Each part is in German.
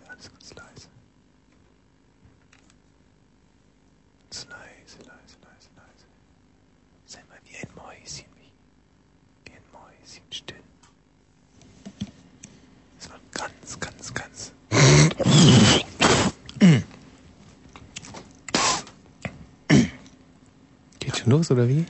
leise, alles ganz leise. Ganz leise, leise, leise, leise. Sei mal wie ein Mäuschen, wie, wie ein Mäuschen still. Es war ganz, ganz, ganz. Geht schon los, oder wie?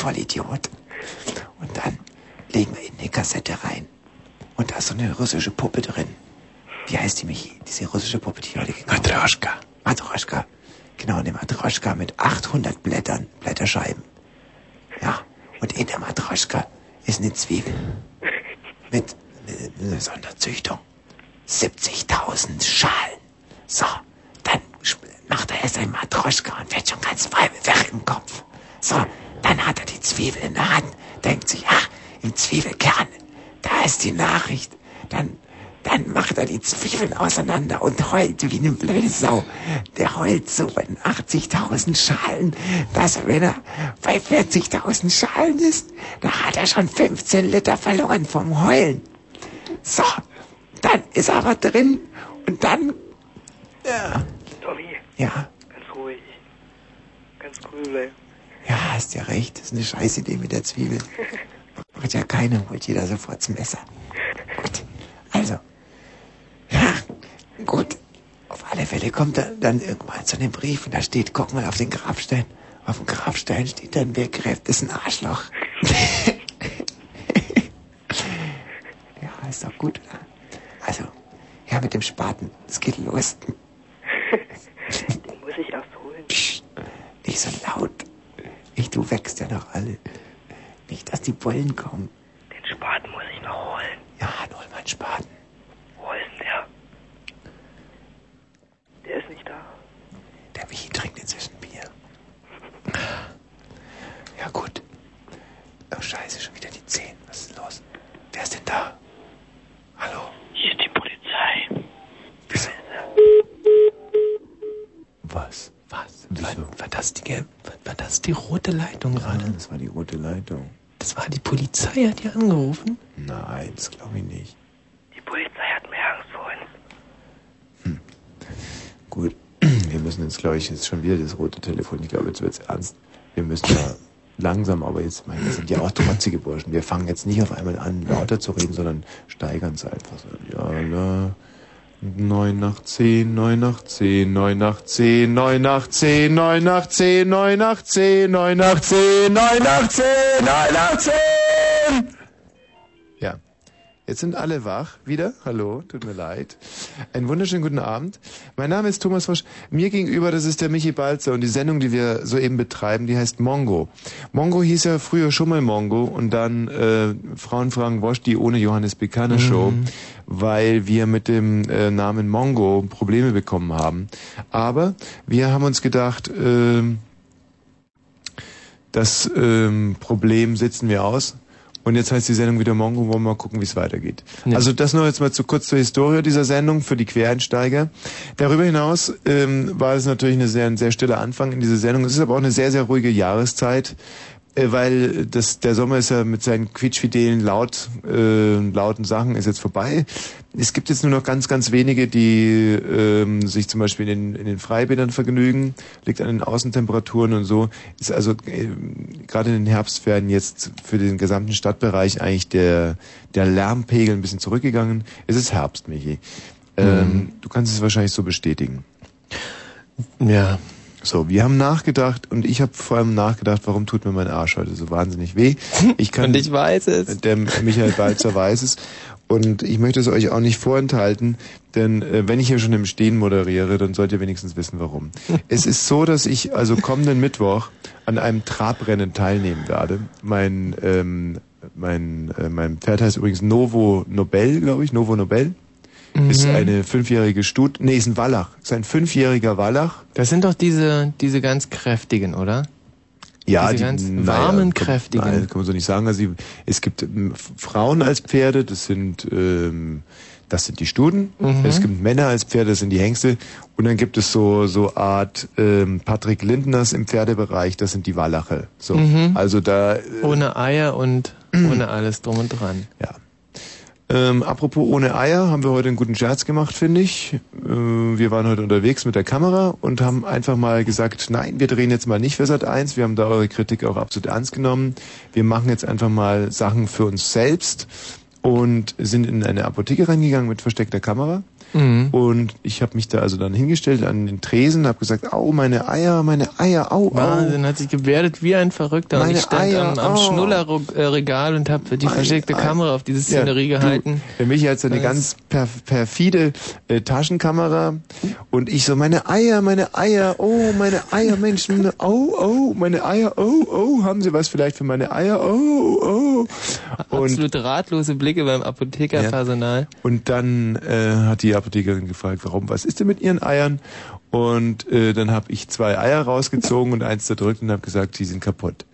Vollidiot. Auseinander und heult wie eine blöde Sau. Der heult so in 80.000 Schalen, dass wenn er bei 40.000 Schalen ist, da hat er schon 15 Liter verloren vom Heulen. So, dann ist er aber drin und dann, ja, Tommy, ja, ganz ruhig. Ganz cool bleiben. ja, hast ja recht, das ist eine scheiß Idee mit der Zwiebel. Macht ja keiner, holt jeder sofort das Messer. Gut, also, ja, gut. Auf alle Fälle kommt er dann irgendwann zu dem Brief und da steht, guck mal auf den Grabstein. Auf dem Grabstein steht dann, wer gräbt, ist ein Arschloch. ja, ist doch gut, oder? Also, ja, mit dem Spaten, es geht los. Den muss ich erst holen. Psst, nicht so laut. Ich, du wächst ja noch alle. Nicht, dass die Bullen kommen. Den Spaten muss ich noch holen. Ja, hol mal einen Spaten. Wo ist denn der? Der ist nicht da. Der Michi trinkt inzwischen Bier. Ja, gut. Oh, scheiße, schon wieder die 10. Was ist los? Wer ist denn da? Hallo? Hier ist die Polizei. Wieso? Was? Was? Wieso? War, war, das die, gelb- war, war das die rote Leitung gerade? Das war die rote Leitung. Das war die Polizei, hat die angerufen? Nein, das glaube ich nicht. Die Polizei hat mehr Angst vor uns. Gut, wir müssen jetzt, glaube ich, jetzt schon wieder das rote Telefon. Ich glaube, jetzt wird's ernst. Wir müssen ja langsam, aber jetzt, meine, wir sind ja auch trotzige Burschen. Wir fangen jetzt nicht auf einmal an, lauter zu reden, sondern steigern es einfach so. Ja, na, neun nach zehn, neun nach zehn, neun nach zehn, neun nach zehn, neun nach zehn, neun nach zehn, neun nach zehn, neun nach zehn, neun nach zehn. Jetzt sind alle wach wieder. Hallo, tut mir leid. Einen wunderschönen guten Abend. Mein Name ist Thomas Wosch. Mir gegenüber, das ist der Michi Balzer und die Sendung, die wir soeben betreiben, die heißt Mongo. Mongo hieß ja früher schon mal Mongo und dann äh, Frauen fragen Wosch, die ohne Johannes Bekanner Show, weil wir mit dem äh, Namen Mongo Probleme bekommen haben. Aber wir haben uns gedacht, ähm, das ähm, Problem sitzen wir aus. Und jetzt heißt die Sendung wieder Mongo, wollen wir mal gucken, wie es weitergeht. Ja. Also das nur jetzt mal zu kurz zur Historie dieser Sendung für die Quereinsteiger. Darüber hinaus ähm, war es natürlich eine sehr, ein sehr stiller Anfang in dieser Sendung. Es ist aber auch eine sehr, sehr ruhige Jahreszeit, äh, weil das, der Sommer ist ja mit seinen quietschfidelen, laut, äh, lauten Sachen ist jetzt vorbei. Es gibt jetzt nur noch ganz, ganz wenige, die ähm, sich zum Beispiel in den, in den Freibädern vergnügen. Liegt an den Außentemperaturen und so. Ist also äh, gerade in den Herbstferien jetzt für den gesamten Stadtbereich eigentlich der, der Lärmpegel ein bisschen zurückgegangen. Es ist Herbst, Michi. Ähm, Du kannst es wahrscheinlich so bestätigen. Ja. So, wir haben nachgedacht und ich habe vor allem nachgedacht, warum tut mir mein Arsch heute so wahnsinnig weh. Ich kann Und ich weiß es. der Michael Balzer weiß es. Und ich möchte es euch auch nicht vorenthalten, denn äh, wenn ich hier schon im Stehen moderiere, dann sollt ihr wenigstens wissen, warum. es ist so, dass ich also kommenden Mittwoch an einem Trabrennen teilnehmen werde. Mein, ähm, mein, äh, mein Pferd heißt übrigens Novo Nobel, glaube ich, Novo Nobel. Ist eine fünfjährige Stut, nee, ist ein Wallach. Ist ein fünfjähriger Wallach. Das sind doch diese, diese ganz kräftigen, oder? Ja, Diese ganz naja, warmen, kann- kräftigen. Nein, kann man so nicht sagen. Also es gibt F- Frauen als Pferde, das sind ähm, das sind die Studen. Mhm. Es gibt Männer als Pferde, das sind die Hengste. Und dann gibt es so so Art ähm, Patrick Lindners im Pferdebereich, das sind die Wallache. So, Mhm. also da äh, Ohne Eier und ohne alles drum und dran. ja. Ähm, apropos ohne Eier, haben wir heute einen guten Scherz gemacht, finde ich. Äh, wir waren heute unterwegs mit der Kamera und haben einfach mal gesagt, nein, wir drehen jetzt mal nicht für Sat 1. Wir haben da eure Kritik auch absolut ernst genommen. Wir machen jetzt einfach mal Sachen für uns selbst und sind in eine Apotheke reingegangen mit versteckter Kamera Mhm. Und ich habe mich da also dann hingestellt an den Tresen, habe gesagt, au, meine Eier, meine Eier, au, au. Wahnsinn, hat sich gebärdet wie ein Verrückter. und Meine ich stand Eier, am, am. Schnullerregal und habe die versteckte. Kamera auf diese Szenerie Ja, gehalten. Du, der Michi hat so eine Das- ganz per, perfide äh, Taschenkamera und ich so, meine Eier, meine Eier, oh, meine Eier, Mensch, meine, oh, oh, meine Eier, oh, oh, haben Sie was vielleicht für meine Eier, oh, oh. Und, Absolut ratlose Blicke beim Apothekerpersonal. und dann äh, hat die Apothekerin gefragt, warum, was ist denn mit Ihren Eiern? Und äh, dann habe ich zwei Eier rausgezogen und eins zerdrückt und habe gesagt, die sind kaputt.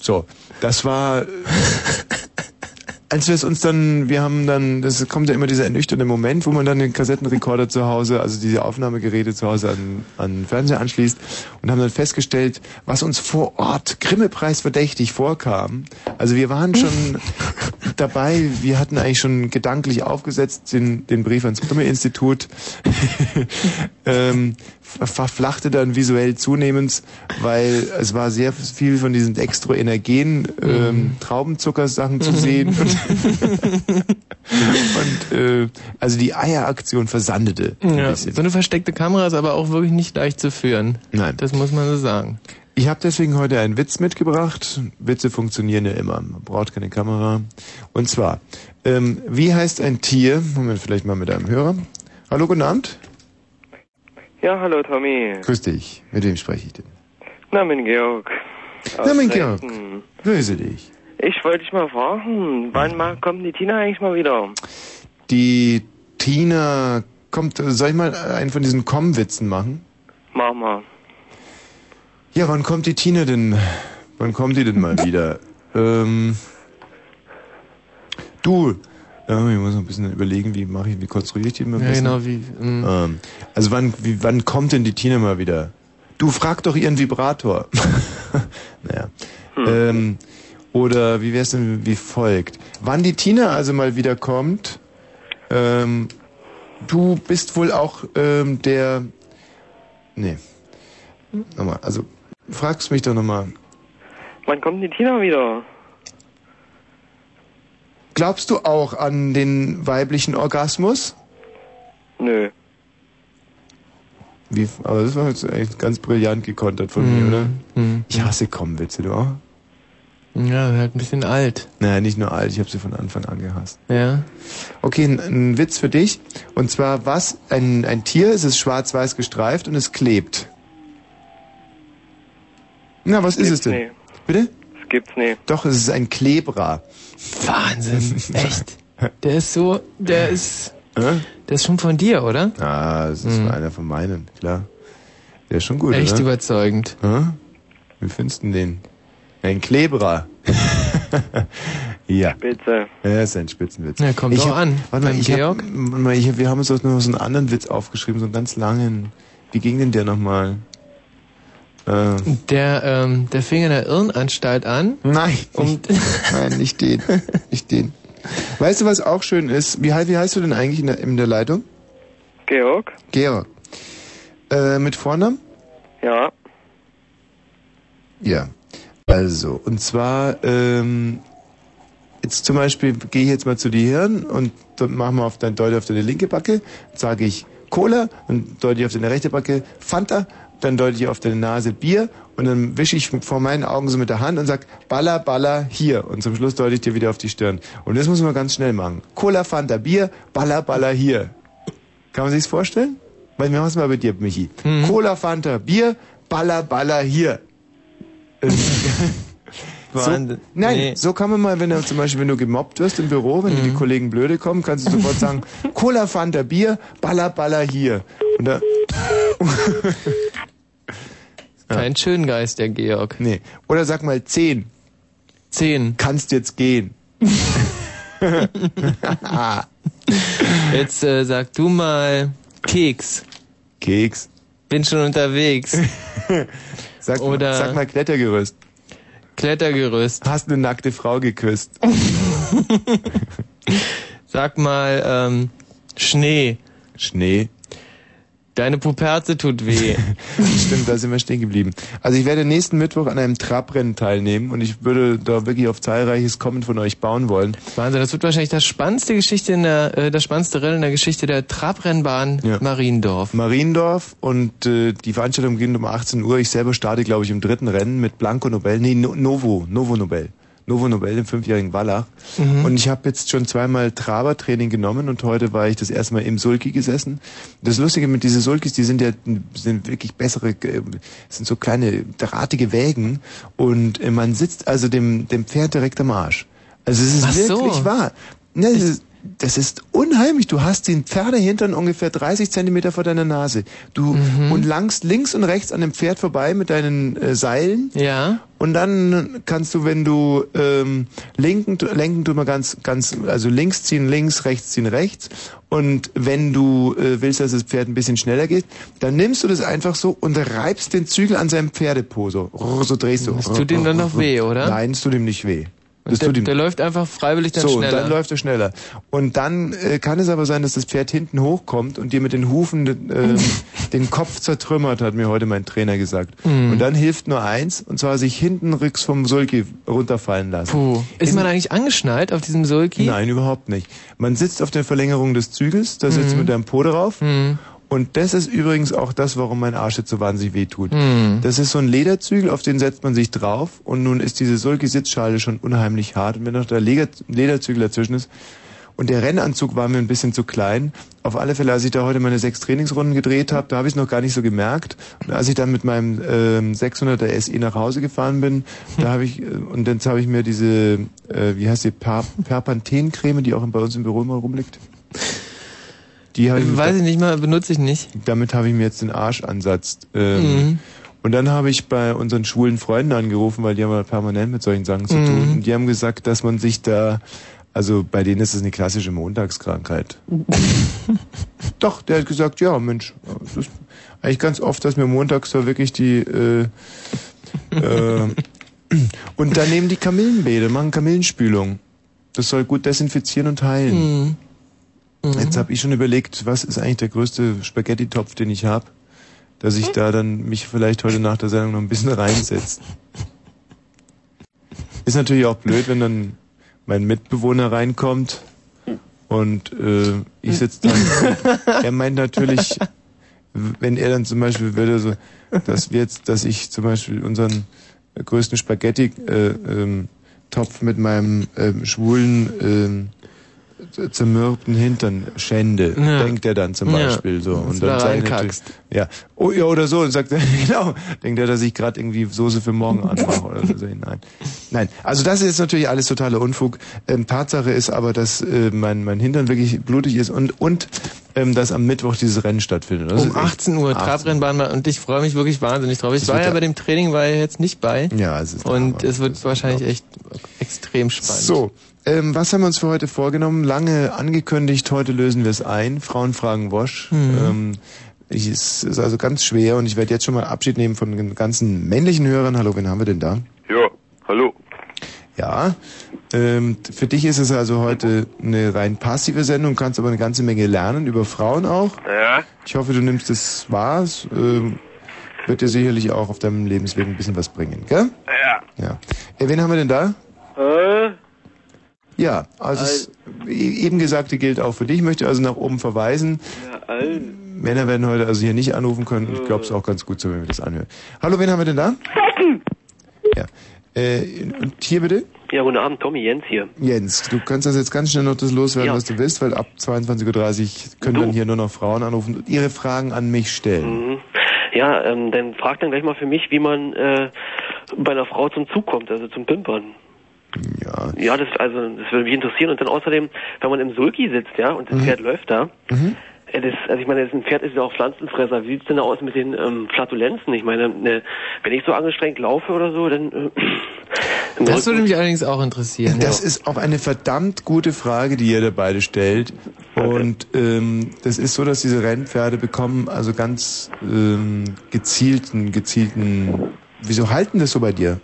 So, das war... als wir es uns dann, wir haben dann, das kommt ja immer dieser ernüchternde Moment, wo man dann den Kassettenrekorder zu Hause, also diese Aufnahmegeräte zu Hause an, an Fernseher anschließt und haben dann festgestellt, was uns vor Ort Grimme-Preis verdächtig vorkam. Also wir waren schon dabei, wir hatten eigentlich schon gedanklich aufgesetzt den, den Brief ans Grimme-Institut, ähm, verflachte dann visuell zunehmend, weil es war sehr viel von diesen Dextroenergen ähm, Traubenzuckersachen zu sehen und, äh, also die Eieraktion versandete Ja, so eine versteckte Kamera ist aber auch wirklich nicht leicht zu führen. Nein. Das muss man so sagen. Ich habe deswegen heute einen Witz mitgebracht. Witze funktionieren ja immer. Man braucht keine Kamera. Und zwar, ähm, wie heißt ein Tier? Moment, vielleicht mal mit einem Hörer. Hallo, guten Abend. Ja, hallo Tommy. Grüß dich. Mit wem spreche ich denn? Na, mein Georg. Na, mein Georg. Dresden. Grüße dich. Ich wollte dich mal fragen, wann mal kommt die Tina eigentlich mal wieder? Die Tina kommt, soll ich mal einen von diesen Komm-Witzen machen? Mach mal. Ja, wann kommt die Tina denn? Wann kommt die denn mal wieder? ähm, du, ja, ich muss noch ein bisschen überlegen, wie mache ich, wie konstruiere ich die mal am Ja, genau, wie, mm. Ähm, also wann, wie, wann kommt denn die Tina mal wieder? Du frag doch ihren Vibrator. naja. Ähm, oder wie wär's denn wie folgt? Wann die Tina also mal wieder kommt, ähm, du bist wohl auch ähm, der. Nee. Nochmal, also fragst mich doch nochmal. Wann kommt die Tina wieder? Glaubst du auch an den weiblichen Orgasmus? Nö. Wie, aber das war jetzt echt ganz brillant gekontert von mir, oder? Mhm. Ich hasse Komm-Witze, du auch? Ja, halt ein bisschen alt. Naja, nicht nur alt, ich habe sie von Anfang an gehasst. Ja. Okay, ein, ein Witz für dich. Und zwar, was? Ein, ein Tier, es ist schwarz-weiß gestreift und es klebt. Na, was ist es denn? nie. Bitte? Gibt's nie. Doch, es ist ein Klebra. Wahnsinn. Echt. Der ist so, der ist, Hä? der ist schon von dir, oder? Ah, das ist Mhm. einer von meinen, klar. Der ist schon gut, Echt oder? überzeugend. Hä? Wie findest du den? Ein Klebra. ja. Bitte. Ja, ist ein Spitzenwitz. Ja, kommt ich doch hab, an. Warte mal, Beim ich Georg? hab, warte mal, ich, wir haben uns auch noch so einen anderen Witz aufgeschrieben, so einen ganz langen. Wie ging denn der nochmal? Äh, Der, ähm, der fing in der Irrenanstalt an. nein, Und nein, nicht den. Nicht den. Weißt du, was auch schön ist? Wie, wie heißt du denn eigentlich in der, in der Leitung? Georg? Georg. Äh, mit Vornamen? Ja. Ja. Also, und zwar, ähm, jetzt zum Beispiel gehe ich jetzt mal zu dir hin und dann machen wir auf dein deute auf deine linke Backe, sage ich Cola, dann deute ich auf deine rechte Backe Fanta, dann deute ich auf deine Nase Bier und dann wische ich vor meinen Augen so mit der Hand und sag Baller, Baller, hier. Und zum Schluss deute ich dir wieder auf die Stirn. Und das muss man ganz schnell machen. Cola, Fanta, Bier, Baller, Baller, hier. Kann man sich's vorstellen? Weil wir machen es mal bei dir, Michi. Cola, Fanta, Bier, Baller, Baller, hier. So, Wahnsinn. nein, Nee. so kann man mal, wenn du zum Beispiel, wenn du gemobbt wirst im Büro, wenn die Kollegen blöde kommen, kannst du sofort sagen, Cola, Fanta, Bier, Baller, Baller hier. Und da, kein Schöngeist, der Georg. nee. Oder sag mal 10. Zehn. Kannst jetzt gehen. Jetzt äh, sag du mal Keks. Keks. Bin schon unterwegs. Sag, Oder- sag mal Klettergerüst. Klettergerüst. Hast eine nackte Frau geküsst. Sag mal ähm, Schnee. Schnee. Deine Puperze tut weh. Stimmt, da sind wir stehen geblieben. Also ich werde nächsten Mittwoch an einem Trabrennen teilnehmen und ich würde da wirklich auf zahlreiches Kommen von euch bauen wollen. Wahnsinn, das wird wahrscheinlich das spannendste Geschichte in der, äh, das spannendste Rennen in der Geschichte der Trabrennbahn Ja. Mariendorf. Mariendorf und äh, die Veranstaltung beginnt um 18 Uhr. Ich selber starte, glaube ich, im dritten Rennen mit Blanco Nobel. Nee, no Novo, Novo Nobel. Novo Nobel, dem fünfjährigen Wallach. Und ich habe jetzt schon zweimal Trabertraining genommen und heute war ich das erste Mal im Sulki gesessen. Das Lustige mit diesen Sulkis, die sind ja sind wirklich bessere, äh, sind so kleine drahtige Wägen und äh, man sitzt also dem, dem Pferd direkt am Arsch. Also es ist Ach so. wirklich wahr. Ne, das, ist, das ist unheimlich. Du hast den Pferdehintern ungefähr 30 Zentimeter vor deiner Nase. Du und langst links und rechts an dem Pferd vorbei mit deinen äh, Seilen. Ja? Und dann kannst du, wenn du ähm, lenken, lenken du mal ganz, ganz, also links ziehen links, rechts ziehen rechts. Und wenn du äh, willst, dass das Pferd ein bisschen schneller geht, dann nimmst du das einfach so und reibst den Zügel an seinem Pferdepo so. So drehst du. Das tut ihm dann noch weh, oder? Nein, es tut ihm nicht weh. Der, der läuft einfach freiwillig dann so, schneller. dann läuft er schneller. Und dann äh, kann es aber sein, dass das Pferd hinten hochkommt und dir mit den Hufen äh, den Kopf zertrümmert, hat mir heute mein Trainer gesagt. Mhm. Und dann hilft nur eins, und zwar sich hinten rücks vom Sulki runterfallen lassen. Puh. Ist man eigentlich angeschnallt auf diesem Sulki? Nein, überhaupt nicht. Man sitzt auf der Verlängerung des Zügels, da sitzt du mit deinem Po drauf. Mhm. Und das ist übrigens auch das, warum mein Arsch jetzt so wahnsinnig weh tut. Mhm. Das ist so ein Lederzügel, auf den setzt man sich drauf und nun ist diese Sulki-Sitzschale schon unheimlich hart. Und wenn noch der Leder- Lederzügel dazwischen ist und der Rennanzug war mir ein bisschen zu klein. Auf alle Fälle, als ich da heute meine sechs Trainingsrunden gedreht habe, da habe ich es noch gar nicht so gemerkt. Und als ich dann mit meinem ähm, 600er SE nach Hause gefahren bin, da habe ich, äh, und jetzt habe ich mir diese, äh, wie heißt die, per Perpanthen-Creme, die auch bei uns im Büro immer rumliegt. Die ich, Weiß ich nicht mal, benutze ich nicht. damit habe ich mir jetzt den Arschansatz. Ähm, Mhm. Und dann habe ich bei unseren schwulen Freunden angerufen, weil die haben ja permanent mit solchen Sachen zu Mhm. tun. Und die haben gesagt, dass man sich da, also bei denen ist es eine klassische Montagskrankheit. Doch, der hat gesagt, ja, Mensch, es ist eigentlich ganz oft, dass mir montags da wirklich die äh, äh, und dann nehmen die Kamillenbäder, machen Kamillenspülung. Das soll gut desinfizieren und heilen. Mhm. Jetzt habe ich schon überlegt, was ist eigentlich der größte Spaghetti-Topf, den ich habe, dass ich da dann mich vielleicht heute nach der Sendung noch ein bisschen reinsetze. Ist natürlich auch blöd, wenn dann mein Mitbewohner reinkommt und äh, ich sitze dann. er meint natürlich, wenn er dann zum Beispiel würde so, dass wir jetzt, dass ich zum Beispiel unseren größten Spaghetti äh, ähm, mit meinem ähm, schwulen ähm, zermürbten Hintern schände, Ja. denkt er dann zum Ja. Beispiel so. Dass Und da dann sag ich natürlich, reinkackst. ja, oh ja oder so, und sagt er, genau, denkt er, dass ich gerade irgendwie Soße für morgen anmache oder so. Nein, nein. Also das ist jetzt natürlich alles totaler Unfug. Ähm, Tatsache ist aber, dass äh, mein mein Hintern wirklich blutig ist und und ähm, dass am Mittwoch dieses Rennen stattfindet. Das Um ist echt- 18 Uhr, 18. Trabrennbahn und ich freue mich wirklich wahnsinnig drauf. Ich Das war ja ja- bei dem Training, war ja jetzt nicht bei. Ja, es ist Und es wird wahrscheinlich echt extrem spannend. So, ähm, was haben wir uns für heute vorgenommen? Lange angekündigt, heute lösen wir es ein. Frauen fragen Wosch. Mhm. Ähm, ich, es ist also ganz schwer und ich werde jetzt schon mal Abschied nehmen von den ganzen männlichen Hörern. Hallo, wen haben wir denn da? Ja, hallo. Ja, ähm, für dich ist es also heute eine rein passive Sendung, kannst aber eine ganze Menge lernen, über Frauen auch. Ja, Ich hoffe, du nimmst es wahr. Es, ähm, wird dir sicherlich auch auf deinem Lebensweg ein bisschen was bringen, gell? ja. Ja. Äh, wen haben wir denn da? Äh, Ja, also das eben Gesagte gilt auch für dich. Ich möchte also nach oben verweisen. ja, all. Männer werden heute also hier nicht anrufen können. Ich glaube, es ist auch ganz gut so, wenn wir das anhören. Hallo, wen haben wir denn da? Ja. Äh, und hier bitte? Ja, guten Abend, Tommy Jens hier. Jens, du kannst das jetzt ganz schnell noch das loswerden, Ja. was du willst, weil ab 22.30 Uhr können Du. dann hier nur noch Frauen anrufen und ihre Fragen an mich stellen. Mhm. Ja, ähm, dann frag dann gleich mal für mich, wie man äh, bei einer Frau zum Zug kommt, also zum Pimpern. Ja. Ja, das also das würde mich interessieren. Und dann außerdem, wenn man im Sulki sitzt, ja, und das Mhm. Pferd läuft da, äh, das, also ich meine, das ein Pferd ist ja auch Pflanzenfresser. Wie sieht's denn da aus mit den ähm, Flatulenzen? Ich meine, ne, wenn ich so angestrengt laufe oder so, dann äh, Das würde mich allerdings auch interessieren. Das ist auch eine verdammt gute Frage, die ihr da beide stellt. Und ähm, das ist so, dass diese Rennpferde bekommen also ganz ähm, gezielten, gezielten. Wieso halten das so bei dir?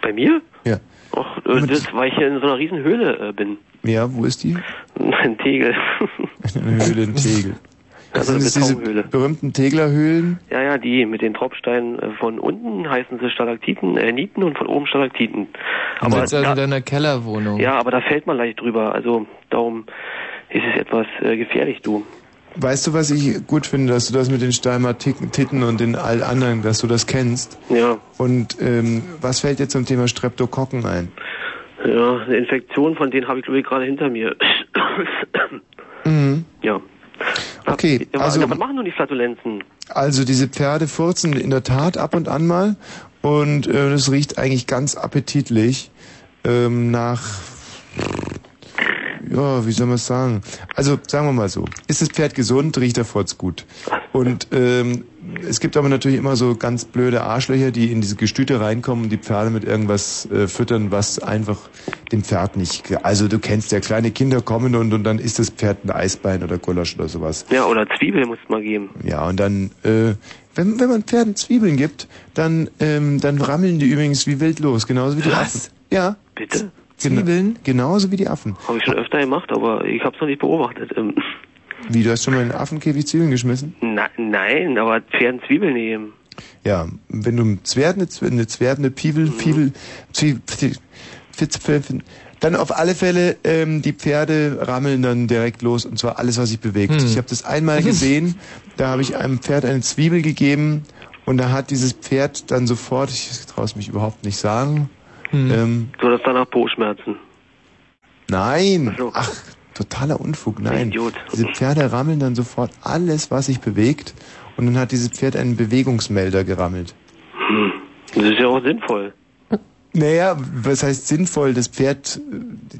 bei mir? Ja. Ach, äh, Mit- das, weil ich hier in so einer riesen Höhle äh, bin. Ja, wo ist die? Ein Tegel. Eine Höhle in Tegel. Also sind eine es diese berühmten Teglerhöhlen? Ja, ja, die mit den Tropfsteinen äh, von unten heißen sie Stalaktiten, äh, Nieten und von oben Stalaktiten. Du Aber sitzt also da, in deiner Kellerwohnung. ja, aber da fällt man leicht drüber. Also darum ist es etwas äh, gefährlich, du. Weißt du, was ich gut finde, dass du das mit den Steimer Titten und den all anderen, dass du das kennst? Ja, Und ähm, was fällt dir zum Thema Streptokokken ein? ja, eine Infektion, von denen habe ich glaube ich gerade hinter mir. Mhm. ja. Okay, Ja, also- ja, was machen nun die Flatulenzen? Also diese Pferde furzen in der Tat ab und an mal und äh, das riecht eigentlich ganz appetitlich ähm, nach, ja, wie soll man es sagen? Also sagen wir mal so, ist das Pferd gesund, riecht der Furz gut. Und ähm, es gibt aber natürlich immer so ganz blöde Arschlöcher, die in diese Gestüte reinkommen und die Pferde mit irgendwas äh, füttern, was einfach dem Pferd nicht... Also du kennst ja, kleine Kinder kommen und, und dann isst das Pferd ein Eisbein oder Gulasch oder sowas. Ja, oder Zwiebel muss mal geben. Ja, und dann, äh, wenn, wenn man Pferden Zwiebeln gibt, dann, ähm, dann rammeln die übrigens wie wild los, genauso wie die Was? Affen. Ja. Bitte? Gena- Zwiebeln? Genauso wie die Affen. Habe ich schon öfter gemacht, aber ich habe es noch nicht beobachtet. Ähm, Wie, du hast schon mal in den Affenkäfig Zwiebeln geschmissen? na, nein, aber Pferden Zwiebeln nehmen. Ja, wenn du ein Zwerg, eine, Zwer- eine Zwerg, eine Piebel, Piebel, Zwie- Pfi- Fitz- Pfeffen, dann auf alle Fälle, ähm, die Pferde rammeln dann direkt los und zwar alles, was sich bewegt. Hm. Ich habe das einmal gesehen, da habe ich einem Pferd eine Zwiebel gegeben und da hat dieses Pferd dann sofort, ich traue es mich überhaupt nicht sagen, Hm. ähm, So, das danach Po-Schmerzen. Nein. Ach so. Ach, totaler Unfug. Nein. Idiot. Diese Pferde rammeln dann sofort alles, was sich bewegt. Und dann hat dieses Pferd einen Bewegungsmelder gerammelt. Hm. Das ist ja auch sinnvoll. Naja, was heißt sinnvoll? Das Pferd,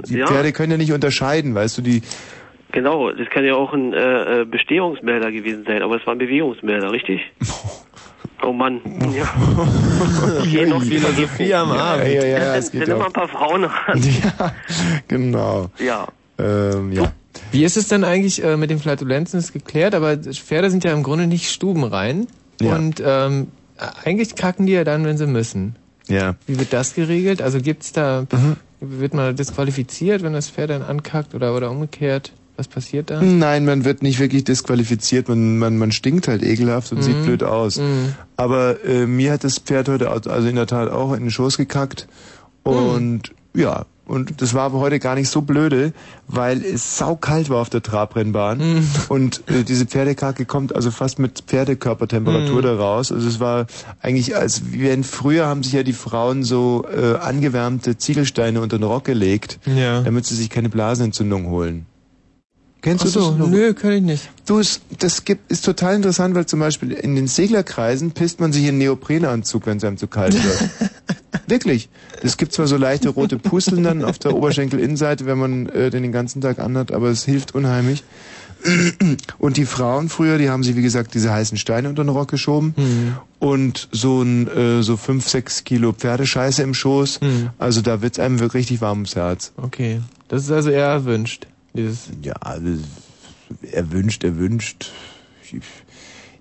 die Ja. Pferde können ja nicht unterscheiden, weißt du, die, Genau, das kann ja auch ein äh, äh, Bestehungsmelder gewesen sein, aber es war ein Bewegungsmelder, richtig? Oh Mann. Ja. Okay, noch Philosophie am Abend. ja, ja, es ja nimm mal auch. ein paar Frauen ran. Ja, genau. Ja. Ähm, ja. Wie ist es denn eigentlich äh, mit den Flatulenzen? Ist geklärt, aber Pferde sind ja im Grunde nicht stubenrein. Ja. Und ähm, eigentlich kacken die ja dann, wenn sie müssen. Ja. Wie wird das geregelt? Also gibt's da, Mhm. wird man disqualifiziert, wenn das Pferd dann ankackt oder, oder umgekehrt? Was passiert da? Nein, man wird nicht wirklich disqualifiziert. Man, man, man stinkt halt ekelhaft und sieht blöd aus. Mhm. Aber äh, mir hat das Pferd heute also in der Tat auch in den Schoß gekackt. Und ja, und das war aber heute gar nicht so blöde, weil es saukalt war auf der Trabrennbahn. Und äh, diese Pferdekacke kommt also fast mit Pferdekörpertemperatur da raus. Also es war eigentlich, als wenn früher haben sich ja die Frauen so äh, angewärmte Ziegelsteine unter den Rock gelegt, Ja. damit sie sich keine Blasenentzündung holen. Kennst Ach du so, das? nö, kann ich nicht. Du, es, das gibt, ist total interessant, weil zum Beispiel in den Seglerkreisen pisst man sich in Neoprenanzug, wenn es einem zu kalt wird. Wirklich. Es gibt zwar so leichte rote Pusteln dann auf der Oberschenkelinnenseite, wenn man äh, den den ganzen Tag anhat, aber es hilft unheimlich. Und die Frauen früher, die haben sich, wie gesagt, diese heißen Steine unter den Rock geschoben und so ein äh, so fünf, sechs Kilo Pferdescheiße im Schoß. Mhm. Also da wird's einem wirklich richtig warm ums Herz. Okay. Das ist also eher erwünscht. Dieses Ja, also, erwünscht, erwünscht. Ich,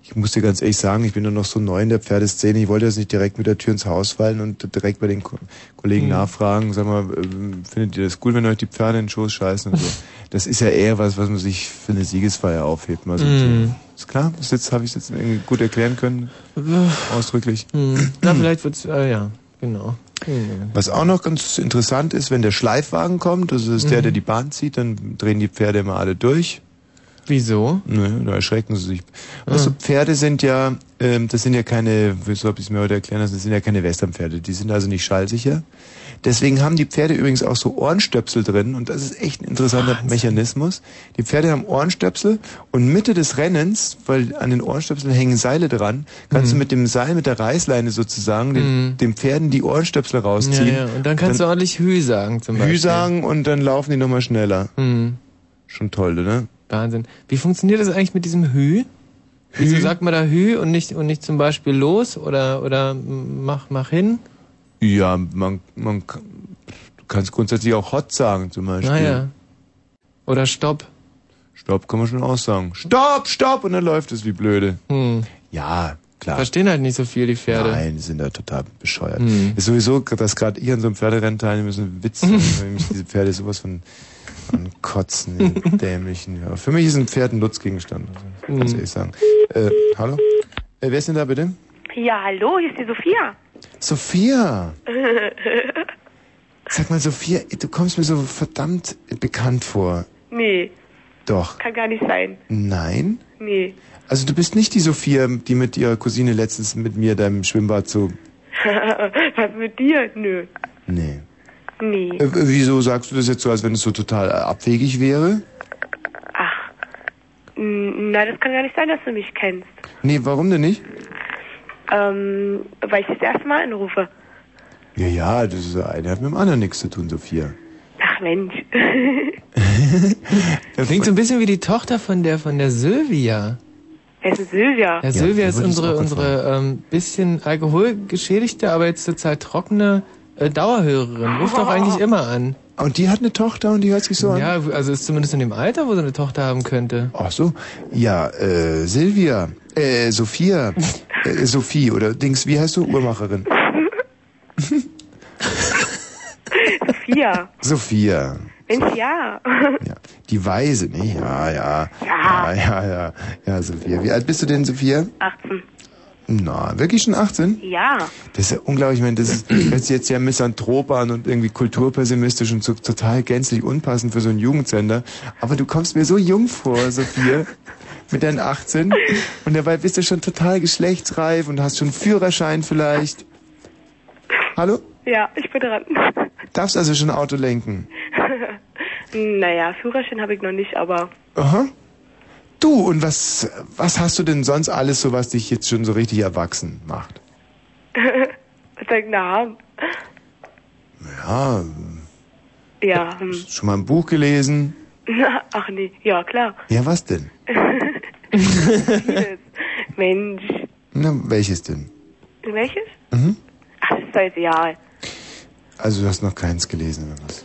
ich muss dir ganz ehrlich sagen, ich bin nur noch so neu in der Pferdeszene. Ich wollte jetzt nicht direkt mit der Tür ins Haus fallen und direkt bei den Ko Kollegen Mhm. nachfragen. Sag mal, ähm, findet ihr das gut, wenn euch die Pferde in den Schoß scheißen und so? Das ist ja eher was, was man sich für eine Siegesfeier aufhebt. Mal so Mhm. Ist klar? Das habe ich jetzt irgendwie gut erklären können, ausdrücklich. Hm. Na, vielleicht wird's, äh, ja, genau. Hm. Was auch noch ganz interessant ist, wenn der Schleifwagen kommt, also das ist der, Mhm. der die Bahn zieht, dann drehen die Pferde immer alle durch. Wieso? Nö, da erschrecken sie sich. Also Pferde sind ja, ähm, das sind ja keine, wieso habe ich es mir heute erklären lassen, das sind ja keine Westernpferde. Die sind also nicht schallsicher. Deswegen haben die Pferde übrigens auch so Ohrenstöpsel drin und das ist echt ein interessanter Mechanismus. Die Pferde haben Ohrenstöpsel und Mitte des Rennens, weil an den Ohrenstöpseln hängen Seile dran, kannst du mit dem Seil, mit der Reißleine sozusagen, den, Mhm. den Pferden die Ohrenstöpsel Ja, rausziehen. ja. Und dann kannst du ordentlich Hü sagen zum Beispiel. Hü sagen und dann laufen die nochmal schneller. Hm. Schon toll, oder? Wahnsinn. Wie funktioniert das eigentlich mit diesem Hü? Wieso sagt man da Hü und nicht und nicht zum Beispiel los oder oder mach mach hin? Ja, man, man kann- du kannst grundsätzlich auch hot sagen zum Beispiel. Naja. Oder Stopp. Stopp kann man schon auch sagen. Stopp, stopp! Und dann läuft es wie blöde. Hm. Ja, klar. Verstehen halt nicht so viel die Pferde. Nein, die sind da total bescheuert. Hm. Ist sowieso, dass gerade ich an so einem Pferderennen teilnehmen müssen, Witz, weil mich diese Pferde sowas von An Kotzen, den dämlichen. Ja. Für mich ist ein Pferd ein Nutzgegenstand, also, muss ich ehrlich sagen. Äh, hallo? Äh, wer ist denn da bitte? Ja, hallo, hier ist die Sophia. Sophia! Sag mal, Sophia, du kommst mir so verdammt bekannt vor. nee, Doch. kann gar nicht sein. Nein? Nee. Also du bist nicht die Sophia, die mit ihrer Cousine letztens mit mir da im Schwimmbad so... Was mit dir? Nö. Nee. Nee. Äh, wieso sagst du das jetzt so, als wenn es so total äh, abwegig wäre? N- Na, das kann gar nicht sein, dass du mich kennst. Nee, warum denn nicht? Ähm, weil ich das erste Mal anrufe. Ja, ja, das ist, eine hat mit dem anderen nichts zu tun, Sophia. Ach Mensch. Klingt so ein bisschen wie die Tochter von der von der Sylvia. Wer ist denn Silvia? Ja, Sylvia ist das unsere unsere ähm, bisschen alkoholgeschädigte, aber jetzt total trockene äh, Dauerhörerin. Ruft doch eigentlich immer an. Und die hat eine Tochter und die hört sich so an? Ja, also ist zumindest in dem Alter, wo sie eine Tochter haben könnte. Ach so. Ja, äh, Silvia, äh, Sophia, äh, Sophie oder Dings, wie heißt du? Uhrmacherin. Sophia. Sophia. Mensch, ja. Ja, die Weise, ne? Ja, ja. Ja, ja, ja. Ja, Sophia. Wie alt bist du denn, Sophia? 18. Na, wirklich schon 18? Ja. Das ist ja unglaublich, ich meine, das ist, hört sich jetzt ja misanthrop an und irgendwie kulturpessimistisch und so total gänzlich unpassend für so einen Jugendsender. Aber du kommst mir so jung vor, Sophia, mit deinen 18. Und dabei bist du schon total geschlechtsreif und hast schon einen Führerschein vielleicht. Hallo? Ja, ich bin dran. Darfst also schon Auto lenken? naja, Führerschein habe ich noch nicht, aber Aha. Du, und was, was hast du denn sonst alles so, was dich jetzt schon so richtig erwachsen macht? was soll ich denn da haben? Ja, Ja, hm. schon mal ein Buch gelesen? Ach nee, ja klar. Ja, was denn? Vieles. Mensch. Na, welches denn? Welches? Mhm. Ach, das ist doch egal. Also du hast noch keins gelesen oder was?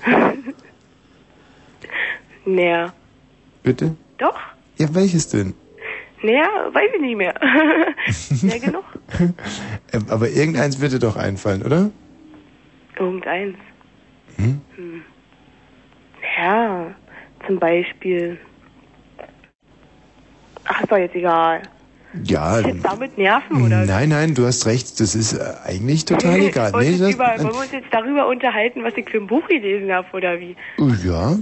Naja. Bitte? Doch? Ja, welches denn? Naja, weiß ich nicht mehr. Mehr genug? Äh, Aber irgendeins wird dir doch einfallen, oder? Irgendeins. Hm? Hm. Ja, zum Beispiel. Ach, ist doch jetzt egal. Ja. Ist jetzt damit nerven, oder? Nein, nein, du hast recht. Das ist äh, eigentlich total egal. Nee, das, über, wollen wir uns jetzt darüber unterhalten, was ich für ein Buch gelesen habe, oder wie? ja.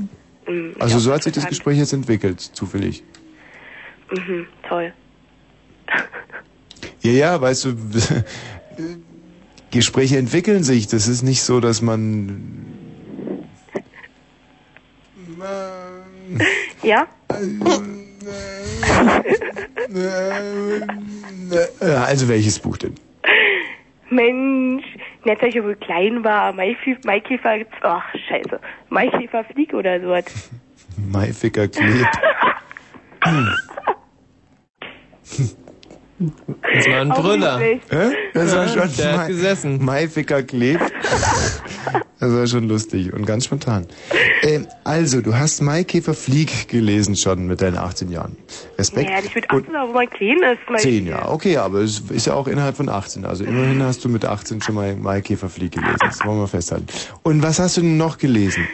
Hm, Also ja, so hat sich das. Gespräch jetzt entwickelt, zufällig. Mhm, toll. Ja, ja, weißt du, Gespräche entwickeln sich. Das ist nicht so, dass man. Ja? Also welches Buch denn? Mensch, nicht, als ich wohl klein war, Maikäfer, ach, scheiße, Maikäfer flieg oder sowas. Maificker klebt. Das war ein Brüller. Das war Ja, schon der hat gesessen. Maificker klebt. Das war schon lustig und ganz spontan. Ähm, also, du hast Maikäfer Flieg gelesen schon mit deinen 18 Jahren. Respekt. Naja, nicht mit 18, aber man klein ist. Mein 10, ja, okay, aber es ist ja auch innerhalb von 18. Also immerhin hast du mit 18 schon mal Maikäfer Flieg gelesen. Das wollen wir festhalten. Und was hast du denn noch gelesen?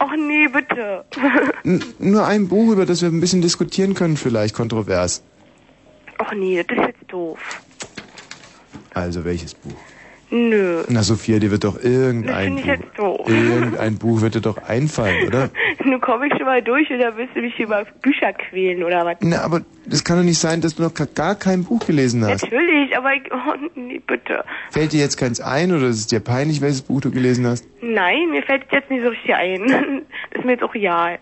Ach nee, bitte. N nur ein Buch, über das wir ein bisschen diskutieren können, vielleicht kontrovers. Ach nee, das ist jetzt doof. Also, welches Buch? Nö. Na, Sophia, dir wird doch Das irgendein finde ich Buch, jetzt doof. irgendein Buch wird dir doch einfallen, oder? Nun komme ich schon mal durch oder willst du mich über Bücher quälen oder was? Na, aber das kann doch nicht sein, dass du noch gar kein Buch gelesen hast. Natürlich, aber ich, oh nee, bitte. Fällt dir jetzt keins ein oder ist es dir peinlich, welches Buch du gelesen hast? Nein, mir fällt es jetzt nicht so richtig ein. Das ist mir jetzt auch real.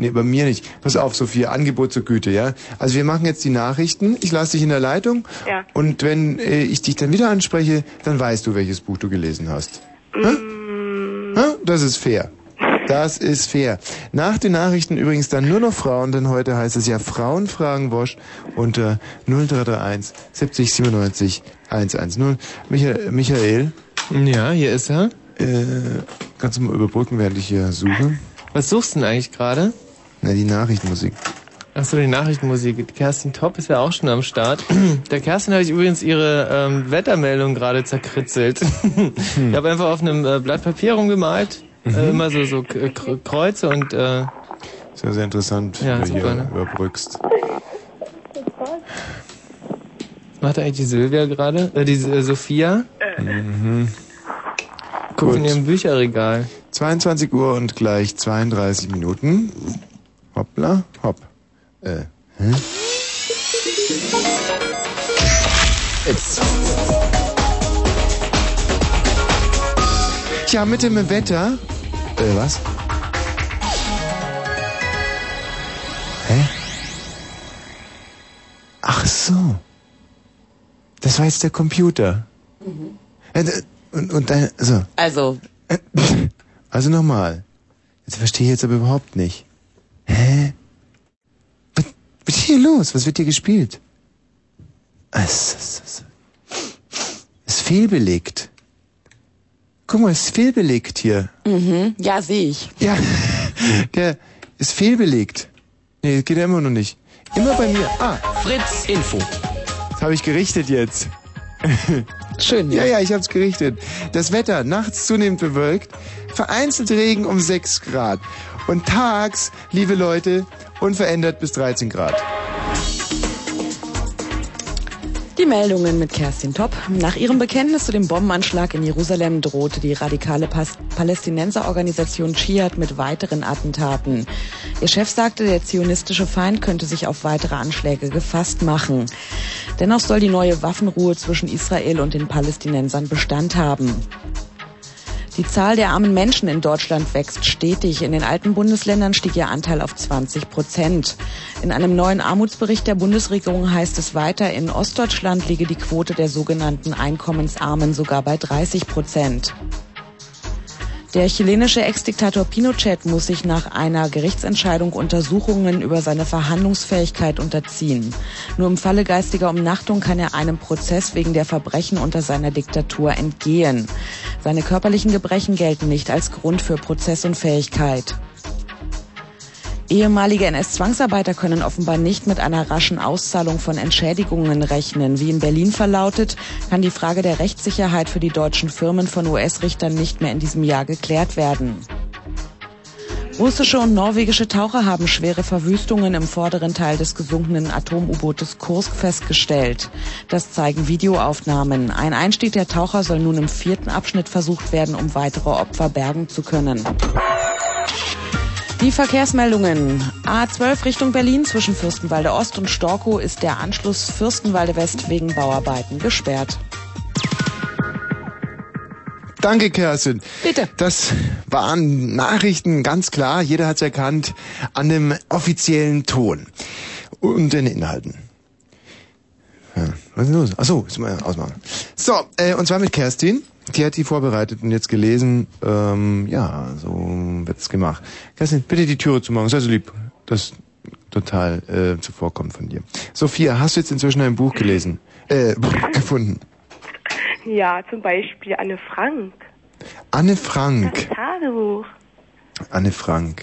Nee, bei mir nicht. Pass auf, Sophia, Angebot zur Güte, ja? Also wir machen jetzt die Nachrichten, ich lasse dich in der Leitung Ja. und wenn äh, ich dich dann wieder anspreche, dann weißt du, welches Buch du gelesen hast. Hä? Hä? Das ist fair. Das ist fair. Nach den Nachrichten übrigens dann nur noch Frauen, denn heute heißt es ja Frauen fragen Wosch unter 0331 70 97 110. Michael, Michael Ja, hier ist er. äh, kannst du mal überbrücken, während ich hier suche? Was suchst du denn eigentlich gerade? Na, die Nachrichtenmusik. Achso, die Nachrichtenmusik. Die Kerstin Topp ist ja auch schon am Start. Der Kerstin habe ich übrigens ihre ähm, Wettermeldung gerade zerkritzelt. Ich habe einfach auf einem äh, Blatt Papier rumgemalt Äh, immer so, so Kreuze und äh, Sehr, sehr interessant, Ja, wie du hier ne? überbrückst. was macht eigentlich die Silvia gerade? Äh, die äh, Sophia? Mhm. Guckt in Gut. ihrem Bücherregal. 22 Uhr und gleich 32 Minuten. Hoppla, hopp. Äh, hä? Jetzt. Ja, mit dem Wetter. Äh, was? Hä? Ach so. Das war jetzt der Computer. Äh, d- und, und dein, so. Also, Also nochmal. Jetzt verstehe ich jetzt aber überhaupt nicht. Hä? Was, was ist hier los? Was wird hier gespielt? Ah, Es es- es- ist fehlbelegt. Guck mal, es ist fehlbelegt hier. mhm, ja, sehe ich. Ja, der ist fehlbelegt. Nee, geht ja immer noch nicht. Immer bei mir. Ah, Fritz Info. das habe ich gerichtet jetzt. Schön. Ja, ja, ich hab's gerichtet. Das Wetter nachts zunehmend bewölkt, vereinzelt Regen um 6 Grad. Und tags, liebe Leute, unverändert bis 13 Grad. Die Meldungen mit Kerstin Topp. Nach ihrem Bekenntnis zu dem Bombenanschlag in Jerusalem drohte die radikale Palästinenserorganisation Dschihad mit weiteren Attentaten. Ihr Chef sagte, der zionistische Feind könnte sich auf weitere Anschläge gefasst machen. Dennoch soll die neue Waffenruhe zwischen Israel und den Palästinensern Bestand haben. Die Zahl der armen Menschen in Deutschland wächst stetig. In den alten Bundesländern stieg ihr Anteil auf 20 Prozent. In einem neuen Armutsbericht der Bundesregierung heißt es weiter, in Ostdeutschland liege die Quote der sogenannten Einkommensarmen sogar bei 30 Prozent. Der chilenische Ex-Diktator Pinochet muss sich nach einer Gerichtsentscheidung Untersuchungen über seine Verhandlungsfähigkeit unterziehen. Nur im Falle geistiger Umnachtung kann er einem Prozess wegen der Verbrechen unter seiner Diktatur entgehen. Seine körperlichen Gebrechen gelten nicht als Grund für Prozessunfähigkeit. Ehemalige NS-Zwangsarbeiter können offenbar nicht mit einer raschen Auszahlung von Entschädigungen rechnen. Wie in Berlin verlautet, kann die Frage der Rechtssicherheit für die deutschen Firmen von US-Richtern nicht mehr in diesem Jahr geklärt werden. Russische und norwegische Taucher haben schwere Verwüstungen im vorderen Teil des gesunkenen Atom-U-Bootes Kursk festgestellt. Das zeigen Videoaufnahmen. Ein Einstieg der Taucher soll nun im vierten Abschnitt versucht werden, um weitere Opfer bergen zu können. Die Verkehrsmeldungen. A12 Richtung Berlin zwischen Fürstenwalde Ost und Storkow ist der Anschluss Fürstenwalde West wegen Bauarbeiten gesperrt. Danke, Kerstin. Bitte. Das waren Nachrichten, ganz klar. Jeder hat's erkannt an dem offiziellen Ton und den Inhalten. Ja, was ist los? Ach so, ist mal ausmachen. So, äh, und zwar mit Kerstin. Die hat die vorbereitet und jetzt gelesen. Ähm, ja, so wird's gemacht. Kerstin, bitte die Türe zu machen. Sei so lieb. Das total äh, zuvorkommt von dir. Sophia, hast du jetzt inzwischen ein Buch gelesen? Äh, gefunden. Ja, zum Beispiel Anne Frank. Anne Frank. Das Tagebuch. Anne Frank.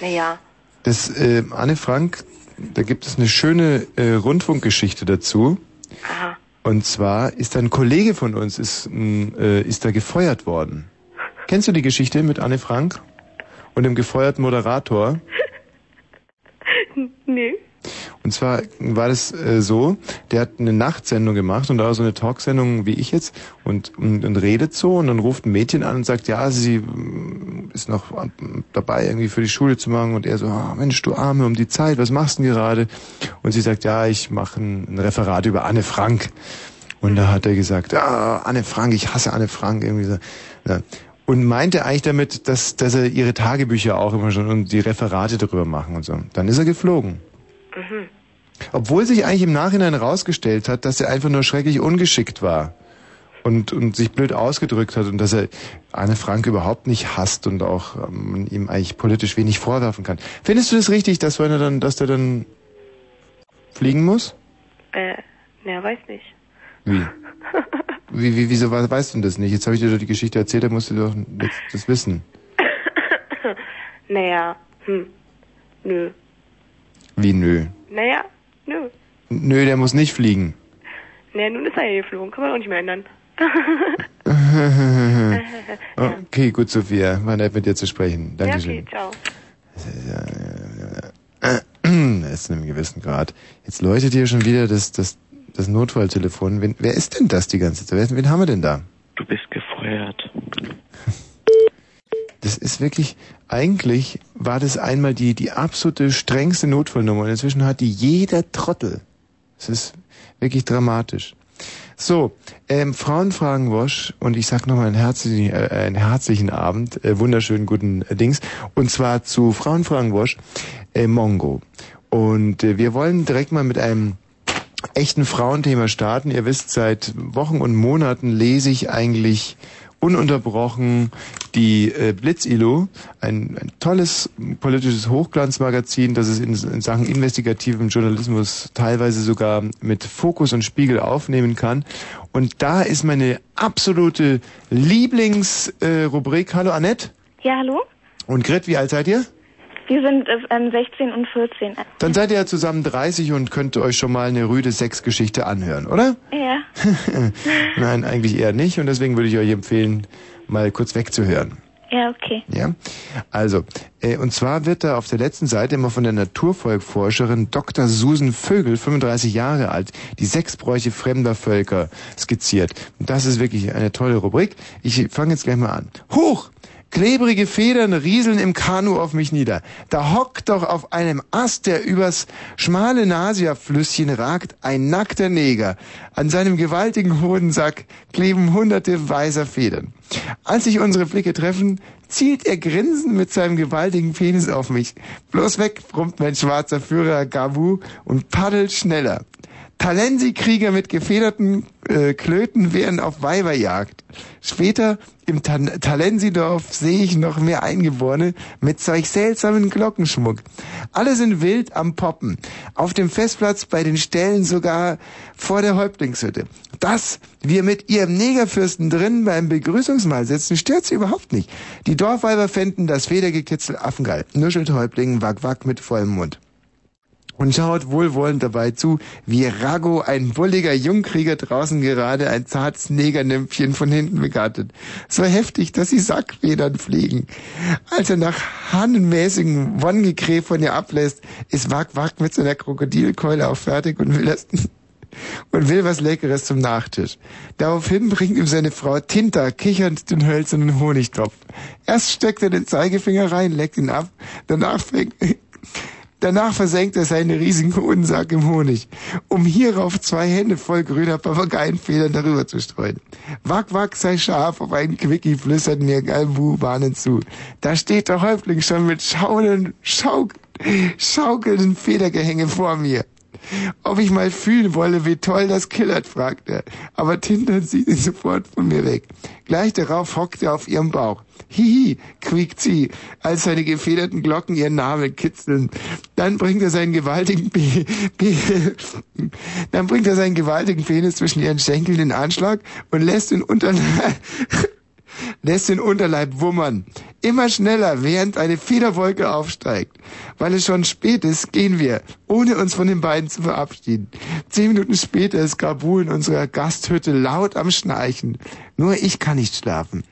Naja, Das äh, Anne Frank, da gibt es eine schöne äh, Rundfunkgeschichte dazu. aha. Und zwar ist ein Kollege von uns ist, m, äh, ist da gefeuert worden. Kennst du die Geschichte mit Anne Frank und dem gefeuerten Moderator? Nee. Und zwar war das äh, so, der hat eine Nachtsendung gemacht und da war so eine Talksendung wie ich jetzt und, und, und redet so und dann ruft ein Mädchen an und sagt, ja, sie mm, ist noch dabei irgendwie für die Schule zu machen und er so, ah, Mensch, du Arme, um die Zeit, was machst du denn gerade? Und sie sagt, ja, ich mache ein, ein Referat über Anne Frank. Und da hat er gesagt, ah, Anne Frank, ich hasse Anne Frank irgendwie so. Ja. Und meinte eigentlich damit, dass, dass er ihre Tagebücher auch immer schon und die Referate darüber machen und so. Dann ist er geflogen. Mhm. Obwohl sich eigentlich im Nachhinein herausgestellt hat, dass er einfach nur schrecklich ungeschickt war und, und sich blöd ausgedrückt hat und dass er Anne Frank überhaupt nicht hasst und auch ähm, ihm eigentlich politisch wenig vorwerfen kann. Findest du das richtig, dass wenn er dann, dass der dann fliegen muss? Äh, na, weiß nicht. Wie? Wie, wie wieso we- weißt du denn das nicht? Jetzt habe ich dir doch die Geschichte erzählt, da musst du doch jetzt das wissen. naja, hm. Nö. Wie nö? Naja, nö. Nö, der muss nicht fliegen. Naja, nun ist er ja geflogen. Kann man auch nicht mehr ändern. okay, gut, Sophia. War nett mit dir zu sprechen. Ja, Dankeschön. okay, ciao. Das ist in einem gewissen Grad. Jetzt läutet hier schon wieder das, das, das Notfalltelefon. Wen, wer ist denn das die ganze Zeit? Wen, wen haben wir denn da? Du bist gefeuert. Das ist wirklich, eigentlich war das einmal die, die absolute strengste Notfallnummer und inzwischen hat die jeder Trottel. Das ist wirklich dramatisch. So, ähm, Frauenfragenwosch und ich sag nochmal einen herzlichen, äh, einen herzlichen Abend, äh, wunderschönen guten äh, Dings und zwar zu Frauenfragenwosch äh, Mongo. Und äh, wir wollen direkt mal mit einem echten Frauenthema starten. Ihr wisst, seit Wochen und Monaten lese ich eigentlich ununterbrochen die äh, Blitz-ILO, ein, ein tolles politisches Hochglanzmagazin, das es in, in Sachen investigativem Journalismus teilweise sogar mit Fokus und Spiegel aufnehmen kann. Und da ist meine absolute Lieblingsrubrik. Äh, Rubrik. Hallo Annette. Ja, hallo? Und Grit, wie alt seid ihr? Wir sind äh, ähm, 16 und 14. Dann seid ihr ja zusammen 30 und könnt euch schon mal eine rüde Sexgeschichte anhören, oder? Ja. Nein, eigentlich eher nicht. Und deswegen würde ich euch empfehlen, mal kurz wegzuhören. Ja, okay. Ja, also, äh, und zwar wird da auf der letzten Seite immer von der Naturvolkforscherin Dr. Susan Vögel, 35 Jahre alt, die Sexbräuche fremder Völker skizziert. Und das ist wirklich eine tolle Rubrik. Ich fange jetzt gleich mal an. Hoch! Klebrige Federn rieseln im Kanu auf mich nieder. Da hockt doch auf einem Ast, der übers schmale Nasiaflüsschen ragt, ein nackter Neger. An seinem gewaltigen Hodensack kleben hunderte weißer Federn. Als sich unsere Blicke treffen, zielt er grinsend mit seinem gewaltigen Penis auf mich. Bloß weg, brummt mein schwarzer Führer Gabu und paddelt schneller. Talensi-Krieger mit gefederten äh, Klöten wären auf Weiberjagd. Später im Ta Talensi-Dorf sehe ich noch mehr Eingeborene mit solch seltsamen Glockenschmuck. Alle sind wild am Poppen. Auf dem Festplatz bei den Ställen sogar vor der Häuptlingshütte. Dass wir mit ihrem Negerfürsten drin beim Begrüßungsmahl sitzen, stört sie überhaupt nicht. Die Dorfweiber fänden das Federgekitzel affengeil. Nuschelt Häuptling wack wack mit vollem Mund und schaut wohlwollend dabei zu, wie Rago, ein bulliger Jungkrieger, draußen gerade ein zartes Negernympchen von hinten begattet. So heftig, dass sie Sackfedern fliegen. Als er nach hahnenmäßigen Wonnegekräh von ihr ablässt, ist Wack Wack mit seiner Krokodilkeule auch fertig und will das und will was Leckeres zum Nachtisch. Daraufhin bringt ihm seine Frau Tinta kichernd den hölzernen Honigtopf. Erst steckt er den Zeigefinger rein, leckt ihn ab, danach fängt, Danach versenkt er seinen riesigen Hodensack im Honig, um hierauf zwei Hände voll grüner Papageienfedern darüber zu streuen. Wack, wack, sei scharf, auf einen Quickie flüstert mir Galbu warnend zu. Da steht der Häuptling schon mit schauenden, schauk, schaukelnden Federgehänge vor mir. Ob ich mal fühlen wolle, wie toll das killert, fragt er. Aber Tinter zieht ihn sofort von mir weg. Gleich darauf hockt er auf ihrem Bauch. Hihi, quiekt sie, als seine gefederten Glocken ihren Namen kitzeln. Dann bringt er seinen gewaltigen Pe Pe dann bringt er seinen gewaltigen Penis zwischen ihren Schenkeln in Anschlag und lässt den Unterleib lässt den Unterleib wummern. Immer schneller, während eine Federwolke aufsteigt. Weil es schon spät ist, gehen wir, ohne uns von den beiden zu verabschieden. Zehn Minuten später ist Gabu in unserer Gasthütte laut am Schnarchen. Nur ich kann nicht schlafen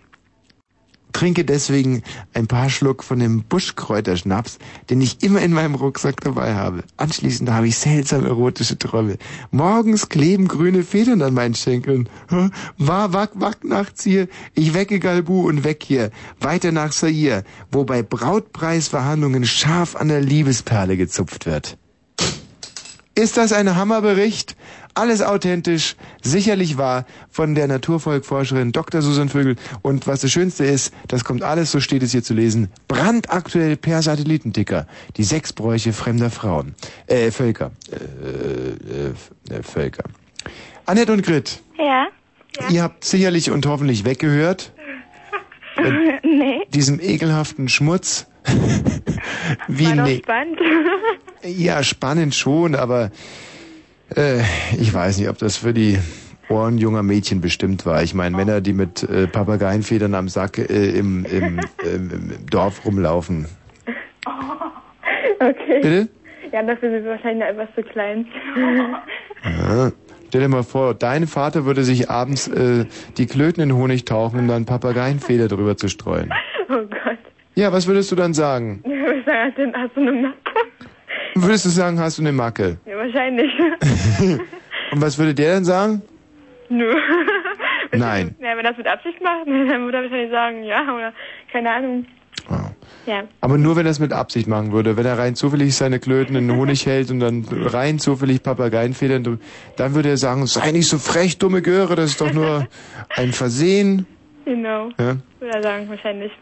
trinke deswegen ein paar Schluck von dem Buschkräuterschnaps, den ich immer in meinem Rucksack dabei habe. Anschließend habe ich seltsam erotische Träume. Morgens kleben grüne Federn an meinen Schenkeln. War wack wack nachts hier. Ich wecke Galbu und weg hier. Weiter nach Sair, wo bei Brautpreisverhandlungen scharf an der Liebesperle gezupft wird. Ist das ein Hammerbericht? Alles authentisch, sicherlich wahr von der Naturvolkforscherin Dr. Susan Vögel. Und was das Schönste ist, das kommt alles, so steht es hier zu lesen, brandaktuell per Satellitenticker. Die Sexbräuche fremder Frauen. Äh, Völker. Äh, äh, äh, Völker. Annette und Grit. Ja? Ihr habt sicherlich und hoffentlich weggehört. nee. Diesem ekelhaften Schmutz. Wie War ne spannend. Ja, spannend schon, aber äh, ich weiß nicht, ob das für die Ohren junger Mädchen bestimmt war. Ich meine, Männer, die mit äh, Papageienfedern am Sack äh, im, im, im, Dorf rumlaufen. Okay. Bitte? Ja, dafür sind wir wahrscheinlich noch etwas zu klein. Ja, Stell dir mal vor, dein Vater würde sich abends äh, die Klöten in Honig tauchen, um dann Papageienfeder drüber zu streuen. Oh Gott. Ja, was würdest du dann sagen? Ich würde sagen, hast du eine Macke? Würdest du sagen, hast du eine Macke? Ja, wahrscheinlich. Und was würde der dann sagen? Nö. Nein. Ja, wenn er das mit Absicht macht, dann würde er wahrscheinlich sagen, ja, oder keine Ahnung. Ja. Aber nur, wenn er es mit Absicht machen würde. Wenn er rein zufällig seine Klöten in den Honig hält und dann rein zufällig Papageienfedern, dann würde er sagen, sei nicht so frech, dumme Göre, das ist doch nur ein Versehen. Genau. Ja? Würde er sagen, wahrscheinlich.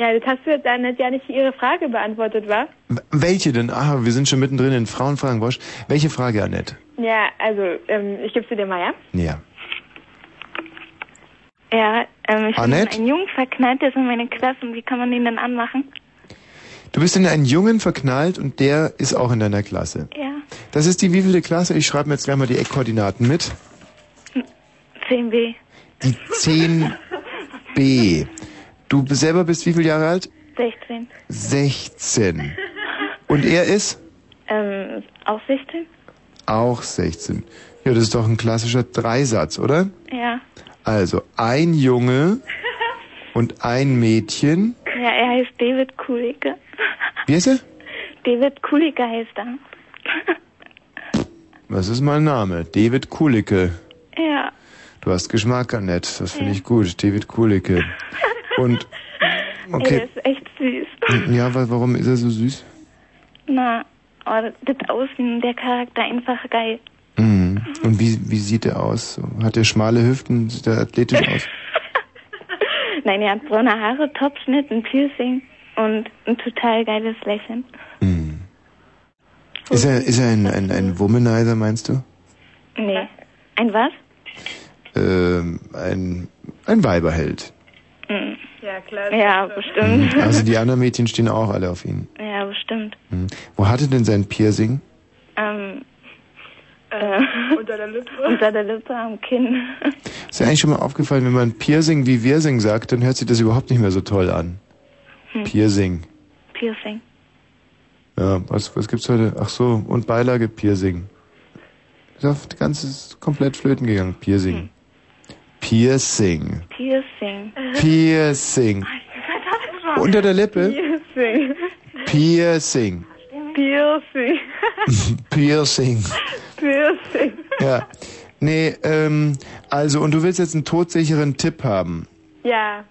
Ja, das hast du jetzt Annette, ja nicht Ihre Frage beantwortet, wa? Welche denn? Ah, wir sind schon mittendrin in Frauenfragen, Wosch. Welche Frage, Annette? Ja, also, ähm, ich gebe sie dir mal, ja? Ja. Ja, ähm, ich bin in Annette? einen Jungen verknallt, der ist in meine Klasse. Und wie kann man den denn anmachen? Du bist in einen Jungen verknallt und der ist auch in deiner Klasse. Ja, Das ist die wievielte Klasse? Ich schreibe mir jetzt gleich mal die Eckkoordinaten mit. 10b. Die 10b. Du selber bist wie viele Jahre alt? 16. 16. Und er ist? Ähm, auch 16? Auch 16. Ja, das ist doch ein klassischer Dreisatz, oder? Ja. Also ein Junge und ein Mädchen. Ja, er heißt David Kulicke. Wie heißt er? David Kulicke heißt er. Was ist mein Name? David Kulicke. Ja. Du hast Geschmack, Annette. Das finde ich gut. David Kulicke. Und, Ey, okay. der ist echt süß. Ja, wa- warum ist er so süß? Na, oh, das Aussehen, der Charakter einfach geil. Mhm. Und wie, wie sieht er aus? Hat er schmale Hüften? Sieht er athletisch aus? Nein, er hat braune Haare, Topschnitt, ein Piercing und ein total geiles Lächeln. Mhm. Ist er, ist er ein, ein, ein Womanizer, meinst du? Nee. Ein was? Ähm, ein, ein Weiberheld. Hm. Ja, klar. Ja, bestimmt. Mhm. Also die anderen Mädchen stehen auch alle auf ihn. Ja, bestimmt. Mhm. Wo hat er denn sein Piercing? Ähm, äh, unter der Lippe. unter der Lippe am Kinn. Ist dir eigentlich schon mal aufgefallen, wenn man Piercing wie Wirsing sagt, dann hört sich das überhaupt nicht mehr so toll an. Hm. Piercing. Piercing. Ja, was, was gibt's heute? Ach so, und Beilage Piercing. Ist auf die ganze ist komplett flöten gegangen. Piercing. Piercing. Piercing. Piercing. Unter der Lippe? Piercing. Piercing. Piercing. Piercing. Piercing. Ja. Nee, ähm, also, und du willst jetzt einen todsicheren Tipp haben. Ja.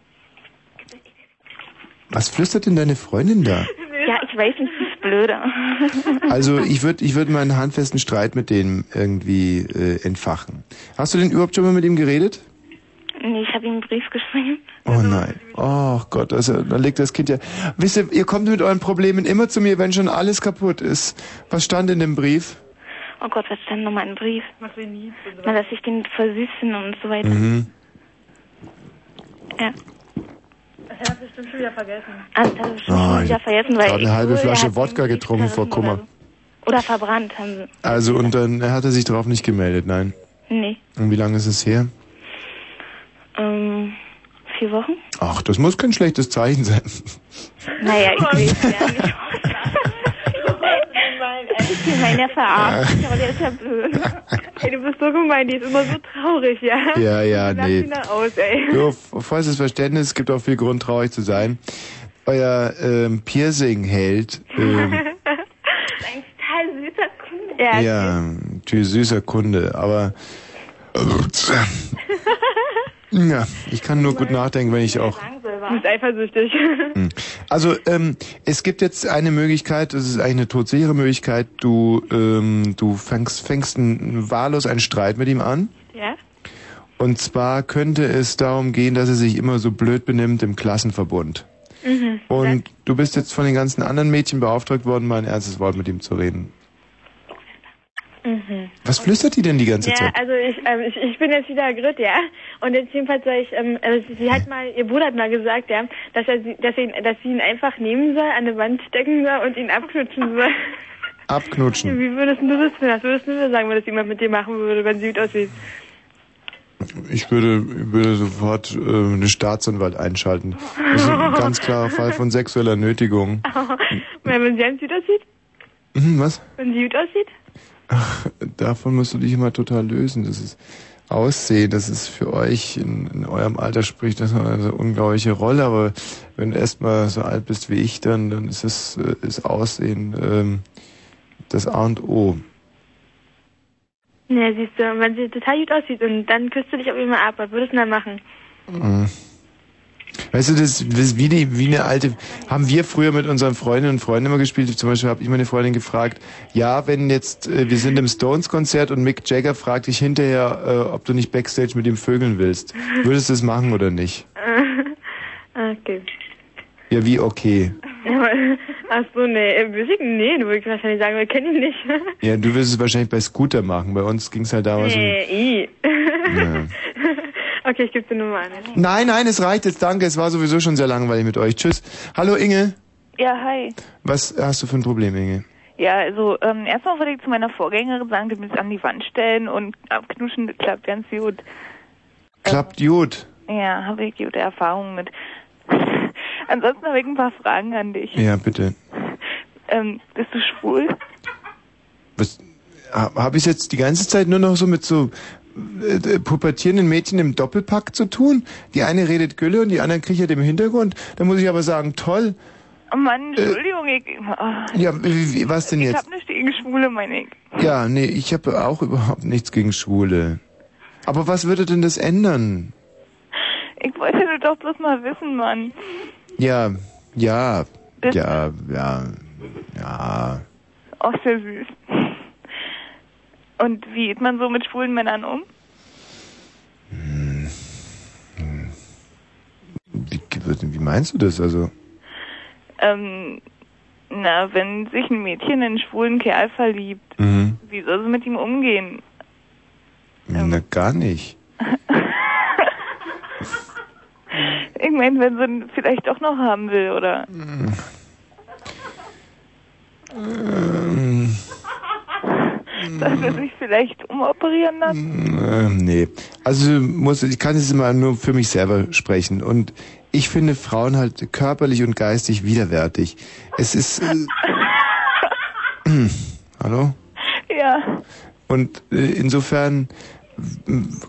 Was flüstert denn deine Freundin da? Ja, ich weiß nicht, das ist blöde. Also ich würde ich würd mal einen handfesten Streit mit dem irgendwie äh, entfachen. Hast du denn überhaupt schon mal mit ihm geredet? Nee, ich habe ihm einen Brief geschrieben. Oh nein. Oh Gott, also, da liegt das Kind ja. Wisst ihr, ihr kommt mit euren Problemen immer zu mir, wenn schon alles kaputt ist. Was stand in dem Brief? Oh Gott, was stand nochmal im Brief? Was wir nie. Na, dass ich den versüßen und so weiter. Mhm. Ja. Das hat er bestimmt schon wieder vergessen. Ah, das habe ich schon Oh, ich wieder vergessen, weil gerade eine ich halbe er Flasche hat Wodka getrunken vor Kummer. Oder verbrannt haben sie. Also und dann hat er sich darauf nicht gemeldet, nein. Nee. Und wie lange ist es her? Ähm, vier Wochen? Ach, das muss kein schlechtes Zeichen sein. Naja, ich weiß ja nicht. Ich meine, der verarscht aber der ist ja blöd. Ey, du bist so gemein, die ist immer so traurig, ja? Ja, ja, Lass nee. ihn aus, ey. Jo, vollstes Verständnis, es gibt auch viel Grund, traurig zu sein. Euer ähm, Piercing-Held, ähm, Ein total süßer Kunde. Ja, ja, tschüss, süßer Kunde, aber ja, ich kann nur gut nachdenken, wenn ich auch. du bist eifersüchtig. Hm. Also ähm, es gibt jetzt eine Möglichkeit, das ist eigentlich eine todsichere Möglichkeit. Du ähm, du fängst fängst ein, wahllos einen Streit mit ihm an. ja? Und zwar könnte es darum gehen, dass er sich immer so blöd benimmt im Klassenverbund. Mhm. Und du bist jetzt von den ganzen anderen Mädchen beauftragt worden, mal ein ernstes Wort mit ihm zu reden. Mhm. Was flüstert die denn die ganze Ja, Zeit? also ich, ähm, ich, ich bin jetzt wieder Grit, ja. Und jetzt jedenfalls soll ich, ähm, also sie hat mal, ihr Bruder hat mal gesagt, ja, dass er sie, dass, ihn, dass sie ihn einfach nehmen soll, an eine Wand stecken soll und ihn abknutschen soll. Abknutschen. Wie würdest du das finden? Was würdest du sagen, wenn das jemand mit dir machen würde, wenn sie gut aussieht? Ich würde, würde sofort äh, einen Staatsanwalt einschalten. Das ist ein ganz klarer Fall von sexueller Nötigung. wenn sie ganz gut aussieht? Mhm, was? Wenn sie gut aussieht? Davon musst du dich immer total lösen. Das ist Aussehen, das ist für euch in, in eurem Alter spricht das eine unglaubliche Rolle, aber wenn du erstmal so alt bist wie ich, dann, dann ist es äh, ist Aussehen ähm, das A und O. Ja, siehst du, wenn sie total gut aussieht und dann küsst du dich auf immer ab, was würdest du denn dann machen? Mhm. Weißt du, das ist wie, die, wie eine alte. Haben wir früher mit unseren Freundinnen und Freunden immer gespielt? Zum Beispiel habe ich meine Freundin gefragt, ja, wenn jetzt, äh, wir sind im Stones-Konzert und Mick Jagger fragt dich hinterher, äh, ob du nicht Backstage mit ihm vögeln willst. Würdest du das machen oder nicht? okay. Ja, wie okay. Ach so, nee, äh, weiß ich, nee, du würdest wahrscheinlich sagen, wir kennen ihn nicht. Ja, du wirst es wahrscheinlich bei Scooter machen. Bei uns ging es halt damals um. nee, i. Ja. Okay, ich gebe die Nummer an. Nein, nein, es reicht jetzt, danke. Es war sowieso schon sehr langweilig mit euch. Tschüss. Hallo Inge. Ja, hi. Was hast du für ein Problem, Inge? Ja, also ähm, erstmal wollte ich zu meiner Vorgängerin sagen, du musst an die Wand stellen und abknuschen, das klappt ganz gut. Klappt gut. Ja, habe ich gute Erfahrungen mit. Ansonsten habe ich ein paar Fragen an dich. Ja, bitte. Ähm, bist du schwul? Was habe ich jetzt die ganze Zeit nur noch so mit so äh, äh, pubertierenden Mädchen im Doppelpack zu tun? Die eine redet Gülle und die andere kichert im Hintergrund. Da muss ich aber sagen, toll. Oh Mann, Entschuldigung, ich... Oh, Ja, wie, wie, was denn ich jetzt? hab nichts gegen Schwule, meine ich. Ja, nee, ich habe auch überhaupt nichts gegen Schwule. Aber was würde denn das ändern? Ich wollte nur doch bloß mal wissen, Mann. Ja, ja, Das- ja, ja, ja. Auch sehr süß. Und wie geht man so mit schwulen Männern um? Wie, wie meinst du das? Also, Ähm, na, wenn sich ein Mädchen in einen schwulen Kerl verliebt, mhm. wie soll sie mit ihm umgehen? na gar nicht. Ich meine, wenn sie ihn vielleicht doch noch haben will, oder? Ähm, Dass er sich vielleicht umoperieren lassen? Ähm, nee. Also muss ich kann jetzt immer nur für mich selber sprechen und ich finde Frauen halt körperlich und geistig widerwärtig. Es ist äh, Hallo? Ja. Und äh, insofern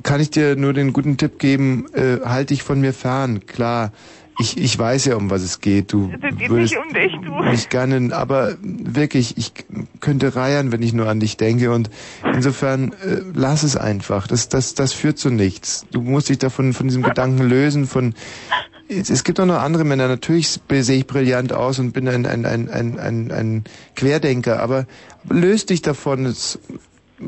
kann ich dir nur den guten Tipp geben, äh, halt dich von mir fern. Klar, ich, ich weiß ja, um was es geht. Du würdest nicht um dich, du. mich gerne, aber wirklich, ich könnte reiern, wenn ich nur an dich denke. Und insofern äh, lass es einfach. Das, das, das führt zu nichts. Du musst dich davon von diesem Gedanken lösen. Von es, es gibt auch noch andere Männer. Natürlich sehe ich brillant aus und bin ein, ein, ein, ein, ein, ein Querdenker, aber löst dich davon. Es,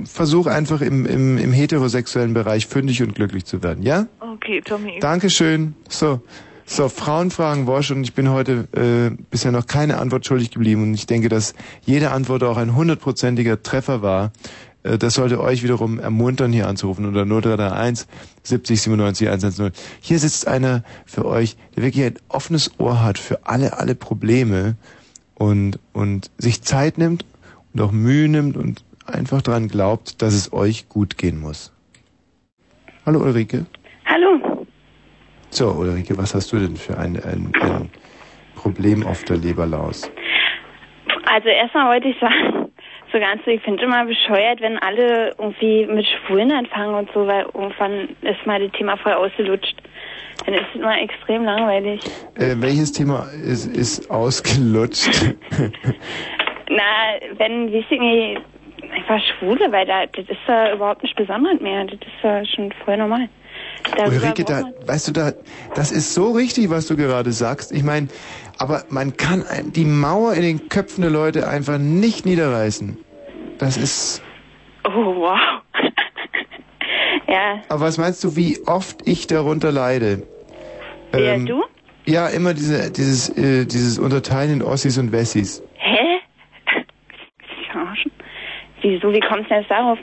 versuch einfach im, im, im heterosexuellen Bereich fündig und glücklich zu werden, ja? Okay, Tommy. Dankeschön. So, so Frauen fragen Wosch und ich bin heute äh, bisher noch keine Antwort schuldig geblieben und ich denke, dass jede Antwort auch ein hundertprozentiger Treffer war. Äh, das sollte euch wiederum ermuntern, hier anzurufen unter 0331 70 97 110. Hier sitzt einer für euch, der wirklich ein offenes Ohr hat für alle, alle Probleme und, und sich Zeit nimmt und auch Mühe nimmt und einfach daran glaubt, dass es euch gut gehen muss. Hallo Ulrike. So, Ulrike, was hast du denn für ein, ein, ein Problem auf der Leberlaus? Also erstmal wollte ich sagen, so ganz ich finde immer bescheuert, wenn alle irgendwie mit Schwulen anfangen und so, weil irgendwann ist mal das Thema voll ausgelutscht. Dann ist es immer extrem langweilig. Äh, welches Thema ist, ist ausgelutscht? Na, wenn, weiß ich nicht, einfach Schwule, weil da, das ist ja überhaupt nicht besonders mehr. Das ist ja schon voll normal. Ulrike, da, weißt du, da, das ist so richtig, was du gerade sagst. Ich meine, aber man kann die Mauer in den Köpfen der Leute einfach nicht niederreißen. Das ist. Oh, wow. ja, Aber was meinst du, wie oft ich darunter leide? wer, Ähm, du? Ja, immer diese, dieses, äh, dieses Unterteilen in Ossis und Wessis. Hä? Verarschen? Wieso, wie kommst du jetzt darauf?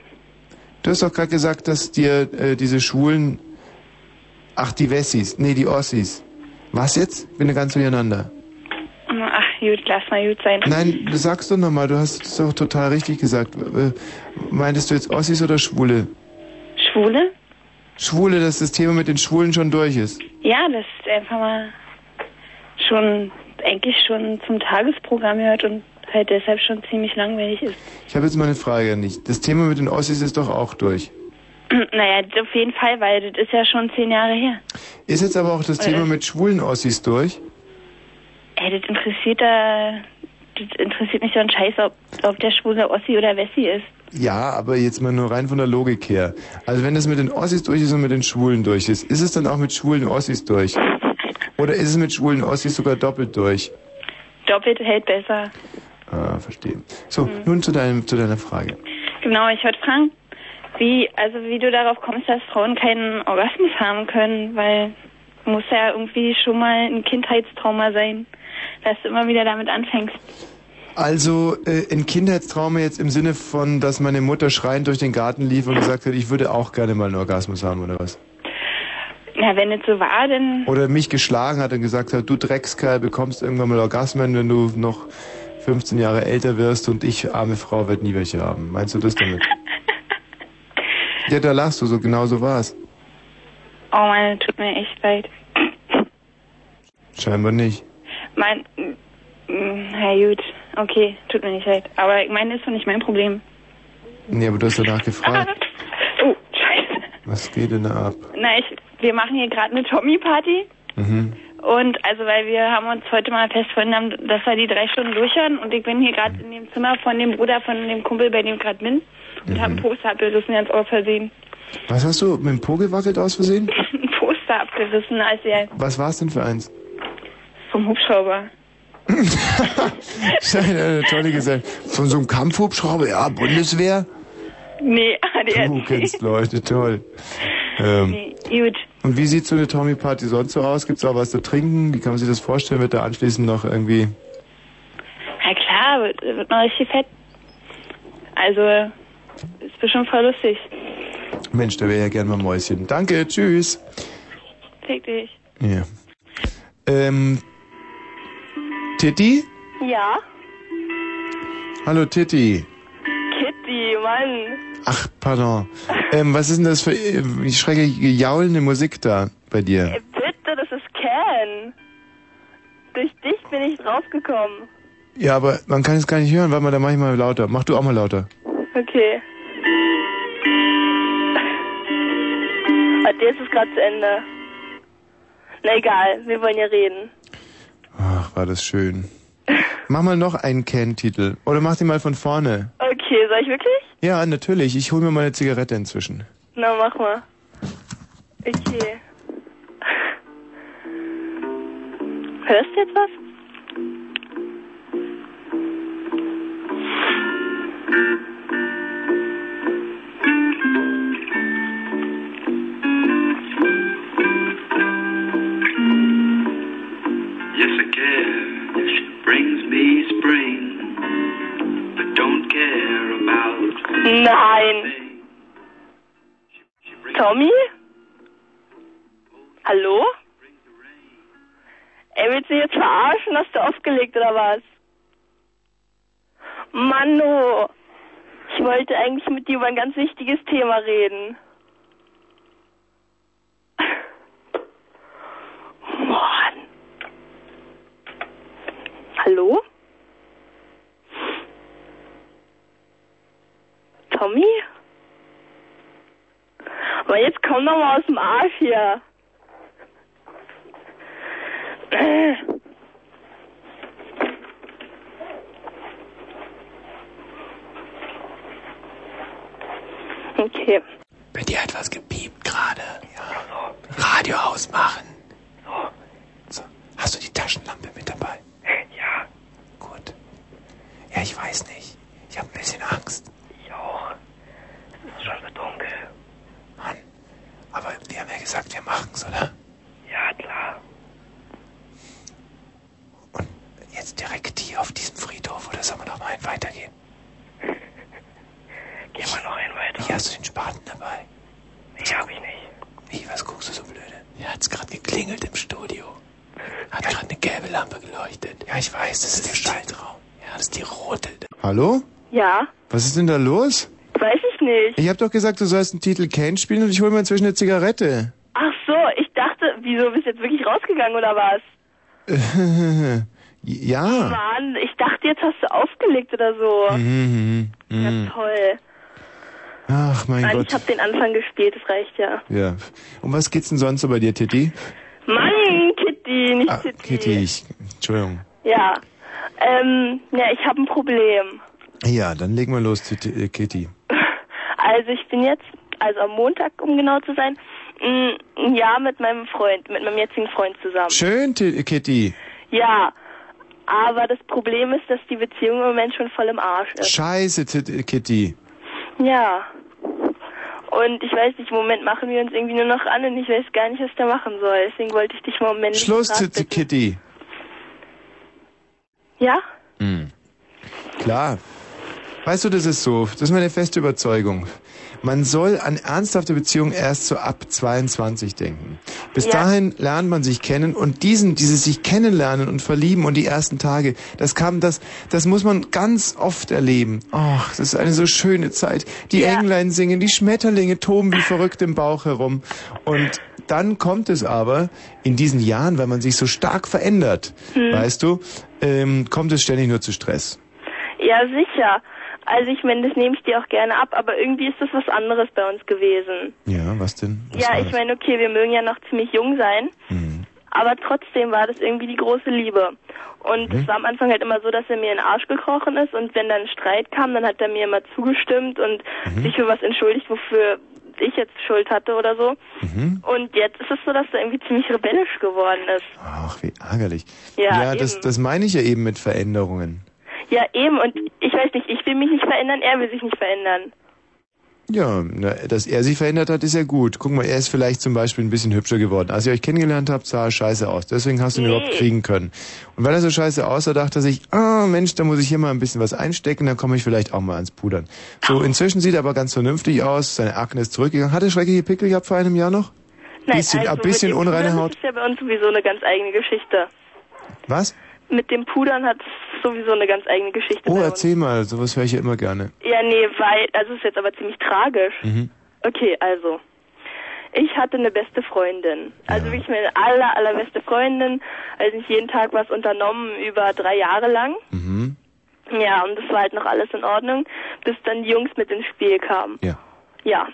Du hast doch gerade gesagt, dass dir äh, diese Schwulen. Ach, die Wessis. Nee, die Ossis. Was jetzt? Bin da ganz durcheinander. Ach, gut, lass mal gut sein. Nein, du sagst doch nochmal, du hast es doch total richtig gesagt. Äh, meintest du jetzt Ossis oder Schwule? Schwule? Schwule, dass das Thema mit den Schwulen schon durch ist. Ja, das ist einfach mal schon, eigentlich schon zum Tagesprogramm gehört und halt deshalb schon ziemlich langweilig ist. Ich habe jetzt mal eine Frage an dich. Das Thema mit den Ossis ist doch auch durch. naja, auf jeden Fall, weil das ist ja schon zehn Jahre her. Ist jetzt aber auch das Oder- Thema mit schwulen Ossis durch? Ey, das interessiert da, das interessiert mich so ein Scheiß, ob, ob der schwule Ossi oder Wessi ist. Ja, aber jetzt mal nur rein von der Logik her. Also wenn das mit den Ossis durch ist und mit den Schwulen durch ist, ist es dann auch mit schwulen Ossis durch? Oder ist es mit schwulen Ossis sogar doppelt durch? Doppelt hält besser. Ah, verstehe. So, nun zu, deinem, zu deiner Frage. Genau, ich wollte fragen, wie, also wie du darauf kommst, dass Frauen keinen Orgasmus haben können, weil muss ja irgendwie schon mal ein Kindheitstrauma sein, dass du immer wieder damit anfängst. Also äh, ein Kindheitstrauma jetzt im Sinne von, dass meine Mutter schreiend durch den Garten lief und gesagt hat, ich würde auch gerne mal einen Orgasmus haben oder was? Na, wenn es so war, dann Oder mich geschlagen hat und gesagt hat, du Dreckskerl bekommst irgendwann mal Orgasmen, wenn du noch 15 Jahre älter wirst und ich, arme Frau, werde nie welche haben. Meinst du das damit? Ja, da lachst du, so genau so war's. oh Mann, tut mir echt leid. Scheinbar nicht. Mein, na gut, okay, tut mir nicht leid. Aber ich meine, das ist doch nicht mein Problem. Nee, aber du hast danach gefragt. Oh, scheiße. Was geht denn da ab? Na, ich, wir machen hier gerade eine Tommy-Party. Mhm. Und also, weil wir haben uns heute mal fest vorgenommen, dass wir die drei Stunden durchhören. Und ich bin hier gerade in dem Zimmer von dem Bruder von dem Kumpel, bei dem ich gerade bin. Und Mhm. habe ein Poster abgerissen, ganz aus Versehen. Was hast du mit dem Po gewackelt aus Versehen? ein Poster abgerissen, als er Was war's denn für eins? vom Hubschrauber. Scheine eine tolle Gesellschaft. Von so einem Kampfhubschrauber, ja, Bundeswehr. Nee, Du ADAC. kennst Leute, toll. Ähm, Nee, gut. Und wie sieht so eine Tommy-Party sonst so aus? Gibt's auch was zu trinken? Wie kann man sich das vorstellen? Wird da anschließend noch irgendwie... Na klar, wird, wird noch richtig fett. Also, ist bestimmt voll lustig. Mensch, da wäre ja gern mal Mäuschen. Danke, tschüss. Fick dich. Ja. Ähm, Titti? Ja, Hallo Titti. Kitty, Mann. Ach, pardon. Ähm, was ist denn das für äh, schreckliche jaulende Musik da bei dir? Äh, Bitte, das ist Ken. Durch dich bin ich draufgekommen. Ja, aber man kann es gar nicht hören. Warte mal, da mach ich mal lauter. Mach du auch mal lauter. Okay. Warte, jetzt ist gerade zu Ende. Na egal, wir wollen ja reden. Ach, war das schön. Mach mal noch einen Ken-Titel. Oder mach den mal von vorne. Okay, soll ich wirklich? Ja, natürlich. Ich hol mir mal eine Zigarette inzwischen. Na, mach mal. Okay. Hörst du jetzt was? Yes, I care if she brings me spring, but don't care about. Nein. Tommy? Hallo? Ey, willst du jetzt verarschen? Hast du aufgelegt oder was? Mano, ich wollte eigentlich mit dir über ein ganz wichtiges Thema reden. Mann. Hallo? Tommy? Aber jetzt komm doch mal aus dem Arsch hier. Okay. Bei dir hat was gepiept gerade. Ja. Radio ausmachen. So. Hast du die Taschenlampe mit dabei? Ja. Ja, ich weiß nicht. Ich habe ein bisschen Angst. Ich auch. Es ist schon so dunkel. Mann. Aber wir haben ja gesagt, wir machen's, oder? Ja, klar. Und jetzt direkt hier auf diesem Friedhof, oder sollen wir noch mal einen weitergehen? Gehen wir noch einen weiter. Hier hast du den Spaten dabei. Nee, hab ich nicht. Wie, was guckst du so blöde? Ja, hat's gerade geklingelt im Studio. Hat gerade eine gelbe Lampe geleuchtet. Ja, ich weiß, das ist der Schaltraum. Ja, das ist die rote. Hallo? Ja, Was ist denn da los? weiß ich nicht. Ich hab doch gesagt, du sollst einen Titel Kane spielen und ich hol mir inzwischen eine Zigarette. Ach so, ich dachte, wieso bist du jetzt wirklich rausgegangen oder was? Ja. Mann, ich dachte, jetzt hast du aufgelegt oder so. Mhm, mhm, Ja, mhm. toll. Ach, mein Nein, Gott. ich habe den Anfang gespielt, das reicht ja. Ja. Um was geht's denn sonst so bei dir, Titi? Mann, Kitty, nicht Ah, Kitty. Kitty, ich, Entschuldigung. Ja. Ähm, ja, ich habe ein Problem. Ja, dann legen wir los, äh, Kitty. Also ich bin jetzt, also am Montag, um genau zu sein, mm, ein Jahr mit meinem Freund, mit meinem jetzigen Freund zusammen. Schön, Ti- Kitty. Ja. Aber das Problem ist, dass die Beziehung im Moment schon voll im Arsch ist. Scheiße, Ti- Kitty. Ja. Und ich weiß nicht, im Moment machen wir uns irgendwie nur noch an und ich weiß gar nicht, was ich da machen soll. Deswegen wollte ich dich mal um männlichen Schluss. Kitty. Ja? Hm. Klar. Weißt du, das ist so. Das ist meine feste Überzeugung. Man soll an ernsthafte Beziehungen erst so ab 22 denken. Bis Ja. dahin lernt man sich kennen und diesen, dieses sich kennenlernen und verlieben und die ersten Tage, das kam, das, das muss man ganz oft erleben. Ach, das ist eine so schöne Zeit. Die Englein singen, die Schmetterlinge toben wie verrückt im Bauch herum. Und dann kommt es aber in diesen Jahren, weil man sich so stark verändert, Hm. weißt du, ähm, kommt es ständig nur zu Stress. Ja, sicher. Also ich meine, das nehme ich dir auch gerne ab, aber irgendwie ist das was anderes bei uns gewesen. Ja, was denn? Was ja, ich das? meine, okay, wir mögen ja noch ziemlich jung sein, Mhm. aber trotzdem war das irgendwie die große Liebe. Und Mhm. es war am Anfang halt immer so, dass er mir in den Arsch gekrochen ist und wenn dann ein Streit kam, dann hat er mir immer zugestimmt und Mhm. sich für was entschuldigt, wofür ich jetzt Schuld hatte oder so. Mhm. Und jetzt ist es so, dass er irgendwie ziemlich rebellisch geworden ist. Ach, wie ärgerlich. Ja, das, eben. das meine ich ja eben mit Veränderungen. Ja, eben. Und ich weiß nicht, ich will mich nicht verändern, er will sich nicht verändern. Ja, na, dass er sich verändert hat, ist ja gut. Guck mal, er ist vielleicht zum Beispiel ein bisschen hübscher geworden. Als ihr euch kennengelernt habt, sah er scheiße aus. Deswegen hast du ihn Nee. überhaupt kriegen können. Und weil er so scheiße aussah, dachte er sich, ah Mensch, da muss ich hier mal ein bisschen was einstecken, dann komme ich vielleicht auch mal ans Pudern. So, inzwischen sieht er aber ganz vernünftig aus, seine Akne ist zurückgegangen. Hat er schreckliche Pickel gehabt vor einem Jahr noch? Nein, bisschen, also ein bisschen unreine Haut. Das ist ja bei uns sowieso eine ganz eigene Geschichte. Was? Mit dem Pudern hat es sowieso eine ganz eigene Geschichte. Oh, erzähl mal, sowas höre ich ja immer gerne. Ja, nee, weil, also ist jetzt aber ziemlich tragisch. Mhm. Okay, also. Ich hatte eine beste Freundin. Also wirklich meine aller, allerbeste Freundin. Also nicht jeden Tag was unternommen über drei Jahre lang. Mhm. Ja, und das war halt noch alles in Ordnung, bis dann die Jungs mit ins Spiel kamen. Ja. Ja.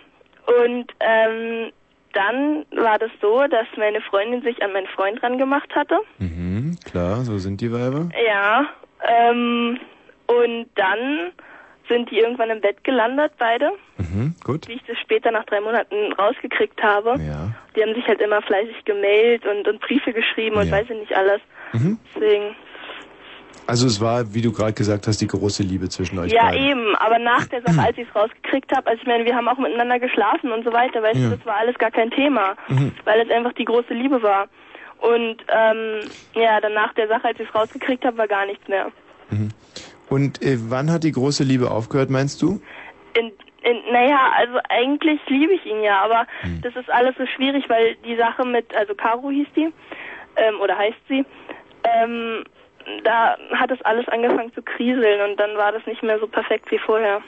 Und ähm, dann war das so, dass meine Freundin sich an meinen Freund ran gemacht hatte. Mhm, klar, so sind die Weiber. Ja. Ähm, und dann sind die irgendwann im Bett gelandet, beide. Mhm, gut. Wie ich das später nach drei Monaten rausgekriegt habe. Ja. Die haben sich halt immer fleißig gemeldet und, und Briefe geschrieben und Ja. weiß ich nicht alles. Mhm. Deswegen. Also es war, wie du gerade gesagt hast, die große Liebe zwischen euch Ja, beiden. eben, aber nach der Sache, als ich es rausgekriegt habe, also ich meine, wir haben auch miteinander geschlafen und so weiter, weißt Ja. du, das war alles gar kein Thema, Mhm. weil es einfach die große Liebe war. Und ähm, ja, dann nach der Sache, als ich es rausgekriegt habe, war gar nichts mehr. Mhm. Und äh, wann hat die große Liebe aufgehört, meinst du? In, in, naja, also eigentlich liebe ich ihn ja, aber Hm. das ist alles so schwierig, weil die Sache mit, also Caro hieß die, ähm, oder heißt sie, ähm, da hat es alles angefangen zu kriseln und dann war das nicht mehr so perfekt wie vorher.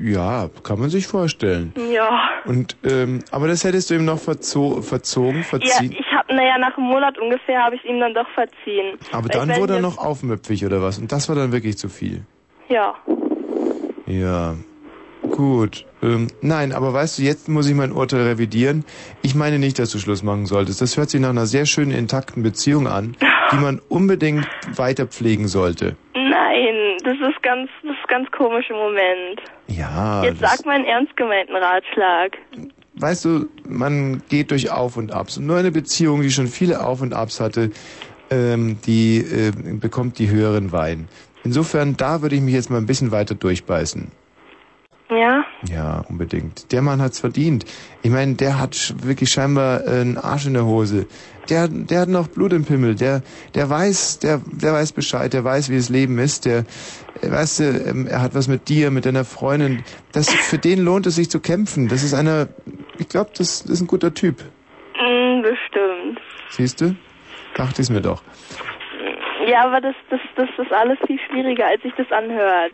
Ja, kann man sich vorstellen. Ja. Und ähm, aber das hättest du ihm noch verzo verzogen, Ja, verziehen. ich habe, naja, nach einem Monat ungefähr habe ich ihm dann doch verziehen. aber Weil dann wurde er noch aufmüpfig oder was? Und das war dann wirklich zu viel. Ja. Ja. Gut. Ähm, nein, aber weißt du, jetzt muss ich mein Urteil revidieren. Ich meine nicht, dass du Schluss machen solltest. Das hört sich nach einer sehr schönen, intakten Beziehung an, die man unbedingt weiter pflegen sollte. Nein, das ist ganz, das ganz komisch im Moment. Ja. Jetzt sag mal einen ernst gemeinten Ratschlag. weißt du, man geht durch Auf und Abs. Und nur eine Beziehung, die schon viele Auf und Abs hatte, ähm, die äh, bekommt die höheren Wein. Insofern, da würde ich mich jetzt mal ein bisschen weiter durchbeißen. Ja? Ja, unbedingt. Der Mann hat's verdient. Ich meine, der hat wirklich scheinbar äh, einen Arsch in der Hose. Der, der hat noch Blut im Pimmel. Der, der weiß, der, der weiß Bescheid. Der weiß, wie das Leben ist. Der, weißt du, ähm, er hat was mit dir, mit deiner Freundin. Das, für den lohnt es sich zu kämpfen. Das ist einer, ich glaube, das, das ist ein guter Typ. Mm, bestimmt. Siehst du? Dachte ich's mir doch. Ja, aber das, das, das ist alles viel schwieriger, als sich das anhört.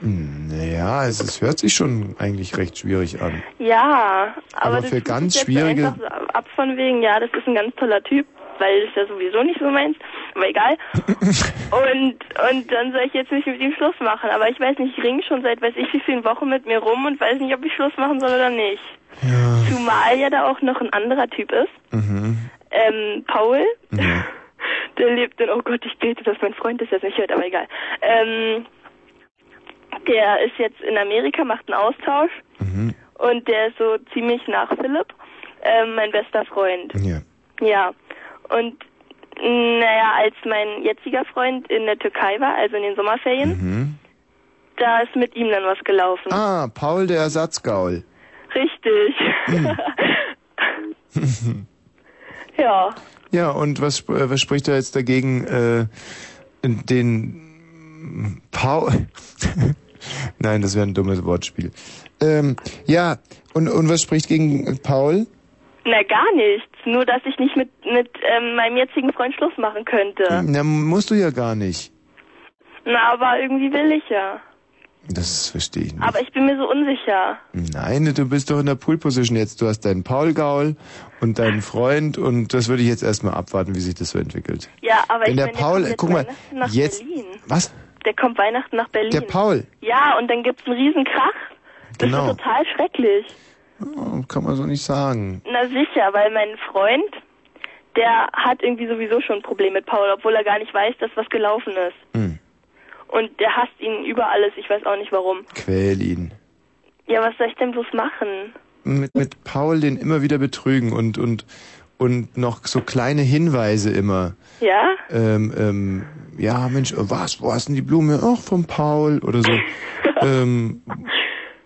Naja, es, es hört sich schon eigentlich recht schwierig an. Ja, aber, Aber für ganz schwierige- einfach so ab von wegen, ja, das ist ein ganz toller Typ. weil das ist ja sowieso nicht so meins, aber egal. Und, und dann soll ich jetzt nicht mit ihm Schluss machen, aber ich weiß nicht, ich ringe schon seit weiß ich wie vielen Wochen mit mir rum und weiß nicht, ob ich Schluss machen soll oder nicht. Zumal ja da auch noch ein anderer Typ ist, Mhm. ähm, Paul. Der lebt in, oh Gott, ich bete, dass mein Freund das jetzt nicht hört, aber egal. Ähm, der ist jetzt in Amerika, macht einen Austausch Mhm. und der ist so ziemlich nach Philipp, ähm, mein bester Freund. Ja. Ja. Und naja, als mein jetziger Freund in der Türkei war, also in den Sommerferien, Mhm. da ist mit ihm dann was gelaufen. Ah, Paul der Ersatzgaul. Richtig. ja. Ja, und was, äh, was spricht da jetzt dagegen, äh, den Paul... Nein, das wäre ein dummes Wortspiel. Ähm, ja, und, und was spricht gegen Paul? Na, gar nichts. Nur, dass ich nicht mit, mit ähm, meinem jetzigen Freund Schluss machen könnte. Na, musst du ja gar nicht. Na, aber irgendwie will ich ja. Das verstehe ich nicht. Aber ich bin mir so unsicher. Nein, du bist doch in der Pool-Position jetzt. Du hast deinen Paul-Gaul und deinen Freund und das würde ich jetzt erstmal abwarten, wie sich das so entwickelt. Ja, aber Wenn ich der meine, Paul- guck mal, Weihnachten nach jetzt- Berlin. Was? Der kommt Weihnachten nach Berlin. Der Paul? Ja, und dann gibt's einen riesen Krach. Das Genau. ist total schrecklich. Oh, kann man so nicht sagen. Na sicher, weil mein Freund, der hat irgendwie sowieso schon ein Problem mit Paul, obwohl er gar nicht weiß, dass was gelaufen ist. Hm. Und der hasst ihn über alles, ich weiß auch nicht warum. Quäl ihn. Ja, was soll ich denn bloß machen? Mit, mit Paul den immer wieder betrügen und, und, und noch so kleine Hinweise immer. Ja? Ähm, ähm, ja, Mensch, äh, was, wo hast denn die Blume? Ach, vom Paul oder so. ähm,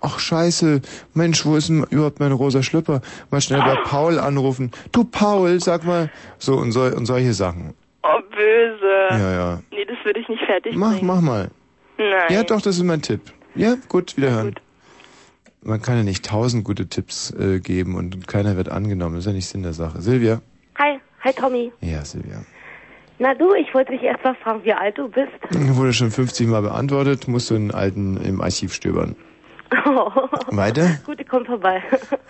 ach, scheiße, Mensch, wo ist denn überhaupt mein rosa Schlüpper? Mal schnell bei Paul anrufen. Du, Paul, sag mal. So, und, so, und solche Sachen. Oh, böse. Ja, ja. Nee, das würde ich nicht fertig Mach, bringen. mach mal. Nein. Ja, doch, das ist mein Tipp. Ja, gut, wiederhören. Man kann ja nicht tausend gute Tipps äh, geben und keiner wird angenommen. Das ist ja nicht Sinn der Sache. Silvia? Hi, hi Tommy. Ja, Silvia. Na du, ich wollte dich erst mal fragen, wie alt du bist. Wurde schon 50 Mal beantwortet, musst du in alten im Archiv stöbern. Weiter? Gut, ich komm vorbei.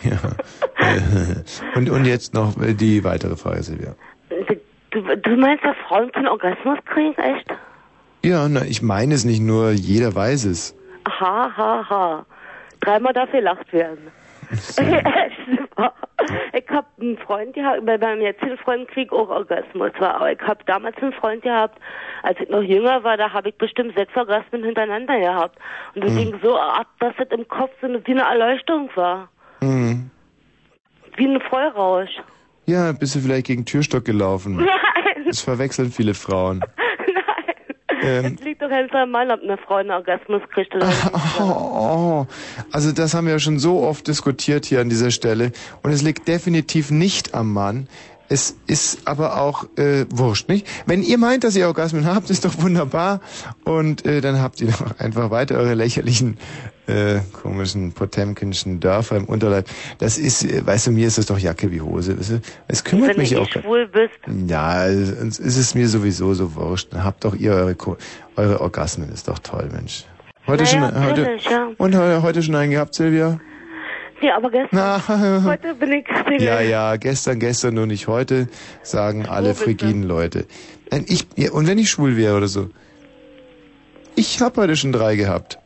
und, und jetzt noch äh, die weitere Frage, Silvia. Du, du meinst, dass Frauen keinen Orgasmus kriegen, echt? Ja, na, ich meine es nicht nur, jeder weiß es. Ha, ha, ha. Dreimal darf gelacht werden. ich hab einen Freund gehabt, bei meinem jetzigen Freund krieg auch Orgasmus. War, aber ich hab damals einen Freund gehabt, als ich noch jünger war, da habe ich bestimmt sechs Orgasmen hintereinander gehabt. Und das Hm. ging so ab, dass es im Kopf so eine, wie eine Erleuchtung war. Hm. Wie ein Vollrausch. Ja, bist du vielleicht gegen Türstock gelaufen? Nein, Das verwechseln viele Frauen. Ähm, es liegt doch am Mann, ob eine Frau einen Orgasmus kriegt nicht. Oh, also das haben wir ja schon so oft diskutiert hier an dieser Stelle. Und es liegt definitiv nicht am Mann. Es ist aber auch äh, wurscht, nicht? Wenn ihr meint, dass ihr Orgasmen habt, ist doch wunderbar. Und äh, dann habt ihr doch einfach weiter eure lächerlichen, äh, komischen Potemkinschen Dörfer im Unterleib. Das ist, äh, weißt du, mir ist das doch Jacke wie Hose. weißt du? Es kümmert Wenn mich du eh auch. schwul bist. Ja, es ist es mir sowieso so wurscht. Habt doch ihr eure, Ko- eure Orgasmen. Ist doch toll, Mensch. Heute Naja, schon, heute, natürlich, ja. und heu- heute schon einen gehabt, Silvia? Ja, aber gestern, Na. heute bin ich Single. Ja, ja, gestern, gestern nur nicht heute, sagen alle bist du? frigiden Leute. Nein, ich, ja, und wenn ich schwul wäre oder so? Ich habe heute schon drei gehabt.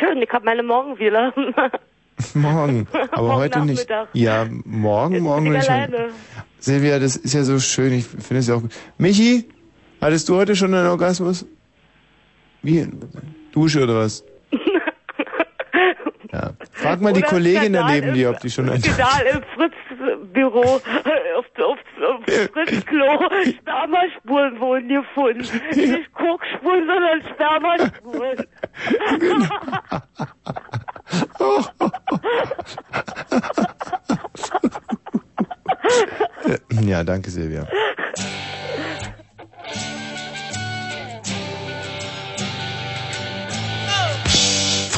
Schön, ich hab meine morgen wieder. Morgen, aber Morgen heute nicht. Ja, morgen, morgen bin will ich alleine. Silvia, das ist ja so schön, ich finde es ja auch gut. Michi, hattest du heute schon einen Orgasmus? Wie? Dusche oder was? Ja. Frag mal die Kollegin Skandal daneben dir, ob die schon einen... Skandal im Fritz-Büro, auf, auf, auf Fritz-Klo, Spermaspuren wurden gefunden. Nicht Kokspuren, sondern Spermaspuren. Ja, danke Silvia.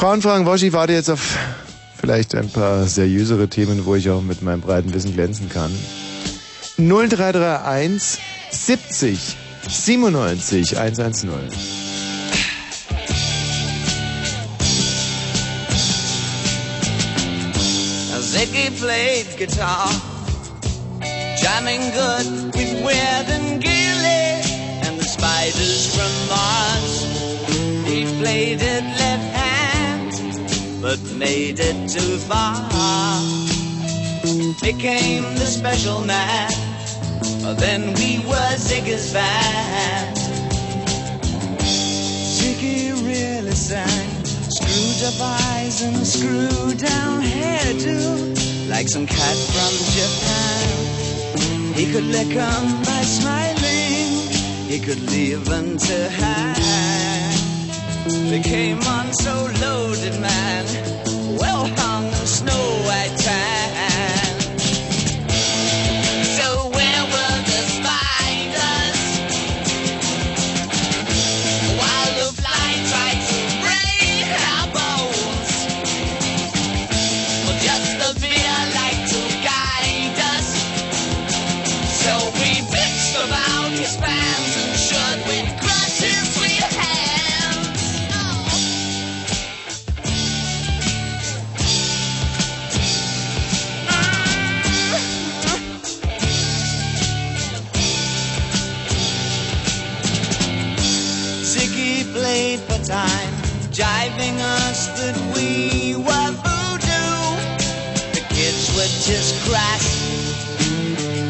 Frauenfragen, Woschi, warte jetzt auf vielleicht ein paar seriösere Themen, wo ich auch mit meinem breiten Wissen glänzen kann. 0331 70 97 110. Ziggy played guitar, Jamming good with Weird and Gilly and the spiders from Mars. He played it left hand, but made it too far. Became the special man. Then we were Ziggy's band. Ziggy really sang. Screwed up eyes and a screw down hairdo. Like some cat from Japan. He could lick 'em by smiling. He could leave them to hang. They came on so loaded, man. Well hung snow white time, jiving us that we were voodoo. The kids were just crass.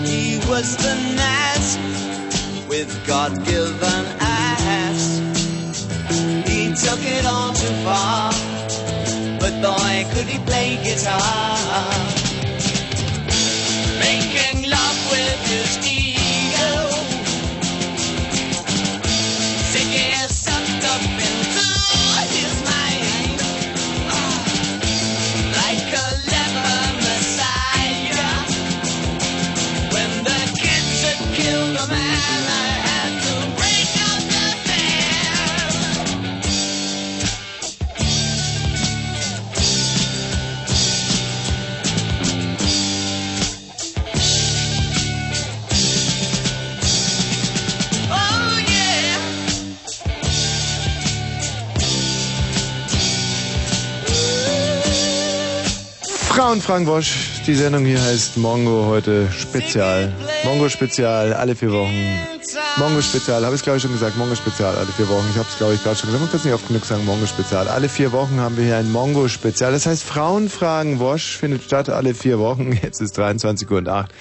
He was the nas with God-given ass. He took it all too far, but boy, could he play guitar. Frauen Frank Wosch, die Sendung hier heißt Mongo heute Spezial. Mongo Spezial, alle vier Wochen. Mongo Spezial, habe ich glaube ich schon gesagt, Mongo Spezial, alle vier Wochen. Ich habe es glaube ich gerade schon gesagt, man kann es nicht oft genug sagen, Mongo Spezial. Alle vier Wochen haben wir hier ein Mongo Spezial. Das heißt, Frauen fragen Wosch findet statt alle vier Wochen. Jetzt ist 23 Uhr und 8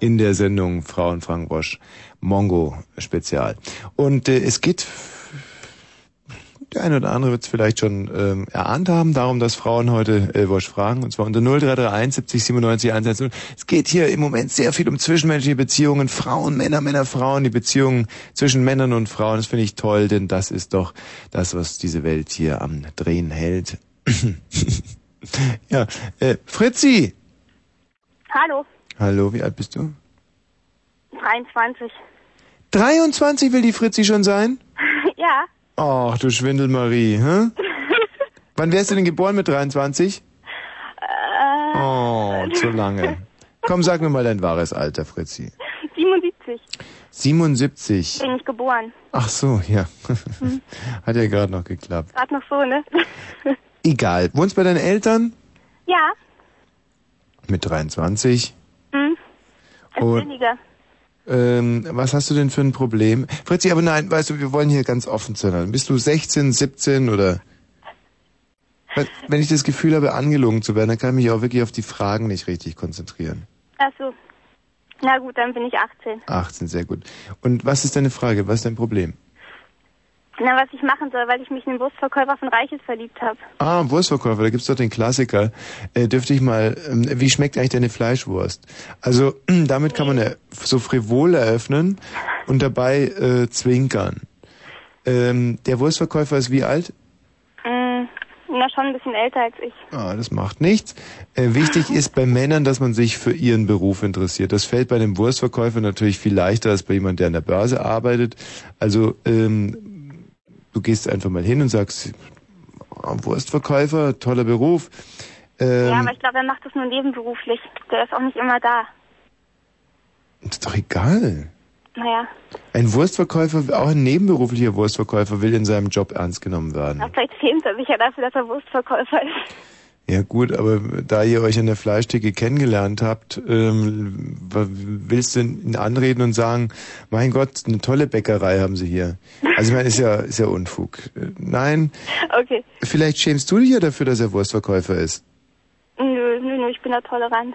in der Sendung Frauen fragen Wosch. Mongo Spezial. Und äh, es geht der eine oder andere wird es vielleicht schon ähm, erahnt haben, darum, dass Frauen heute äh, Wosch fragen, und zwar unter 0331 70 97 110. Es geht hier im Moment sehr viel um zwischenmenschliche Beziehungen, Frauen, Männer, Männer, Frauen, die Beziehungen zwischen Männern und Frauen. Das finde ich toll, denn das ist doch das, was diese Welt hier am Drehen hält. ja, äh, Fritzi! Hallo, Hallo, wie alt bist du? 23. 23 will die Fritzi schon sein? ja, Ach, du Schwindelmarie, hä? Wann wärst du denn geboren mit 23? äh, Oh, zu lange. Komm, sag mir mal dein wahres Alter, Fritzi. 77 77. bin ich geboren. Ach so, ja. Hm. Hat ja gerade noch geklappt. Gerade noch so, ne? Egal. Wohnst bei deinen Eltern? ja, Mit 23. hm. Ist Und. Ähm, was hast du denn für ein Problem? Fritzi, aber nein, weißt du, wir wollen hier ganz offen sein. Bist du 16, 17 oder... Wenn ich das Gefühl habe, angelogen zu werden, dann kann ich mich auch wirklich auf die Fragen nicht richtig konzentrieren. Ach so. Na gut, dann bin ich 18. 18, sehr gut. Und was ist deine Frage? Was ist dein Problem? Na, was ich machen soll, weil ich mich in den Wurstverkäufer von Reiches verliebt habe. Ah, Wurstverkäufer, da gibt's doch den Klassiker. Äh, dürfte ich mal, ähm, wie schmeckt eigentlich deine Fleischwurst? Also, damit kann man ja so frivol eröffnen und dabei äh, zwinkern. Ähm, der Wurstverkäufer ist wie alt? Mm, na, schon ein bisschen älter als ich. Ah, das macht nichts. Äh, wichtig ist bei Männern, dass man sich für ihren Beruf interessiert. Das fällt bei einem Wurstverkäufer natürlich viel leichter als bei jemandem, der an der Börse arbeitet. Also, ähm, du gehst einfach mal hin und sagst, ah, Wurstverkäufer, toller Beruf. Ähm, ja, aber ich glaube, er macht das nur nebenberuflich. Der ist auch nicht immer da. ist doch egal. Naja, Ein Wurstverkäufer, auch ein nebenberuflicher Wurstverkäufer will in seinem Job ernst genommen werden. na, vielleicht schämt er sich ja dafür, dass er Wurstverkäufer ist. Ja gut, aber da ihr euch an der Fleischtheke kennengelernt habt, ähm, willst du ihn anreden und sagen, mein Gott, eine tolle Bäckerei haben sie hier. Also ich meine, ist ja, ist ja Unfug. Nein, Okay. vielleicht schämst du dich ja dafür, dass er Wurstverkäufer ist. Nö, nö, nö, ich bin da tolerant.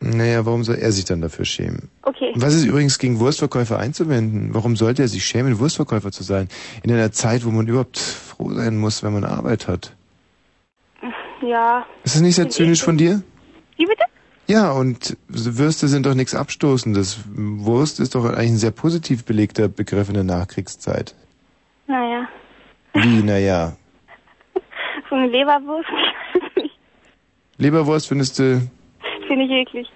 Naja, warum soll er sich dann dafür schämen? Okay. Was ist übrigens gegen Wurstverkäufer einzuwenden? Warum sollte er sich schämen, Wurstverkäufer zu sein? In einer Zeit, wo man überhaupt froh sein muss, wenn man Arbeit hat. Ja. Ist das nicht sehr zynisch von dir? Wie bitte? Ja, und Würste sind doch nichts Abstoßendes. Wurst ist doch eigentlich ein sehr positiv belegter Begriff in der Nachkriegszeit. Naja, Wie, naja. so eine Leberwurst Leberwurst findest du, finde ich eklig.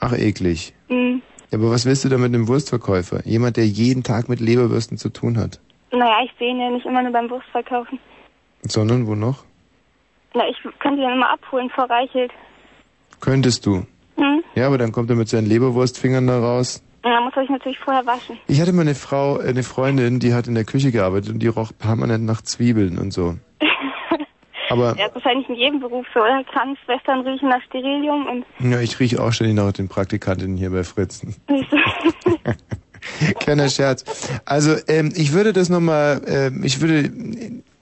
ach eklig. Hm. Ja, aber was willst du da mit einem Wurstverkäufer? Jemand, der jeden Tag mit Leberwürsten zu tun hat. Naja, ich sehe ihn ja nicht immer nur beim Wurstverkaufen. Sondern wo noch? Na, ich könnte ihn immer abholen vor Reichelt. Könntest du. Hm? Ja, aber dann kommt er mit seinen Leberwurstfingern da raus. Dann muss er sich natürlich vorher waschen. Ich hatte mal eine Frau, äh, eine Freundin, die hat in der Küche gearbeitet und die roch permanent nach Zwiebeln und so. Aber Ja, wahrscheinlich in jedem Beruf so, oder? Krankenschwestern riechen nach Sterilium und ja, ich rieche auch ständig nach den Praktikantinnen hier bei Fritzen. Kleiner Scherz. Also ähm, ich würde das nochmal, ähm, ich würde,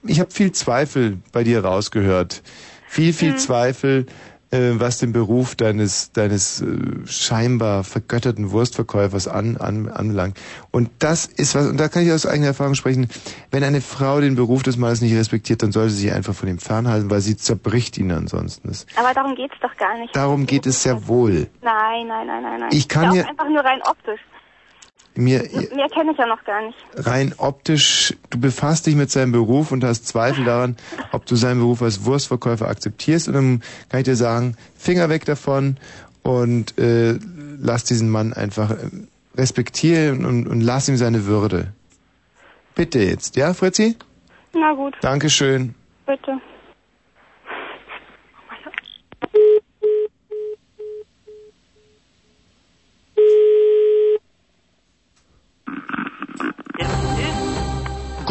ich habe viel Zweifel bei dir rausgehört. Viel, viel Mhm. Zweifel, äh, was den Beruf deines, deines äh, scheinbar vergötterten Wurstverkäufers an, an, anbelangt. Und das ist was, und da kann ich aus eigener Erfahrung sprechen, wenn eine Frau den Beruf des Mannes nicht respektiert, dann sollte sie sich einfach von ihm fernhalten, weil sie zerbricht ihn ansonsten. Aber darum geht's doch gar nicht. darum geht es sehr wohl. Nein, nein, nein, nein, nein. Ich kann ja ja- auch einfach nur rein optisch. Mir, Mehr kenne ich ja noch gar nicht. rein optisch, du befasst dich mit seinem Beruf und hast Zweifel daran, ob du seinen Beruf als Wurstverkäufer akzeptierst. Und dann kann ich dir sagen, Finger weg davon und äh, lass diesen Mann einfach äh, respektieren und, und lass ihm seine Würde. Bitte jetzt, ja, Fritzi? Na gut, Dankeschön. bitte.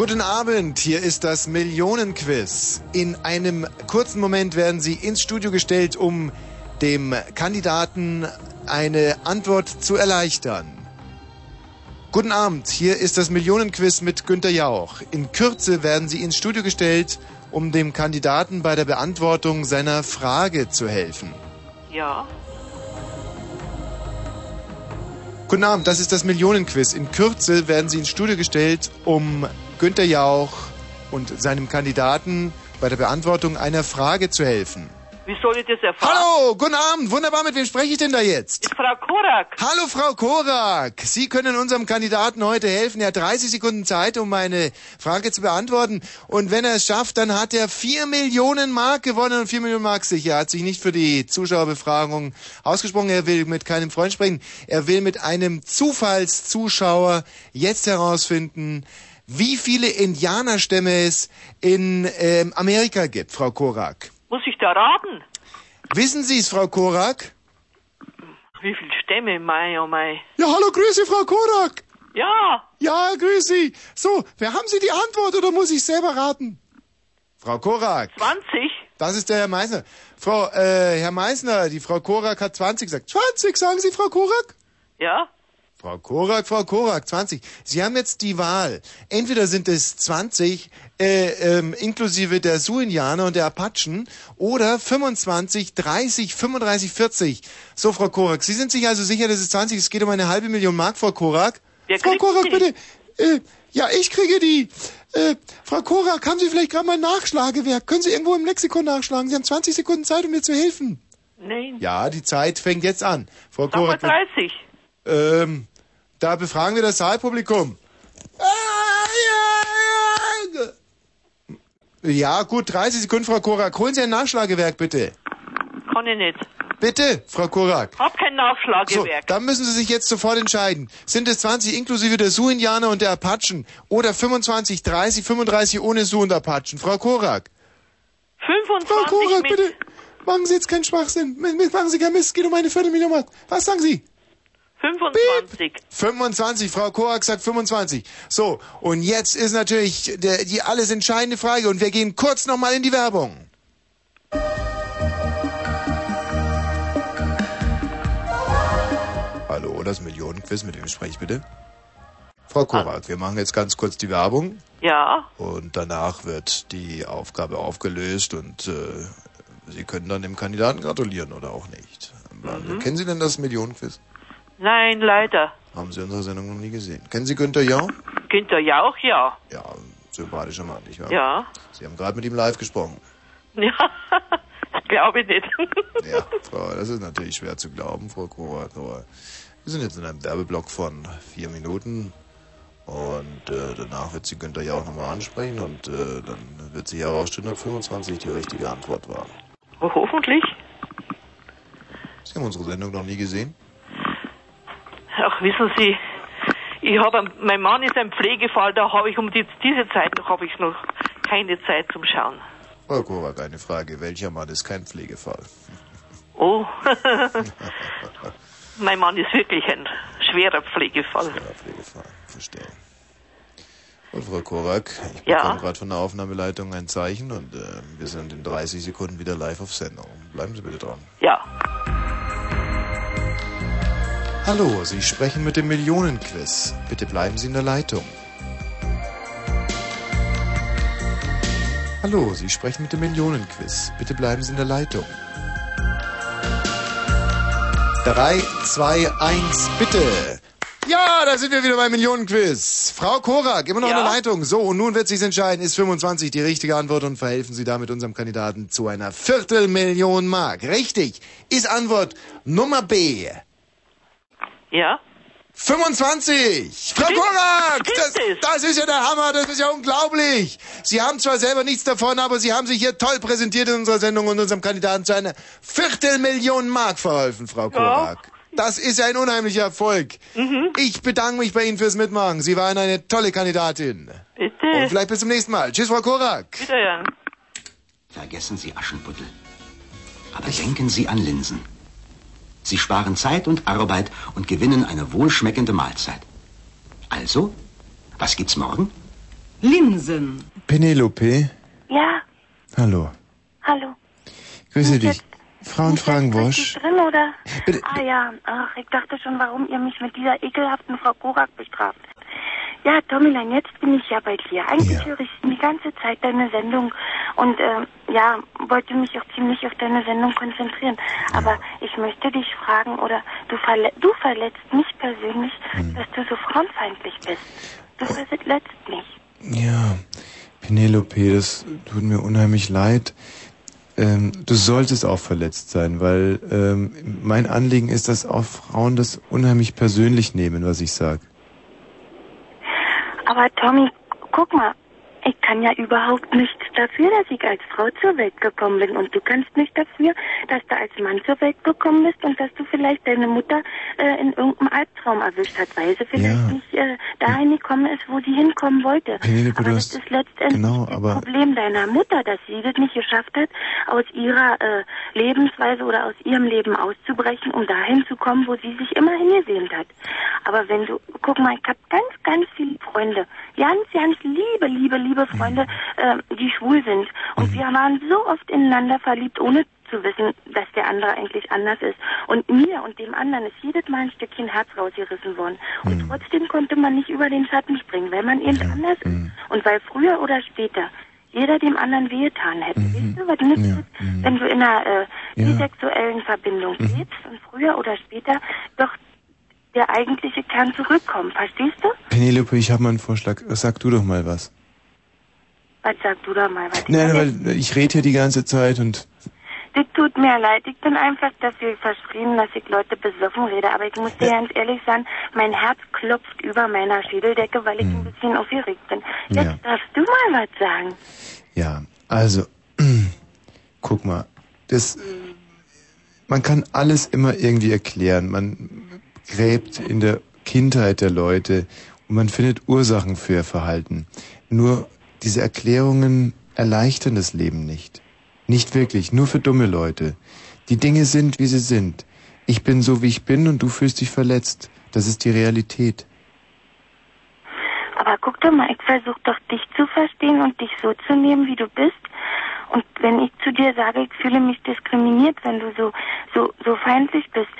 Guten Abend, hier ist das Millionenquiz. In einem kurzen Moment werden Sie ins Studio gestellt, um dem Kandidaten eine Antwort zu erleichtern. Guten Abend, hier ist das Millionenquiz mit Günter Jauch. In Kürze werden Sie ins Studio gestellt, um dem Kandidaten bei der Beantwortung seiner Frage zu helfen. Ja. Guten Abend, das ist das Millionenquiz. In Kürze werden Sie ins Studio gestellt, um Günter Jauch und seinem Kandidaten bei der Beantwortung einer Frage zu helfen. Wie soll ich das erfahren? Hallo, guten Abend, wunderbar, mit wem spreche ich denn da jetzt? Mit Frau Korak. Hallo Frau Korak, Sie können unserem Kandidaten heute helfen. Er hat 30 Sekunden Zeit, um meine Frage zu beantworten. Und wenn er es schafft, dann hat er 4 Millionen Mark gewonnen und 4 Millionen Mark sicher. Er hat sich nicht für die Zuschauerbefragung ausgesprochen. Er will mit keinem Freund sprechen. Er will mit einem Zufallszuschauer jetzt herausfinden, wie viele Indianerstämme es in ähm, Amerika gibt, Frau Korak. Muss ich da raten? Wissen Sie es, Frau Korak? Wie viel Stämme? Mei, oh mei. Ja, hallo, grüße, Frau Korak. Ja. Ja, grüß Sie. So, wer haben Sie die Antwort oder muss ich selber raten? Frau Korak. 20? Das ist der Herr Meisner. Frau, äh, Herr Meisner, die Frau Korak hat 20 gesagt. 20, sagen Sie, Frau Korak? Ja? Frau Korak, Frau Korak, 20. Sie haben jetzt die Wahl. Entweder sind es 20, äh, ähm, inklusive der Sioux-Indianer und der Apachen, oder 25, 30, 35, 40. So, Frau Korak, Sie sind sich also sicher, dass es 20 ist. Es geht um eine halbe Million Mark, Frau Korak. Wer Frau Korak, bitte. Äh, ja, ich kriege die. Äh, Frau Korak, haben Sie vielleicht gerade mal ein Nachschlagewerk? Können Sie irgendwo im Lexikon nachschlagen? Sie haben 20 Sekunden Zeit, um mir zu helfen. Nein. Ja, die Zeit fängt jetzt an. Frau Korak. 30. Ähm, da befragen wir das Saalpublikum. Ja, gut, 30 Sekunden, Frau Korak. Holen Sie ein Nachschlagewerk, bitte. Kann ich nicht. Bitte, Frau Korak. Hab kein So, Nachschlagewerk. dann müssen Sie sich jetzt sofort entscheiden. Sind es 20 inklusive der Sioux-Indianer und der Apachen oder 25, 30, 35 ohne Sioux und Apachen? Frau Korak. 25 Frau Korak, bitte. Machen Sie jetzt keinen Schwachsinn. Machen Sie keinen Mist. Es geht um eine Viertelmillion. Was sagen Sie? 25. Piep. 25, Frau Korak sagt 25. So, und jetzt ist natürlich der, die alles entscheidende Frage und wir gehen kurz nochmal in die Werbung. Hallo, das Millionenquiz, mit wem spreche ich bitte? Frau Korak, wir machen jetzt ganz kurz die Werbung. Ja. Und danach wird die Aufgabe aufgelöst und äh, Sie können dann dem Kandidaten gratulieren oder auch nicht. Mhm. Kennen Sie denn das Millionenquiz? Nein, leider. Haben Sie unsere Sendung noch nie gesehen. Kennen Sie Günther Jauch? Günther Jauch, ja. Ja, sympathischer Mann, nicht wahr? Ja. Sie haben gerade mit ihm live gesprochen. Ja, glaube ich nicht. Ja, Frau, das ist natürlich schwer zu glauben, Frau Korak, aber wir sind jetzt in einem Werbeblock von vier Minuten und äh, danach wird sie Günther ja auch nochmal ansprechen und äh, dann wird sich herausstellen, ob 25 die richtige Antwort war. Hoffentlich. Sie haben unsere Sendung noch nie gesehen? Ach, wissen Sie, ich habe, mein Mann ist ein Pflegefall, da habe ich um die, diese Zeit noch, habe ich noch keine Zeit zum Schauen. Frau Korak, eine Frage. Welcher Mann ist kein Pflegefall? Oh, mein Mann ist wirklich ein schwerer Pflegefall. Schwerer Pflegefall, verstehe. Und Frau Korak, ich Ja. bekomme gerade von der Aufnahmeleitung ein Zeichen und äh, wir sind in 30 Sekunden wieder live auf Sendung. Bleiben Sie bitte dran. Ja. Hallo, Sie sprechen mit dem Millionenquiz. Bitte bleiben Sie in der Leitung. Hallo, Sie sprechen mit dem Millionenquiz. Bitte bleiben Sie in der Leitung. 3, 2, 1, bitte. Ja, da sind wir wieder beim Millionenquiz. Frau Korak, immer noch in der Leitung. So, und nun wird sich's entscheiden. Ist 25 die richtige Antwort und verhelfen Sie damit unserem Kandidaten zu einer Viertelmillion Mark. Richtig. Ist Antwort Nummer B. Ja? 25! Frau Korak! Das, das ist ja der Hammer, das ist ja unglaublich! Sie haben zwar selber nichts davon, aber Sie haben sich hier toll präsentiert in unserer Sendung und unserem Kandidaten zu einer Viertelmillion Mark verholfen, Frau Korak. Das ist ja ein unheimlicher Erfolg. Ich bedanke mich bei Ihnen fürs Mitmachen. Sie waren eine tolle Kandidatin. Bitte. Und vielleicht bis zum nächsten Mal. Tschüss, Frau Korak. Wiederhören. Vergessen Sie Aschenputtel. Aber denken Sie an Linsen. Sie sparen Zeit und Arbeit und gewinnen eine wohlschmeckende Mahlzeit. Also, was gibt's morgen? Linsen. Penelope. Ja, Hallo. hallo. Grüße dich. Frauen fragen Wosch. Drin, oder? Ah ja, ach, ich dachte schon, warum ihr mich mit dieser ekelhaften Frau Korak bestraft. Ja, Tomilan, jetzt bin ich ja bei dir. Eigentlich höre ich die ganze Zeit deine Sendung und ähm, ja, wollte mich auch ziemlich auf deine Sendung konzentrieren. Aber ich möchte dich fragen, oder du, verle du verletzt mich persönlich, Hm. dass du so frauenfeindlich bist. Du Oh. verletzt mich. Ja, Penelope, das tut mir unheimlich leid. Ähm, du solltest auch verletzt sein, weil ähm, mein Anliegen ist, dass auch Frauen das unheimlich persönlich nehmen, was ich sag. Aber Tommy, guck mal, ich kann ja überhaupt nichts dafür, dass ich als Frau zur Welt gekommen bin. Und du kannst nicht dafür, dass du als Mann zur Welt gekommen bist und dass du vielleicht deine Mutter äh, in irgendeinem Albtraum erwischt hat, weil sie vielleicht Ja. nicht äh, dahin gekommen ist, wo sie hinkommen wollte. Penelope, aber das ist letztendlich genau, das Problem deiner Mutter, dass sie das nicht geschafft hat, aus ihrer äh, Lebensweise oder aus ihrem Leben auszubrechen, um dahin zu kommen, wo sie sich immer hingesehnt hat. Aber wenn du, guck mal, ich habe ganz, ganz viele Freunde, ganz, ganz liebe, liebe, liebe Freunde, äh, die schwul sind. Und wir waren so oft ineinander verliebt, ohne zu wissen, dass der andere eigentlich anders ist. Und mir und dem anderen ist jedes Mal ein Stückchen Herz rausgerissen worden. Und trotzdem konnte man nicht über den Schatten springen, weil man eben anders ist. Und weil früher oder später jeder dem anderen wehgetan hätte. Weißt du, was nützt es, wenn du in einer äh, Ja. bisexuellen Verbindung lebst und früher oder später doch der eigentliche Kern zurückkommt. Verstehst du? Penelope, ich habe mal einen Vorschlag. Sag du doch mal was. Was sagst du da mal? Was Nein, weil ich rede hier die ganze Zeit und Das tut mir leid. Ich bin einfach dafür verschrieben, dass ich Leute besoffen rede. Aber ich muss dir ganz ehrlich sagen, mein Herz klopft über meiner Schädeldecke, weil ich ein bisschen aufgeregt bin. Jetzt Ja. darfst du mal was sagen. Ja, also, guck mal, das, man kann alles immer irgendwie erklären. Man gräbt in der Kindheit der Leute und man findet Ursachen für ihr Verhalten. Nur diese Erklärungen erleichtern das Leben nicht. Nicht wirklich, nur für dumme Leute. Die Dinge sind, wie sie sind. Ich bin so, wie ich bin und du fühlst dich verletzt. Das ist die Realität. Aber guck doch mal, ich versuche doch dich zu verstehen und dich so zu nehmen, wie du bist. Und wenn ich zu dir sage, ich fühle mich diskriminiert, wenn du so so so feindlich bist,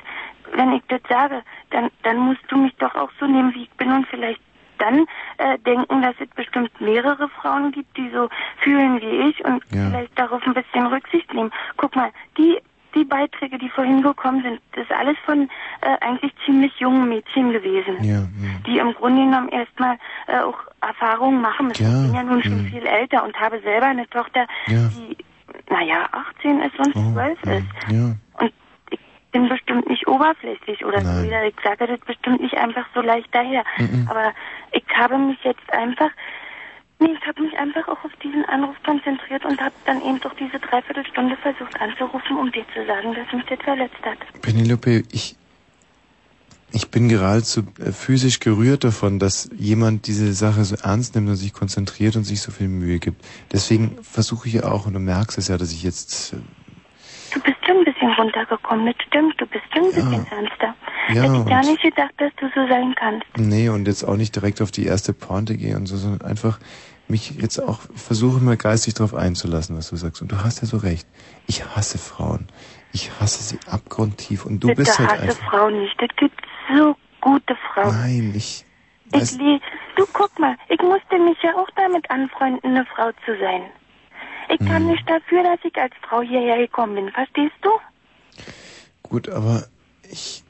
wenn ich das sage, dann, dann musst du mich doch auch so nehmen, wie ich bin und vielleicht dann äh, denken, dass es bestimmt mehrere Frauen gibt, die so fühlen wie ich und Ja. vielleicht darauf ein bisschen Rücksicht nehmen. Guck mal, die die Beiträge, die vorhin gekommen sind, das ist alles von äh, eigentlich ziemlich jungen Mädchen gewesen, Ja, die im Grunde genommen erstmal äh, auch Erfahrungen machen müssen. Ja, Ich bin ja nun schon viel älter und habe selber eine Tochter, Ja. die, naja, 18 ist und 12 ist. Ja. Und ich bin bestimmt nicht oberflächlich oder so Nein. wieder. Ich sage das bestimmt nicht einfach so leicht daher. Mhm. Aber ich habe mich jetzt einfach, nee, ich habe mich einfach auch auf diesen Anruf konzentriert und habe dann eben doch diese Dreiviertelstunde versucht anzurufen, um dir zu sagen, dass mich das verletzt hat. Penelope, ich, ich bin geradezu äh, physisch gerührt davon, dass jemand diese Sache so ernst nimmt und sich konzentriert und sich so viel Mühe gibt. Deswegen versuche ich ja auch, und du merkst es ja, dass ich jetzt, äh, Du bist schon ein bisschen runtergekommen, das stimmt. Du bist schon ein bisschen ernster. Ja, Hätte ich gar nicht gedacht, dass du so sein kannst. nee, und jetzt auch nicht direkt auf die erste Pointe gehe und so, sondern einfach mich jetzt auch versuche mal geistig darauf einzulassen, was du sagst. Und du hast ja so recht. Ich hasse Frauen. Ich hasse sie abgrundtief und du Bitte bist halt hasse einfach. Frauen nicht. Es gibt so gute Frauen. Nein, ich. Ich le du guck mal, ich musste mich ja auch damit anfreunden, eine Frau zu sein. Ich kann Hm. nicht dafür, dass ich als Frau hierher gekommen bin, verstehst du? Gut, aber ich.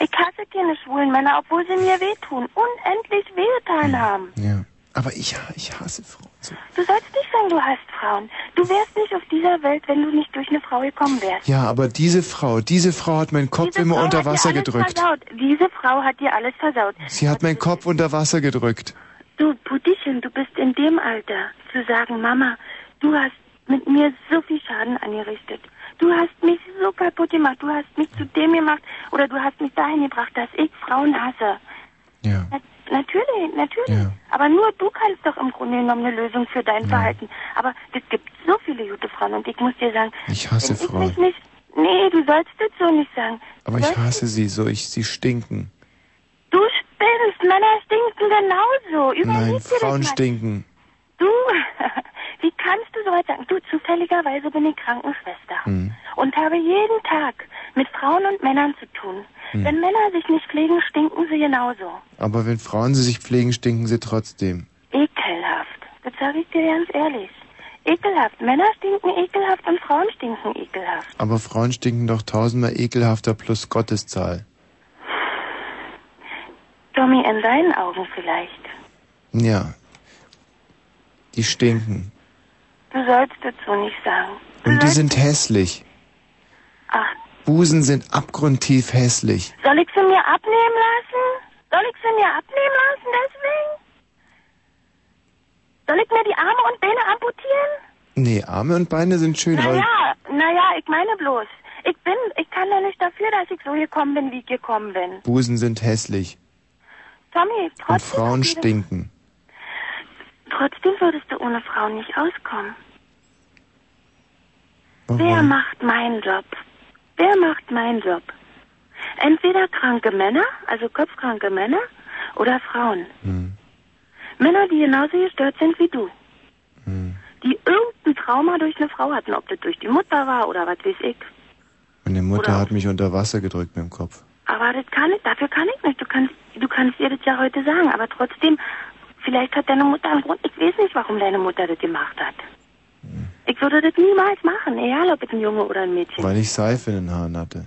Ich hasse keine schwulen Männer, obwohl sie mir wehtun, unendlich wehgetan haben. Ja. Aber ich, ich hasse Frauen. So. Du sollst nicht sagen, du hasst Frauen. Du wärst nicht auf dieser Welt, wenn du nicht durch eine Frau gekommen wärst. Ja, aber diese Frau, diese Frau hat meinen Kopf Diese immer Frau unter hat dir Wasser alles gedrückt. Versaut. Diese Frau hat dir alles versaut. Sie hat meinen Kopf unter Wasser gedrückt. Du, Putischen, du bist in dem Alter, zu sagen, Mama, du hast mit mir so viel Schaden angerichtet. Du hast mich so kaputt gemacht. Du hast mich zu dem gemacht oder du hast mich dahin gebracht, dass ich Frauen hasse. Ja. Na, natürlich, natürlich. Aber nur du kannst doch im Grunde genommen eine Lösung für dein Verhalten. Aber es gibt so viele gute Frauen und ich muss dir sagen, Ich hasse ich Frauen. mich nicht, nee, du sollst das so nicht sagen. Aber ich hasse sie so, ich, sie stinken. Du spinnst, Männer stinken genauso. Überleg Nein, Frauen stinken. Du, wie kannst du so weit sagen? Du, zufälligerweise bin ich Krankenschwester Hm. und habe jeden Tag mit Frauen und Männern zu tun. Hm. Wenn Männer sich nicht pflegen, stinken sie genauso. Aber wenn Frauen sie sich pflegen, stinken sie trotzdem. Ekelhaft. Das sage ich dir ganz ehrlich. Ekelhaft. Männer stinken ekelhaft und Frauen stinken ekelhaft. Aber Frauen stinken doch tausendmal ekelhafter plus Gotteszahl. Tommy, in deinen Augen vielleicht. Ja. Die stinken. Du sollst das so nicht sagen. Und die sind hässlich. Ach, Busen sind abgrundtief hässlich. soll ich sie mir abnehmen lassen? Soll ich sie mir abnehmen lassen deswegen? Soll ich mir die Arme und Beine amputieren? Nee, Arme und Beine sind schön, aber Naja, naja, ich meine bloß. Ich bin, ich kann ja nicht dafür, dass ich so gekommen bin, wie ich gekommen bin. Busen sind hässlich. Tommy, Und trotzdem, Frauen stinken. Trotzdem würdest du ohne Frauen nicht auskommen. Warum? Wer macht meinen Job? Wer macht meinen Job? Entweder kranke Männer, also kopfkranke Männer, oder Frauen. Hm. Männer, die genauso gestört sind wie du. Die irgendein Trauma durch eine Frau hatten, ob das durch die Mutter war oder was weiß ich. Meine Mutter hat mich unter Wasser gedrückt mit dem Kopf. Aber das kann ich, dafür kann ich nicht. Du kannst, du kannst ihr das ja heute sagen, aber trotzdem, vielleicht hat deine Mutter einen Grund. Ich weiß nicht, warum deine Mutter das gemacht hat. Ich würde das niemals machen, egal ob ich ein Junge oder ein Mädchen. Weil ich Seife in den Haaren hatte.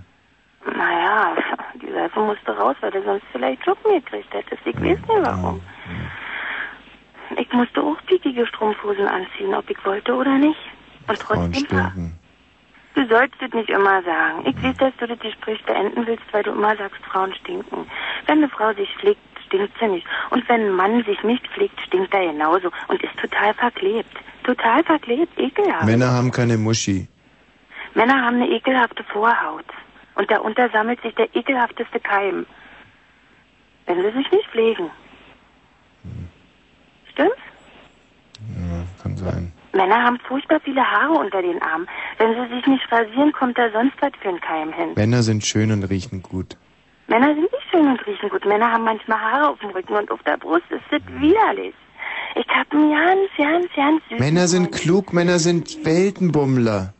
Naja, die Seife musste raus, weil du sonst vielleicht Schuppen gekriegt hättest. Ich weiß nicht warum. Ich musste auch piekige Strumpfhosen anziehen, ob ich wollte oder nicht. Und trotzdem war. Du sollst das nicht immer sagen. Ich weiß, dass du das Gespräch beenden willst, weil du immer sagst, Frauen stinken. Wenn eine Frau sich pflegt, stinkt sie nicht. Und wenn ein Mann sich nicht pflegt, stinkt er genauso und ist total verklebt. Total verklebt, ekelhaft. Männer haben keine Muschi. Männer haben eine ekelhafte Vorhaut. Und darunter sammelt sich der ekelhafteste Keim. Wenn sie sich nicht pflegen. Stimmt's? Ja, kann sein. Männer haben furchtbar viele Haare unter den Armen. Wenn sie sich nicht rasieren, kommt da sonst was für ein Keim hin. Männer sind schön und riechen gut. Männer sind nicht schön und riechen gut. Männer haben manchmal Haare auf dem Rücken und auf der Brust. Das ist widerlich. Ich hab einen ganz, ganz, ganz süßen Männer sind klug, Männer sind Weltenbummler.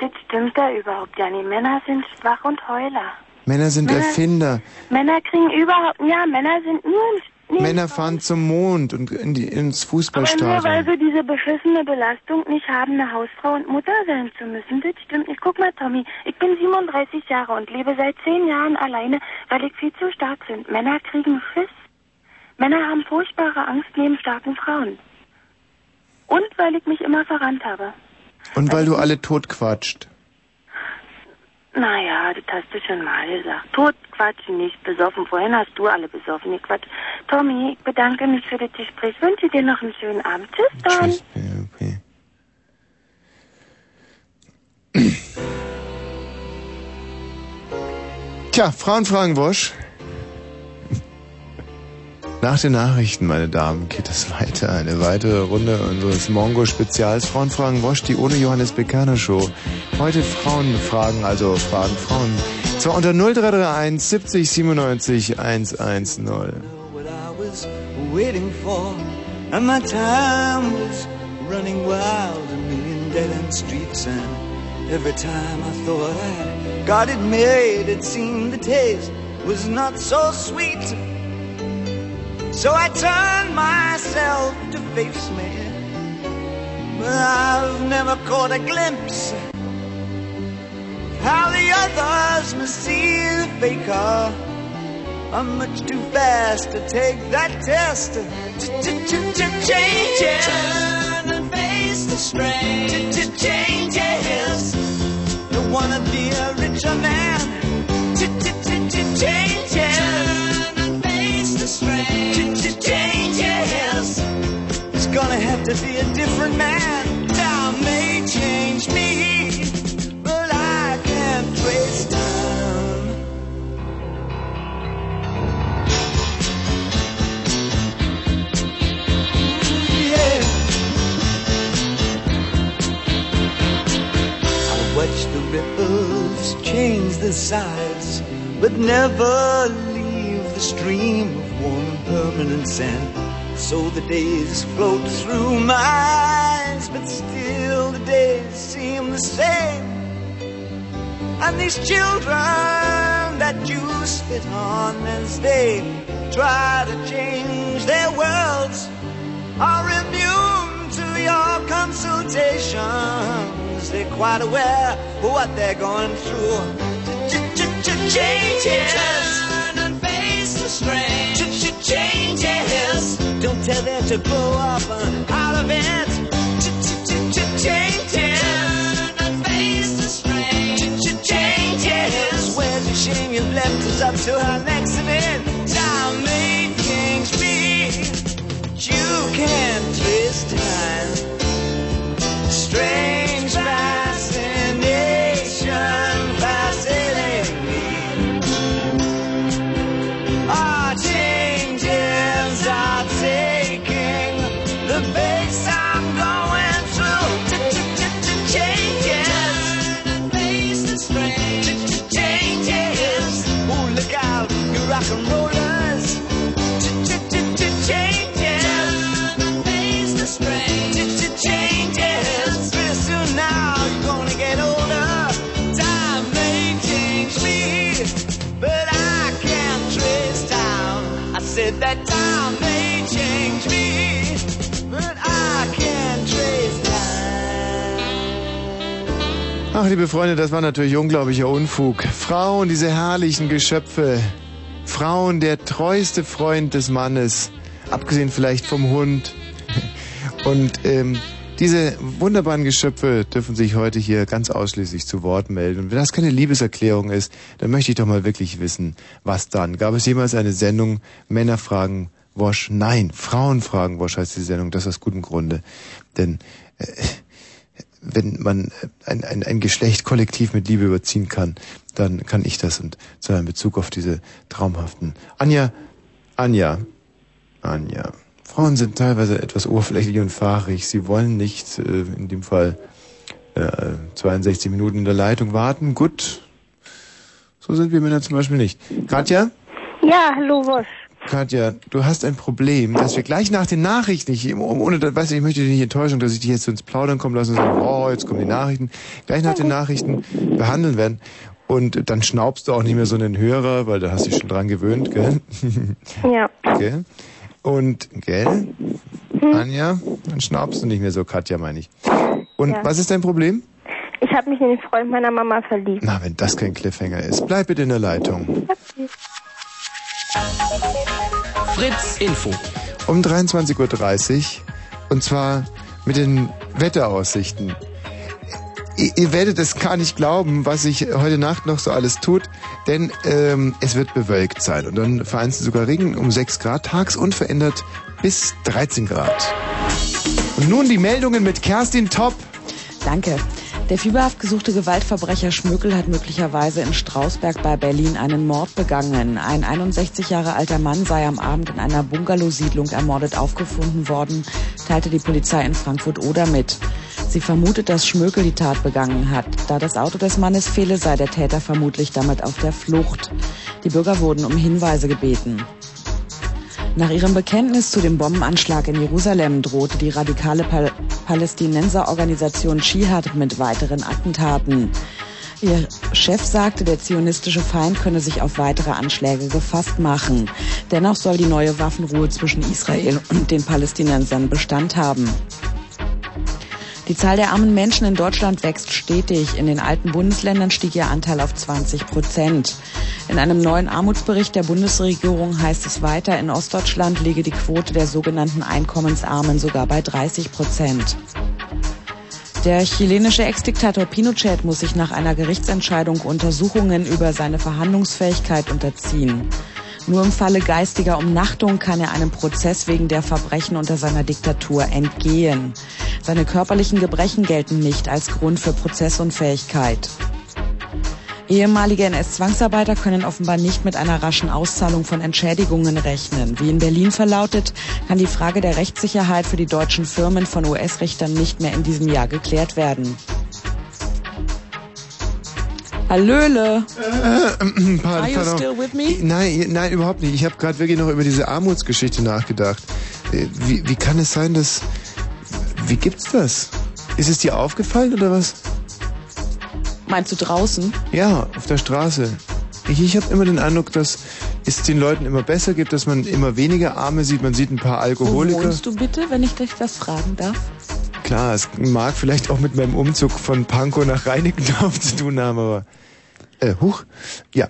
Das stimmt da überhaupt ja nicht. Männer sind schwach und Heuler. Männer sind Männer- Erfinder. Männer kriegen überhaupt, ja, Männer sind nur, nee, Männer fahren zum Mond und in die, ins aber nur weil Fußballstadion. sie diese beschissene Belastung nicht haben, eine Hausfrau und Mutter sein zu müssen. Das stimmt nicht. Guck mal, Tommy, ich bin 37 Jahre und lebe seit 10 Jahren alleine, weil ich viel zu stark bin. Männer kriegen Schiss. Männer haben furchtbare Angst neben starken Frauen. Und weil ich mich immer verrannt habe. Und weil du alle totquatscht. Naja, das hast du schon mal gesagt. Tot Quatsch nicht, besoffen. Vorhin hast du alle besoffen gequatscht. Tommy, ich bedanke mich für das Gespräch. Wünsche dir noch einen schönen Abend. Tschüss, Don. Tschüss. Okay. Tja, Frauenfragenwosch. Nach den Nachrichten, meine Damen, geht es weiter. Eine weitere Runde unseres Mongo-Spezials Frauenfragen-Wosch, die ohne Johannes Bekerner Show. Heute Frauenfragen, also Fragen Frauen. Zwar unter 0331 70 97 110. what I was waiting for, and my time was running wild, a million dead end streets, and every time I thought I got it made, it seemed the taste was not so sweet. So I turned myself to face me, but I've never caught a glimpse of how the others must see the faker. I'm much too fast to take that test. To, change. Turn and face the strain. To change it. Don't wanna be a richer man. To be a different man. Time may change me, but I can't trace time. Yeah. I watch the ripples change their size, but never leave the stream of warm permanent sand. So the days float through my eyes, but still the days seem the same. And these children that you spit on as they try to change their worlds are immune to your consultations. They're quite aware of what they're going through. Changes. Turn and face the strain. Changes. Don't tell them to blow up out of it. Changes. Turn and face the strain. Changes. Where's the shame you've left us up to our next Ach, liebe Freunde, das war natürlich unglaublicher Unfug. Frauen, diese herrlichen Geschöpfe. Frauen, der treueste Freund des Mannes. Abgesehen vielleicht vom Hund. Und ähm, diese wunderbaren Geschöpfe dürfen sich heute hier ganz ausschließlich zu Wort melden. Und wenn das keine Liebeserklärung ist, dann möchte ich doch mal wirklich wissen, was dann. Gab es jemals eine Sendung Männer fragen Wosch? Nein, Frauen fragen Wosch heißt die Sendung. Das aus gutem Grunde. Denn äh, wenn man ein, ein, ein Geschlecht kollektiv mit Liebe überziehen kann, dann kann ich das und zu einem Bezug auf diese traumhaften. Anja, Anja, Anja. Frauen sind teilweise etwas oberflächlich und fahrig. Sie wollen nicht, äh, in dem Fall, äh, 62 Minuten in der Leitung warten. Gut. So sind wir Männer zum Beispiel nicht. Katja? Ja, hallo, Wosch. Katja, du hast ein Problem, dass wir gleich nach den Nachrichten, ich, ohne, weißt du, ich möchte dich nicht enttäuschen, dass ich dich jetzt ins Plaudern kommen lasse und sagen, oh, jetzt kommen die Nachrichten, gleich nach den Nachrichten behandeln werden. Und dann schnaubst du auch nicht mehr so einen Hörer, weil da hast du dich schon dran gewöhnt, gell? Ja. Gell? Und, gell? Anja, dann schnaubst du nicht mehr so, Katja, meine ich. Und Ja. was ist dein Problem? Ich habe mich in den Freund meiner Mama verliebt. Na, wenn das kein Cliffhanger ist, bleib bitte in der Leitung. Fritz Info. Um 23.30 Uhr. Und zwar mit den Wetteraussichten. Ihr, ihr werdet es gar nicht glauben, was sich heute Nacht noch so alles tut, denn ähm, es wird bewölkt sein und dann vereinzelt sogar Regen um 6 Grad, tags unverändert bis 13 Grad. Und nun die Meldungen mit Kerstin Topp. Danke. Der fieberhaft gesuchte Gewaltverbrecher Schmökel hat möglicherweise in Strausberg bei Berlin einen Mord begangen. Ein 61 Jahre alter Mann sei am Abend in einer Bungalow-Siedlung ermordet aufgefunden worden, teilte die Polizei in Frankfurt-Oder mit. Sie vermutet, dass Schmökel die Tat begangen hat. Da das Auto des Mannes fehle, sei der Täter vermutlich damit auf der Flucht. Die Bürger wurden um Hinweise gebeten. Nach ihrem Bekenntnis zu dem Bombenanschlag in Jerusalem drohte die radikale Pal Palästinenserorganisation Dschihad mit weiteren Attentaten. Ihr Chef sagte, der zionistische Feind könne sich auf weitere Anschläge gefasst machen. Dennoch soll die neue Waffenruhe zwischen Israel und den Palästinensern Bestand haben. Die Zahl der armen Menschen in Deutschland wächst stetig. In den alten Bundesländern stieg ihr Anteil auf 20 Prozent. In einem neuen Armutsbericht der Bundesregierung heißt es weiter, in Ostdeutschland liege die Quote der sogenannten Einkommensarmen sogar bei 30 Prozent. Der chilenische Ex-Diktator Pinochet muss sich nach einer Gerichtsentscheidung Untersuchungen über seine Verhandlungsfähigkeit unterziehen. Nur im Falle geistiger Umnachtung kann er einem Prozess wegen der Verbrechen unter seiner Diktatur entgehen. Seine körperlichen Gebrechen gelten nicht als Grund für Prozessunfähigkeit. Ehemalige NS-Zwangsarbeiter können offenbar nicht mit einer raschen Auszahlung von Entschädigungen rechnen. Wie in Berlin verlautet, kann die Frage der Rechtssicherheit für die deutschen Firmen von US-Richtern nicht mehr in diesem Jahr geklärt werden. Hallöle! Äh, pardon, Are you pardon. still with me? Nein, nein, überhaupt nicht. Ich habe gerade wirklich noch über diese Armutsgeschichte nachgedacht. Äh, Wie, wie kann es sein, dass... Wie gibt's das? Ist es dir aufgefallen oder was? Meinst du draußen? Ja, auf der Straße. Ich, ich habe immer den Eindruck, dass es den Leuten immer besser geht, dass man immer weniger Arme sieht. Man sieht ein paar Wo Alkoholiker. wohnst du bitte, wenn ich dich das fragen darf? Klar, es mag vielleicht auch mit meinem Umzug von Pankow nach Reinickendorf zu tun haben, aber... Äh, huch. Ja.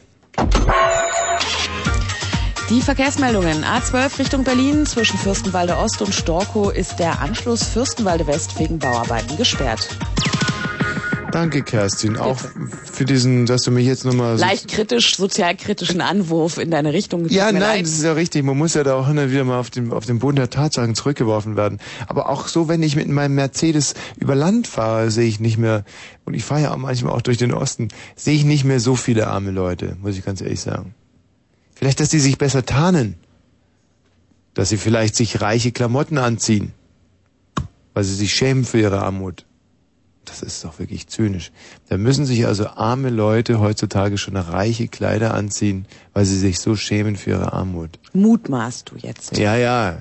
Die Verkehrsmeldungen. A12 Richtung Berlin zwischen Fürstenwalde Ost und Storkow ist der Anschluss Fürstenwalde West wegen Bauarbeiten gesperrt. Danke, Kerstin. Auch für diesen, dass du mich jetzt nochmal... so- Leicht kritisch, sozialkritischen Anwurf in deine Richtung. Ja, nein, leid. das ist ja richtig. Man muss ja da auch und wieder mal auf den, auf den Boden der Tatsachen zurückgeworfen werden. Aber auch so, wenn ich mit meinem Mercedes über Land fahre, sehe ich nicht mehr, und ich fahre ja auch manchmal auch durch den Osten, sehe ich nicht mehr so viele arme Leute, muss ich ganz ehrlich sagen. Vielleicht, dass die sich besser tarnen. Dass sie vielleicht sich reiche Klamotten anziehen. Weil sie sich schämen für ihre Armut. Das ist doch wirklich zynisch. Da müssen sich also arme Leute heutzutage schon reiche Kleider anziehen, weil sie sich so schämen für ihre Armut. Mutmaßt du jetzt. Ja, ja, äh,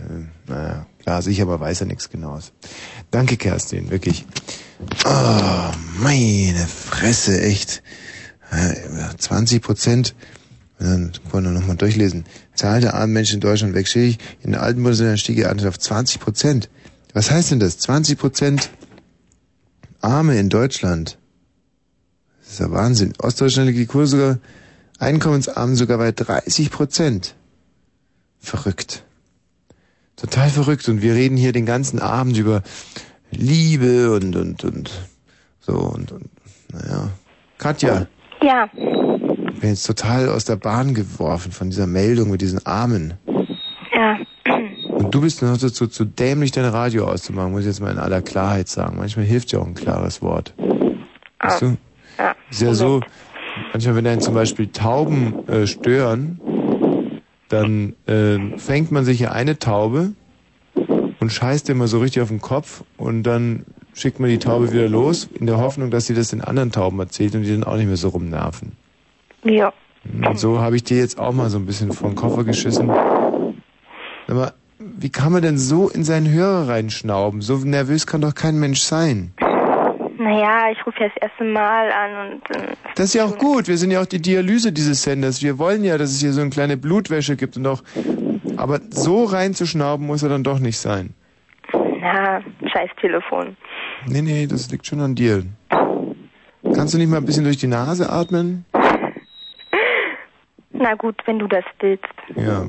naja, klar, sicher, aber weiß ja nichts Genaues. Danke, Kerstin, wirklich. Oh, meine Fresse, echt. Äh, 20 Prozent. Dann wollen wir nochmal durchlesen. Zahl der armen Menschen in Deutschland wächst stetig. In den alten Bundesländern stieg ihr Anteil auf 20 Prozent. Was heißt denn das? 20 Prozent Arme in Deutschland. Das ist ja Wahnsinn. Ostdeutschland liegt die Kurve sogar, Einkommensarmen sogar bei 30 Prozent. Verrückt. Total verrückt. Und wir reden hier den ganzen Abend über Liebe und, und, und, so und, und, naja. Katja, Ja. ich bin jetzt total aus der Bahn geworfen von dieser Meldung mit diesen Armen. Ja. Du bist noch dazu zu dämlich, dein Radio auszumachen, muss ich jetzt mal in aller Klarheit sagen. Manchmal hilft ja auch ein klares Wort. Weißt du? Ja. Ist ja so, manchmal, wenn einen zum Beispiel Tauben äh, stören, dann äh, fängt man sich ja eine Taube und scheißt immer so richtig auf den Kopf und dann schickt man die Taube wieder los, in der Hoffnung, dass sie das den anderen Tauben erzählt und die dann auch nicht mehr so rumnerven. Ja. Und so habe ich dir jetzt auch mal so ein bisschen vor den Koffer geschissen. Mal, wie kann man denn so in seinen Hörer reinschnauben? So nervös kann doch kein Mensch sein. Naja, ich rufe ja das erste Mal an und äh, Das ist ja auch gut. Wir sind ja auch die Dialyse dieses Senders. Wir wollen ja, dass es hier so eine kleine Blutwäsche gibt und auch. Aber so reinzuschnauben muss er dann doch nicht sein. na, scheiß Telefon. Nee, nee, das liegt schon an dir. Kannst du nicht mal ein bisschen durch die Nase atmen? Na gut, wenn du das willst, Ja.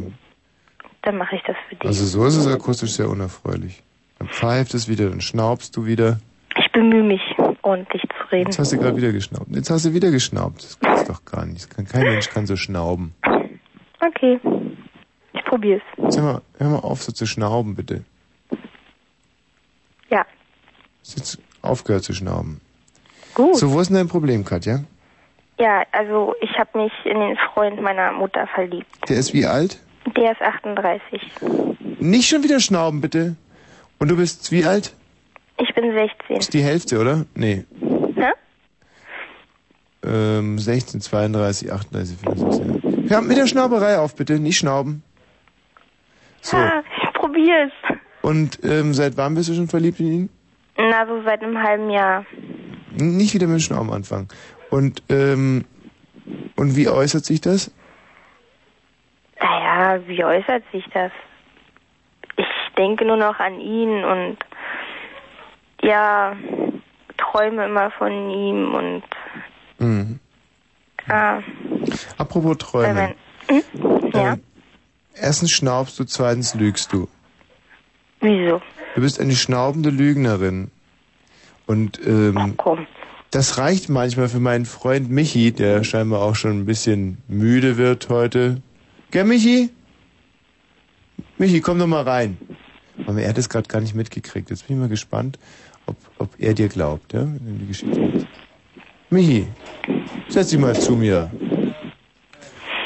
Dann mache ich das für dich. Also so ist es akustisch sehr unerfreulich. Dann pfeift es wieder, dann schnaubst du wieder. Ich bemühe mich, ordentlich zu reden. Jetzt hast du gerade wieder geschnaubt. Jetzt hast du wieder geschnaubt. Das gibt's doch gar nicht. Kann, kein Mensch kann so schnauben. Okay, ich probier's. Jetzt hör mal, hör mal auf, so zu schnauben, bitte. Ja. Hast jetzt aufgehört zu schnauben. Gut. So, wo ist denn dein Problem, Katja? Ja, also ich habe mich in den Freund meiner Mutter verliebt. Der ist wie alt? Der ist 38. Nicht schon wieder schnauben, bitte. Und du bist wie alt? Ich bin 16. Ist die Hälfte, oder? Nee. Hä? Ähm, 16, 32, 38, 64. Hör mit der Schnauberei auf, bitte. Nicht schnauben. So. Ah, ich probier's. Und ähm, seit wann bist du schon verliebt in ihn? Na, so seit einem halben Jahr. Nicht wieder mit dem Schnauben anfangen. Und, ähm, und wie äußert sich das? Naja, wie äußert sich das? Ich denke nur noch an ihn und ja, träume immer von ihm und Mhm. ah, Apropos Träume. mein, hm? ja, Ähm, erstens schnaubst du, zweitens lügst du. wieso? Du bist eine schnaubende Lügnerin. Und ähm, das reicht manchmal für meinen Freund Michi, der scheinbar auch schon ein bisschen müde wird heute. Gell, Michi? Michi, komm doch mal rein. Aber er hat es gerade gar nicht mitgekriegt. Jetzt bin ich mal gespannt, ob, ob er dir glaubt, ja, wenn die Geschichte. Michi, setz dich mal zu mir.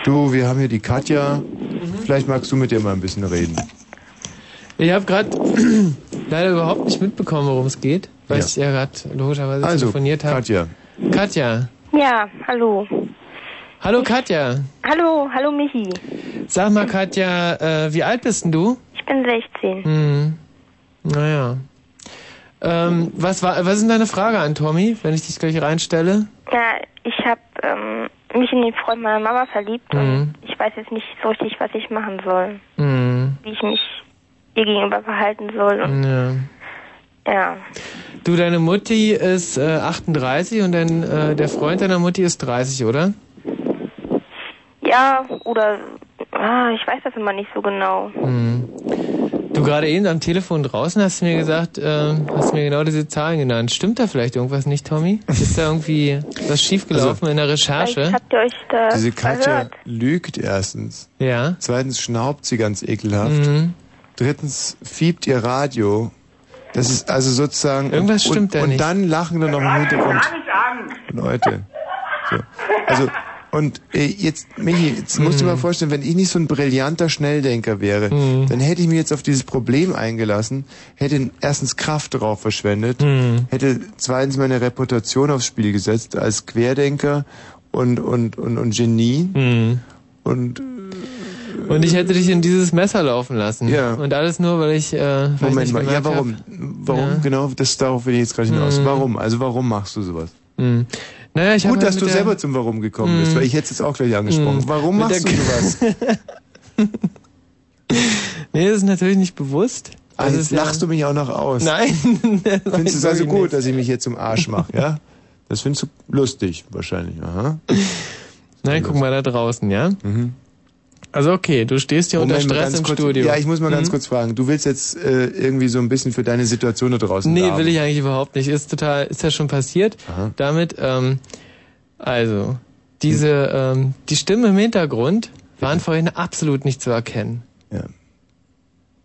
Du, wir haben hier die Katja. Vielleicht magst du mit ihr mal ein bisschen reden. Ich habe gerade leider überhaupt nicht mitbekommen, worum es geht, weil Ja. ich ja gerade logischerweise Also, telefoniert habe. Katja. Katja. Ja, hallo. Hallo Katja. Hallo, hallo Michi. Sag mal Katja, äh, wie alt bist denn du? Ich bin 16. Hm. Naja. Ähm, was war, was ist denn deine Frage an Tommy, wenn ich dich gleich reinstelle? Ja, ich habe ähm, mich in den Freund meiner Mama verliebt Mhm. und ich weiß jetzt nicht so richtig, was ich machen soll. Hm. Wie ich mich ihr gegenüber verhalten soll. Und, Ja. ja. Du, deine Mutti ist äh, 38 und dein, äh, der Freund deiner Mutti ist 30, oder? Ja, oder ah, ich weiß das immer nicht so genau. Hm. Du gerade eben am Telefon draußen hast du mir gesagt, äh, hast mir genau diese Zahlen genannt. Stimmt da vielleicht irgendwas nicht, Tommy? Ist da irgendwie was schiefgelaufen in der Recherche? Habt ihr euch da Diese Katja verhört. lügt erstens. Ja. Zweitens schnaubt sie ganz ekelhaft. Mhm. Drittens fiebt ihr Radio. Das ist also sozusagen. Irgendwas und, stimmt da und nicht. dann lachen dann noch im Hintergrund Leute. So. Also, und äh, jetzt, Michi, jetzt musst du Mhm. dir mal vorstellen, wenn ich nicht so ein brillanter Schnelldenker wäre, dann hätte ich mich jetzt auf dieses Problem eingelassen, hätte erstens Kraft darauf verschwendet, Mhm. hätte zweitens meine Reputation aufs Spiel gesetzt als Querdenker und, und, und, und Genie. Mhm. Und Und ich hätte dich in dieses Messer laufen lassen. Ja. Und alles nur, weil ich. Äh, weil ich Moment nicht mal, ja, warum? hab- Warum Ja. genau? Das darauf will ich jetzt gerade hinaus. Mhm. Warum? Also warum machst du sowas? Naja, ich Gut, hab dass halt du selber zum Warum gekommen bist, weil ich hätte es jetzt auch gleich angesprochen. Mhm. Warum machst du sowas? nee, das ist natürlich nicht bewusst. Ah, Das jetzt ist ja- lachst du mich auch noch aus. Nein. Findest du es also gut, nicht. dass ich mich hier zum Arsch mache, ja? Das findest du lustig, wahrscheinlich. Aha. Nein, guck mal da draußen, ja? Mhm. Also okay, du stehst hier unter Moment mal Stress ganz im kurz, Studio. Ja, ich muss mal ganz Mhm. kurz fragen. Du willst jetzt äh, irgendwie so ein bisschen für deine Situation da draußen Nee, werben. will ich eigentlich überhaupt nicht. Ist total, ist ja schon passiert. Damit, ähm, also, diese, ähm, die Stimmen im Hintergrund waren vorhin absolut nicht zu erkennen. Ja.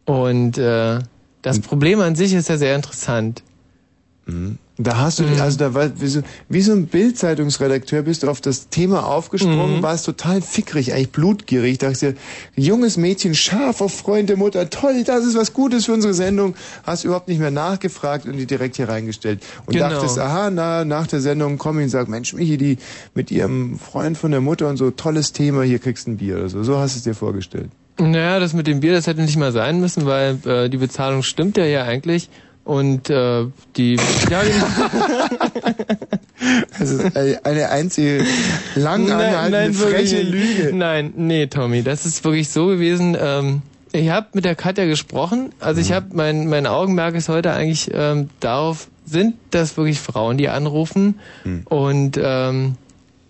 Und äh, das Problem an sich ist ja sehr interessant. Mhm. Da hast du, Mhm. also da war, wie so, wie so ein Bildzeitungsredakteur bist du auf das Thema aufgesprungen, Mhm. warst total fickrig, eigentlich blutgierig. Dachte dir, junges Mädchen, scharf auf Freund der Mutter, toll, das ist was Gutes für unsere Sendung. Hast überhaupt nicht mehr nachgefragt und die direkt hier reingestellt. Und Genau. dachtest, aha, na, nach der Sendung komm ich und sag, Mensch, Michi, die mit ihrem Freund von der Mutter und so, tolles Thema, hier kriegst du ein Bier oder so. So hast du es dir vorgestellt. Naja, das mit dem Bier, das hätte nicht mal sein müssen, weil äh, die Bezahlung stimmt ja hier eigentlich. Und äh, die, ja, Das ist eine- eine einzige lang anhaltende freche. Lüge. Nein, nee, Tommy, das ist wirklich so gewesen. Ähm, ich habe mit der Katja gesprochen. Also Mhm. ich habe mein mein Augenmerk ist heute eigentlich ähm, darauf, sind das wirklich Frauen, die anrufen Mhm. und ähm,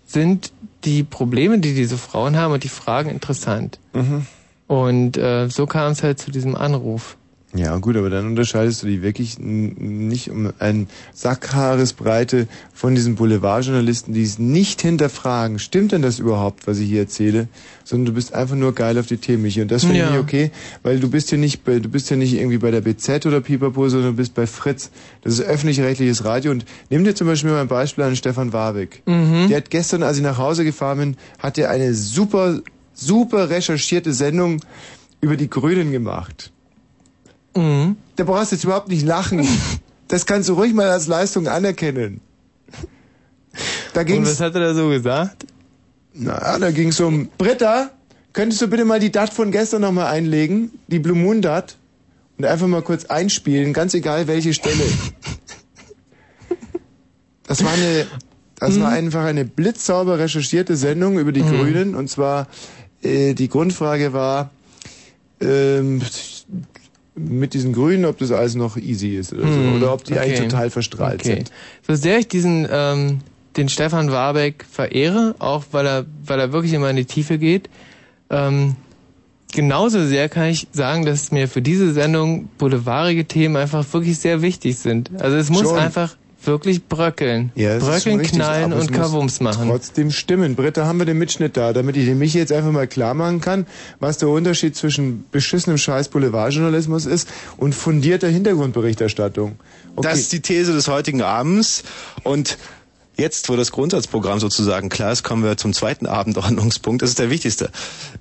sind die Probleme, die diese Frauen haben und die Fragen interessant. Mhm. Und äh, so kam es halt zu diesem Anruf. Ja, gut, aber dann unterscheidest du die wirklich nicht um ein Sackhaaresbreite von diesen Boulevardjournalisten, die es nicht hinterfragen. Stimmt denn das überhaupt, was ich hier erzähle? Sondern du bist einfach nur geil auf die Themen, Michi. Und das finde Ja. ich okay, weil du bist ja nicht bei, du bist ja nicht irgendwie bei der BZ oder Pipapo, sondern du bist bei Fritz. Das ist öffentlich-rechtliches Radio. Und nimm dir zum Beispiel mal ein Beispiel an Stefan Warwick. Mhm. Der hat gestern, als ich nach Hause gefahren bin, hat er eine super, super recherchierte Sendung über die Grünen gemacht. Mhm. Da brauchst du jetzt überhaupt nicht lachen. Das kannst du ruhig mal als Leistung anerkennen. Da Und ging's, was hat er da so gesagt? na, da ging's um, Britta, könntest du bitte mal die Dat von gestern nochmal einlegen? Die Blue Moon Dat? Und einfach mal kurz einspielen, ganz egal welche Stelle. Das war eine, das war einfach eine blitzsauber recherchierte Sendung über die Mhm. Grünen. Und zwar, äh, die Grundfrage war, ähm, mit diesen Grünen, ob das alles noch easy ist oder so. Hm, Oder ob die eigentlich okay. total verstrahlt Okay. sind. So sehr ich diesen ähm, den Stefan Warbeck verehre, auch weil er weil er wirklich immer in die Tiefe geht, ähm, genauso sehr kann ich sagen, dass mir für diese Sendung boulevardige Themen einfach wirklich sehr wichtig sind. Also es muss Schon. einfach wirklich bröckeln. Ja, bröckeln, richtig, knallen und Kavums machen. Trotzdem stimmen. Britta, haben wir den Mitschnitt da, damit ich dem Michi jetzt einfach mal klar machen kann, was der Unterschied zwischen beschissenem Scheiß Boulevardjournalismus ist und fundierter Hintergrundberichterstattung. Okay. Das ist die These des heutigen Abends. Und jetzt, wo das Grundsatzprogramm sozusagen klar ist, kommen wir zum zweiten Abendordnungspunkt. Das ist der wichtigste.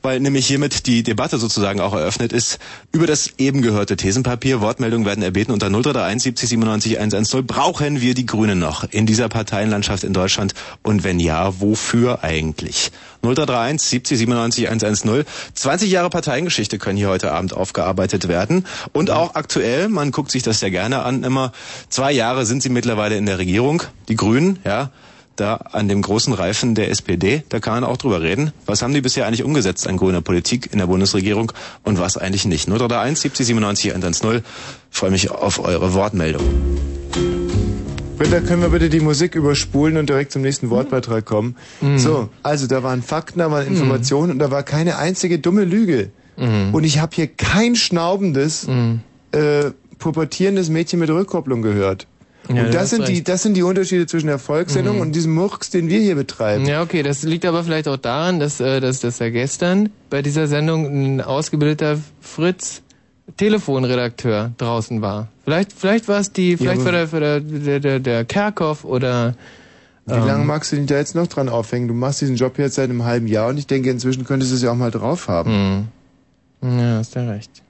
Weil nämlich hiermit die Debatte sozusagen auch eröffnet ist über das eben gehörte Thesenpapier. Wortmeldungen werden erbeten unter 0331 70 97 110. Brauchen wir die Grünen noch in dieser Parteienlandschaft in Deutschland? Und wenn ja, wofür eigentlich? 0331 70 97 110. 20 Jahre Parteiengeschichte können hier heute Abend aufgearbeitet werden. Und auch aktuell, man guckt sich das ja gerne an, immer zwei Jahre sind sie mittlerweile in der Regierung. Die Grünen, ja, da an dem großen Reifen der SPD, da kann man auch drüber reden. Was haben die bisher eigentlich umgesetzt an grüner Politik in der Bundesregierung und was eigentlich nicht? 0331 70 97 110. Freue mich auf eure Wortmeldung. Britta, können wir bitte die Musik überspulen und direkt zum nächsten Wortbeitrag kommen? Mhm. So, also da waren Fakten, da waren Informationen und da war keine einzige dumme Lüge. Mhm. Und ich habe hier kein schnaubendes, äh, pubertierendes Mädchen mit Rückkopplung gehört. Ja, und das sind, die, das sind die Unterschiede zwischen der Volkssendung Mhm. und diesem Murks, den wir hier betreiben. Ja, okay, das liegt aber vielleicht auch daran, dass, äh, dass, dass er gestern bei dieser Sendung ein ausgebildeter Fritz Telefonredakteur draußen war. Vielleicht, vielleicht war es die, vielleicht aber- war der, der, der, der, der Kerkhoff oder Wie ähm, lange magst du dich da jetzt noch dran aufhängen? Du machst diesen Job jetzt seit einem halben Jahr und ich denke, inzwischen könntest du es ja auch mal drauf haben. Hm. Ja, hast du recht.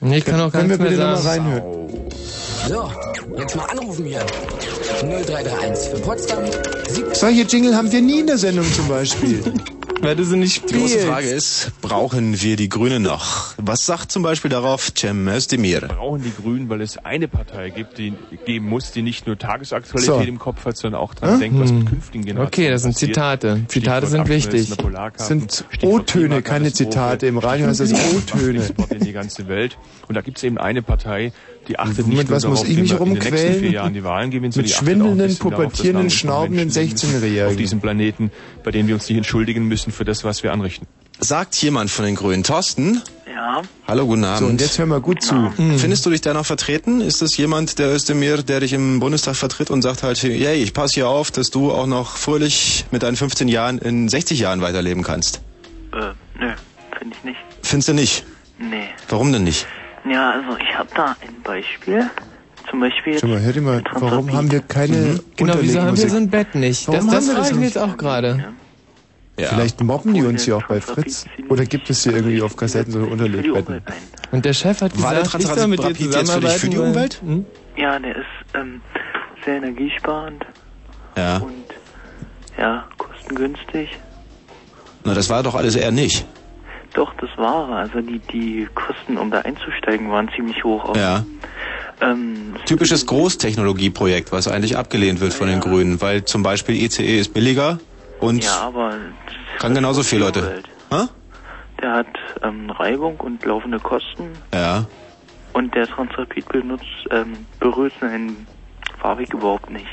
Nee, ich kann auch gar wir nichts mehr sagen. nochmal reinhören? So, jetzt mal anrufen hier. 0331 für Potsdam. Solche Jingle haben wir nie in der Sendung zum Beispiel. Weil du sie nicht Die große. Frage ist, brauchen wir die Grünen noch? Was sagt zum Beispiel darauf Cem Özdemir? brauchen die Grünen, weil es eine Partei gibt, die geben muss, die nicht nur Tagesaktualität So. im Kopf hat, sondern auch daran Hm? denkt, was mit Hm. künftigen Generationen Okay, das sind passiert. Zitate. Zitate sind abschmelzender wichtig. Polarkappen, Sind Stichwort O-Töne, keine Klimakatastrophe, Zitate. Im Radio heißt das O-Töne. Export in die ganze Welt. Und da gibt es eben eine Partei, die achtet Mit nicht nur was muss darauf, ich wie mich wir in den nächsten rumquälen? vier Jahren die Wahlen gewinnen, Mit schwindelnden, darauf, pubertierenden, schnaubenden Menschen leben 16-Jährigen. Auf diesem Planeten, bei denen wir uns nicht entschuldigen müssen für das, was wir anrichten. Sagt jemand von den Grünen, Thorsten? Ja. Hallo, guten Abend. So, und jetzt hör mal gut zu. Findest du dich da noch vertreten? Ist das jemand, der Özdemir, der dich im Bundestag vertritt und sagt halt, yay, ich passe hier auf, dass du auch noch fröhlich mit deinen 15 Jahren in 60 Jahren weiterleben kannst? Äh, nö, finde ich nicht. Findest du nicht? Nee. Warum denn nicht? Ja, also ich habe da ein Beispiel. Zum Beispiel. Schau mal, hört ihr mal, warum haben wir keine Genau, wieso haben wir so ein Bett nicht? Warum das das frage ich jetzt auch gerade. Vielleicht mobben die uns hier auch bei Fritz. Oder gibt es hier irgendwie auf Kassetten so Unterlegbetten? Und der Chef hat War der gesagt, ich soll mit dir Transrapid jetzt für dich zusammenarbeiten. für die Umwelt? Hm? Ja, der ist ähm, sehr energiesparend Ja. und ja, kostengünstig. Na, das war doch alles eher nicht. Doch, das war. Also die, die Kosten, um da einzusteigen, waren ziemlich hoch. Auch. Ja. Ähm, Typisches Großtechnologieprojekt, was eigentlich abgelehnt wird von den Grünen, weil zum Beispiel ICE ist billiger und ja, aber kann genauso viele Leute. Der hat ähm, Reibung und laufende Kosten Ja. und der Transrapid benutzt, ähm, berührt seinen Fahrweg überhaupt nicht.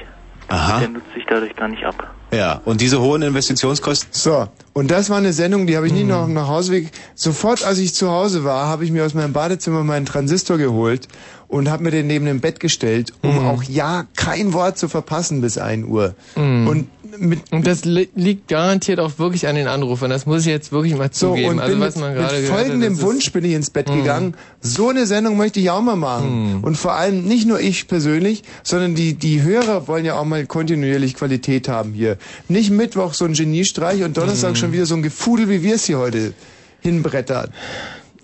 Aha. Der nutzt sich dadurch gar nicht ab. Ja, und diese hohen Investitionskosten? So, und das war eine Sendung, die habe ich nie noch nach Hausweg. Sofort, als ich zu Hause war, habe ich mir aus meinem Badezimmer meinen Transistor geholt und habe mir den neben dem Bett gestellt, um auch ja kein Wort zu verpassen bis 1 Uhr. Mhm. Und mit Und das li liegt garantiert auch wirklich an den Anrufern. Das muss ich jetzt wirklich mal So, zugeben. und also bin was mit, man mit gerade hat, folgendem Wunsch bin ich ins Bett Mhm. gegangen. So eine Sendung möchte ich auch mal machen. Und vor allem nicht nur ich persönlich, sondern die, die Hörer wollen ja auch mal kontinuierlich Qualität haben hier. Nicht Mittwoch so ein Geniestreich und Donnerstag Mhm. schon wieder so ein Gefudel, wie wir es hier heute hinbrettern.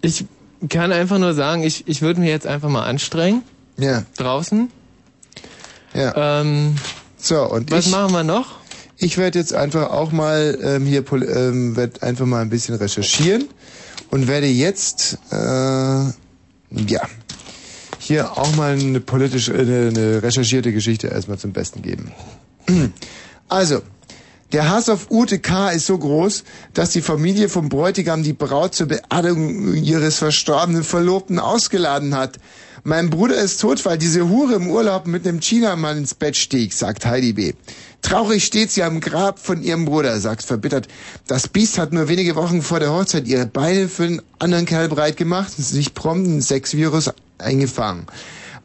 Ich kann einfach nur sagen, ich, ich würde mir jetzt einfach mal anstrengen. Ja. Draußen. Ja. Ähm, so, und was ich, machen wir noch? Ich werde jetzt einfach auch mal ähm, hier ähm, werd einfach mal ein bisschen recherchieren und werde jetzt äh, ja hier auch mal eine politisch äh, eine recherchierte Geschichte erstmal zum Besten geben. Also, der Hass auf Ute K. ist so groß, dass die Familie vom Bräutigam die Braut zur Beerdigung ihres verstorbenen Verlobten ausgeladen hat. Mein Bruder ist tot, weil diese Hure im Urlaub mit einem Chinamann ins Bett stieg, sagt Heidi B. Traurig steht sie am Grab von ihrem Bruder, sagt verbittert. Das Biest hat nur wenige Wochen vor der Hochzeit ihre Beine für einen anderen Kerl breit gemacht und sich prompt ein Sexvirus eingefangen.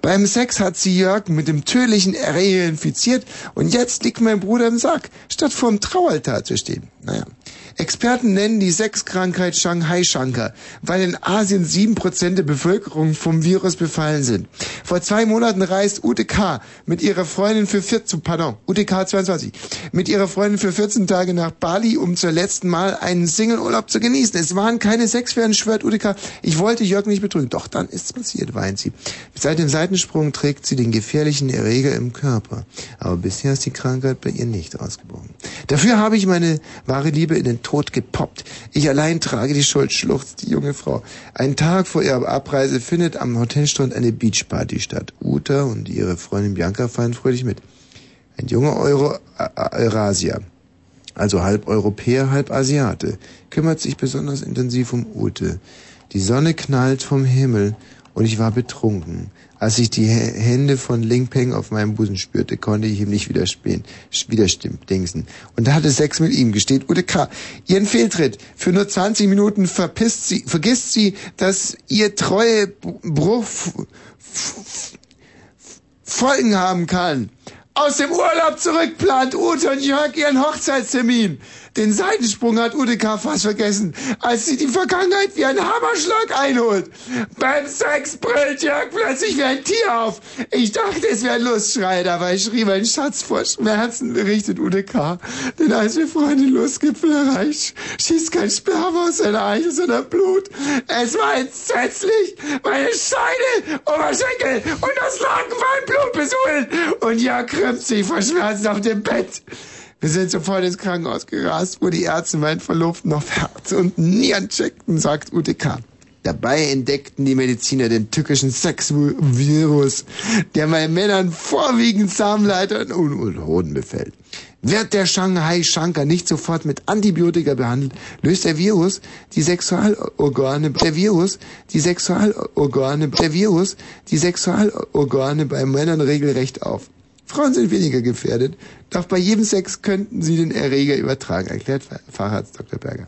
Beim Sex hat sie Jörg mit dem tödlichen Erreger infiziert und jetzt liegt mein Bruder im Sack, statt vorm Traualtar zu stehen. Naja. Experten nennen die Sexkrankheit Shanghai Shankar, weil in Asien sieben Prozent der Bevölkerung vom Virus befallen sind. Vor zwei Monaten reist Ute K. mit ihrer Freundin für 14, pardon, Ute K. 22, mit ihrer Freundin für 14 Tage nach Bali, um zur letzten Mal einen Singleurlaub zu genießen. Es waren keine Sexferien, schwört Ute K. Ich wollte Jörg nicht betrügen. Doch dann ist's passiert, weint sie. Seit dem Seitensprung trägt sie den gefährlichen Erreger im Körper. Aber bisher ist die Krankheit bei ihr nicht ausgebrochen. Dafür habe ich meine wahre Liebe in den Tod gepoppt. Ich allein trage die Schuld, schluchzt die junge Frau. Einen Tag vor ihrer Abreise findet am Hotelstrand eine Beachparty statt. Uta und ihre Freundin Bianca feiern fröhlich mit. Ein junger Euro Eurasier, also halb Europäer, halb Asiate, kümmert sich besonders intensiv um Ute. Die Sonne knallt vom Himmel und ich war betrunken. Als ich die Hä- Hände von Ling Peng auf meinem Busen spürte, konnte ich ihm nicht widerspähen, widerstimmen, dingsen. Und da hatte Sex mit ihm, gesteht Ute K. Ihren Fehltritt. Für nur 20 Minuten verpisst sie, vergisst sie, dass ihr treue Bruch Folgen haben kann. Aus dem Urlaub zurück plant Ute und Jörg ihren Hochzeitstermin. Den Seitensprung hat Ute K. fast vergessen, als sie die Vergangenheit wie ein Hammerschlag einholt. Beim Sex brüllt Jörg plötzlich wie ein Tier auf. Ich dachte, es wäre ein Lustschrei, dabei schrie mein Schatz vor Schmerzen, berichtet Ute K. Denn als wir vorhin den Lustgipfel erreicht, schießt kein Sperma aus seiner Eiche, sondern Blut. Es war entsetzlich. Meine Scheide, Oberschenkel und das Laken waren blutbesuhlt. Und Jörg krümmt sich vor Schmerzen auf dem Bett. Wir sind sofort ins Krankenhaus gerast, wo die Ärzte meinen Verlobten auf Herz und Nieren checkten, sagt Ute K. Dabei entdeckten die Mediziner den tückischen Sexvirus, der bei Männern vorwiegend Samenleitern und Hoden befällt. Wird der Shanghai Shankar nicht sofort mit Antibiotika behandelt, löst der Virus die Sexualorgane, der Virus die Sexualorgane, der Virus die Sexualorgane bei Männern regelrecht auf. Frauen sind weniger gefährdet, doch bei jedem Sex könnten sie den Erreger übertragen, erklärt Facharzt Dr. Berger.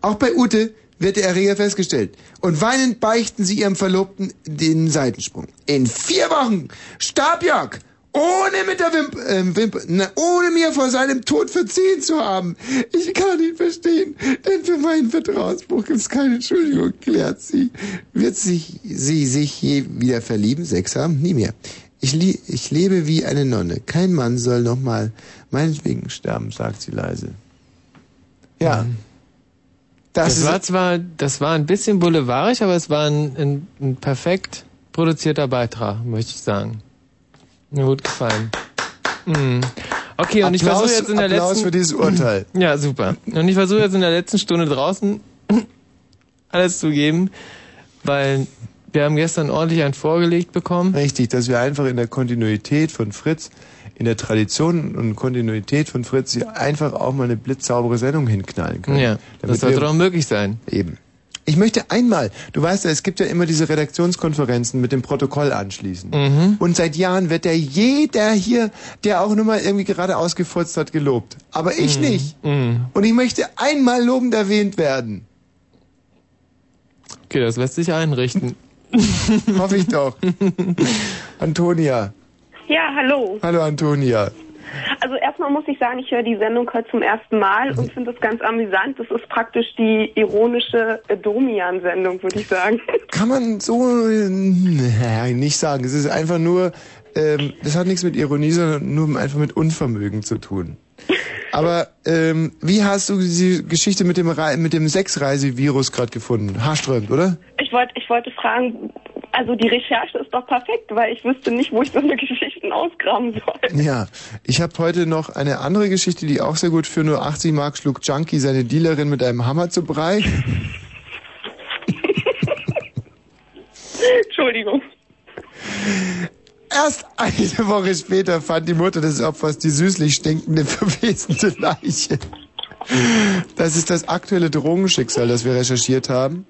Auch bei Ute wird der Erreger festgestellt. Und weinend beichten sie ihrem Verlobten den Seitensprung. In vier Wochen starb Jörg, ohne mit der Wimp äh, Wimper, na, ohne mir vor seinem Tod verziehen zu haben. Ich kann ihn verstehen, denn für meinen Vertrauensbruch gibt es keine Entschuldigung, klärt sie. Wird sich, sie sich je wieder verlieben, Sex haben? Nie mehr. Ich, lie ich lebe wie eine Nonne. Kein Mann soll noch mal meinetwegen sterben, sagt sie leise. Ja. Das, Das ist- war zwar, das war ein bisschen boulevardisch, aber es war ein, ein, ein perfekt produzierter Beitrag, möchte ich sagen. Mir gut gefallen. Mhm. Okay, und ich Applaus- versuche jetzt in der Applaus letzten... für dieses Urteil. Ja, super. Und ich versuche jetzt in der letzten Stunde draußen alles zu geben, weil Wir haben gestern ordentlich einen vorgelegt bekommen. Richtig, dass wir einfach in der Kontinuität von Fritz, in der Tradition und Kontinuität von Fritz hier einfach auch mal eine blitzsaubere Sendung hinknallen können. Ja, das sollte doch möglich sein. Eben. Ich möchte einmal, du weißt ja, es gibt ja immer diese Redaktionskonferenzen mit dem Protokoll anschließend. Mhm. Und seit Jahren wird der jeder hier, der auch nur mal irgendwie gerade ausgefurzt hat, gelobt. Aber ich Mhm. nicht. Mhm. Und ich möchte einmal lobend erwähnt werden. Okay, das lässt sich einrichten. Hoffe ich doch. Antonia. Ja, hallo. Hallo Antonia. Also erstmal muss ich sagen, ich höre die Sendung heute zum ersten Mal und finde es ganz amüsant. Das ist praktisch die ironische Domian-Sendung, würde ich sagen. Kann man so äh, nicht sagen. Es ist einfach nur, ähm, das hat nichts mit Ironie, sondern nur einfach mit Unvermögen zu tun. Aber ähm, wie hast du die Geschichte mit dem Rei- mit dem Sexreisevirus gerade gefunden? Haarsträubend, oder? Ich wollte ich wollte fragen, also die Recherche ist doch perfekt, weil ich wüsste nicht, wo ich so eine Geschichten ausgraben soll. Ja, ich habe heute noch eine andere Geschichte, die auch sehr gut für nur 80 Mark schlug Junkie seine Dealerin mit einem Hammer zu Brei. Entschuldigung. Erst eine Woche später fand die Mutter des Opfers die süßlich stinkende, verwesende Leiche. Das ist das aktuelle Drogenschicksal, das wir recherchiert haben.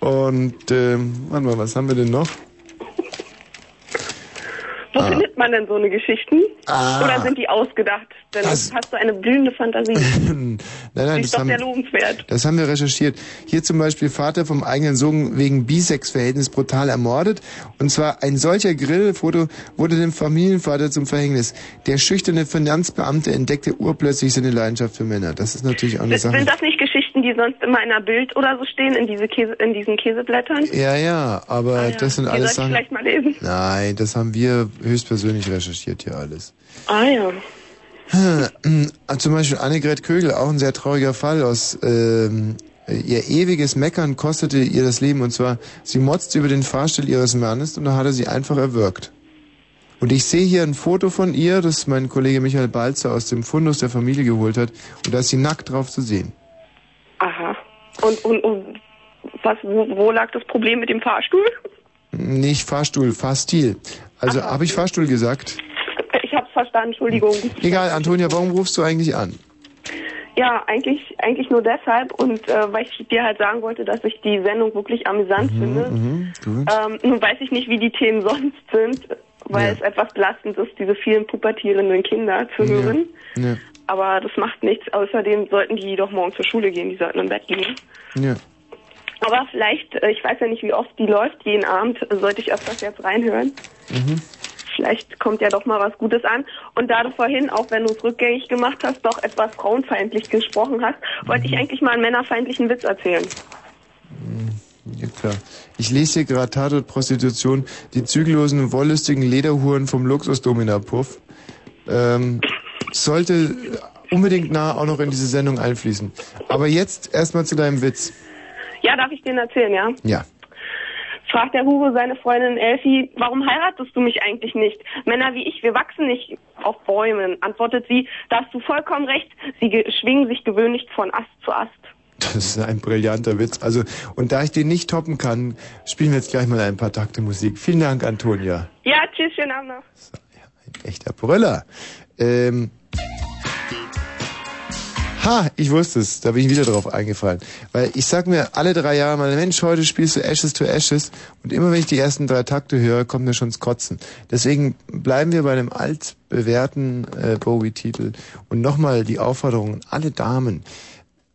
Und, ähm, warte mal, was haben wir denn noch? Wo Ah. findet man denn so eine Geschichten? Ah. Oder sind die ausgedacht? Denn Das- hast du eine blühende Fantasie. nein, nein, die das ist doch haben, sehr lobenswert. das haben wir recherchiert. Hier zum Beispiel Vater vom eigenen Sohn wegen Bisex-Verhältnis brutal ermordet. Und zwar ein solcher Grillfoto wurde dem Familienvater zum Verhängnis. Der schüchterne Finanzbeamte entdeckte urplötzlich seine Leidenschaft für Männer. Das ist natürlich auch eine Sind Sache. das nicht Geschichten, die sonst immer in einer Bild oder so stehen, in, diese Käse, in diesen Käseblättern? Ja, ja, aber das sind Die alles Sachen. vielleicht mal lesen. Nein, das haben wir höchstpersönlich recherchiert hier alles. Ah ja. Hm, Zum Beispiel Annegret Kögel, auch ein sehr trauriger Fall aus ähm, ihr ewiges Meckern kostete ihr das Leben und zwar, sie motzte über den Fahrstil ihres Mannes und da hat er sie einfach erwürgt. Und ich sehe hier ein Foto von ihr, das mein Kollege Michael Balzer aus dem Fundus der Familie geholt hat und da ist sie nackt drauf zu sehen. Aha. Und, und, und was, wo, wo lag das Problem mit dem Fahrstuhl? Nicht Fahrstuhl, Fahrstil. Also habe ich Fahrstuhl gesagt? Ich hab's verstanden, Entschuldigung. Egal, Antonia, warum rufst du eigentlich an? Ja, eigentlich, eigentlich nur deshalb und äh, weil ich dir halt sagen wollte, dass ich die Sendung wirklich amüsant finde. Mhm. Ähm, nun weiß ich nicht, wie die Themen sonst sind, weil Ja. es etwas belastend ist, diese vielen pubertierenden Kinder zu hören. Ja, Aber das macht nichts. Außerdem sollten die doch morgen zur Schule gehen, die sollten im Bett gehen. ja. Aber vielleicht, äh, ich weiß ja nicht, wie oft die läuft, jeden Abend sollte ich öfters jetzt reinhören. Mhm. Vielleicht kommt ja doch mal was Gutes an. Und da du vorhin, auch wenn du es rückgängig gemacht hast, doch etwas frauenfeindlich gesprochen hast, wollte ich eigentlich mal einen männerfeindlichen Witz erzählen. Ja klar. Ich lese hier gerade Tatort Prostitution, die zügellosen, wollüstigen Lederhuren vom Luxusdomina-Puff. Ähm, sollte unbedingt nah auch noch in diese Sendung einfließen. Aber jetzt erstmal zu deinem Witz. Ja, darf ich den erzählen, ja? Ja. Fragt der Hugo seine Freundin Elfie, warum heiratest du mich eigentlich nicht? Männer wie ich, wir wachsen nicht auf Bäumen. Antwortet sie, da hast du vollkommen recht. Sie ge- schwingen sich gewöhnlich von Ast zu Ast. Das ist ein brillanter Witz. Also, und da ich den nicht toppen kann, spielen wir jetzt gleich mal ein paar Takte Musik. Vielen Dank, Antonia. Ja, tschüss, schönen Abend noch. Echter Brüller. Ähm. Ha, ich wusste es. Da bin ich wieder drauf eingefallen. Weil ich sag mir alle drei Jahre mal, Mensch, heute spielst du Ashes to Ashes. Und immer wenn ich die ersten drei Takte höre, kommt mir schon das Kotzen. Deswegen bleiben wir bei dem altbewährten äh, Bowie-Titel. Und nochmal die Aufforderung an alle Damen.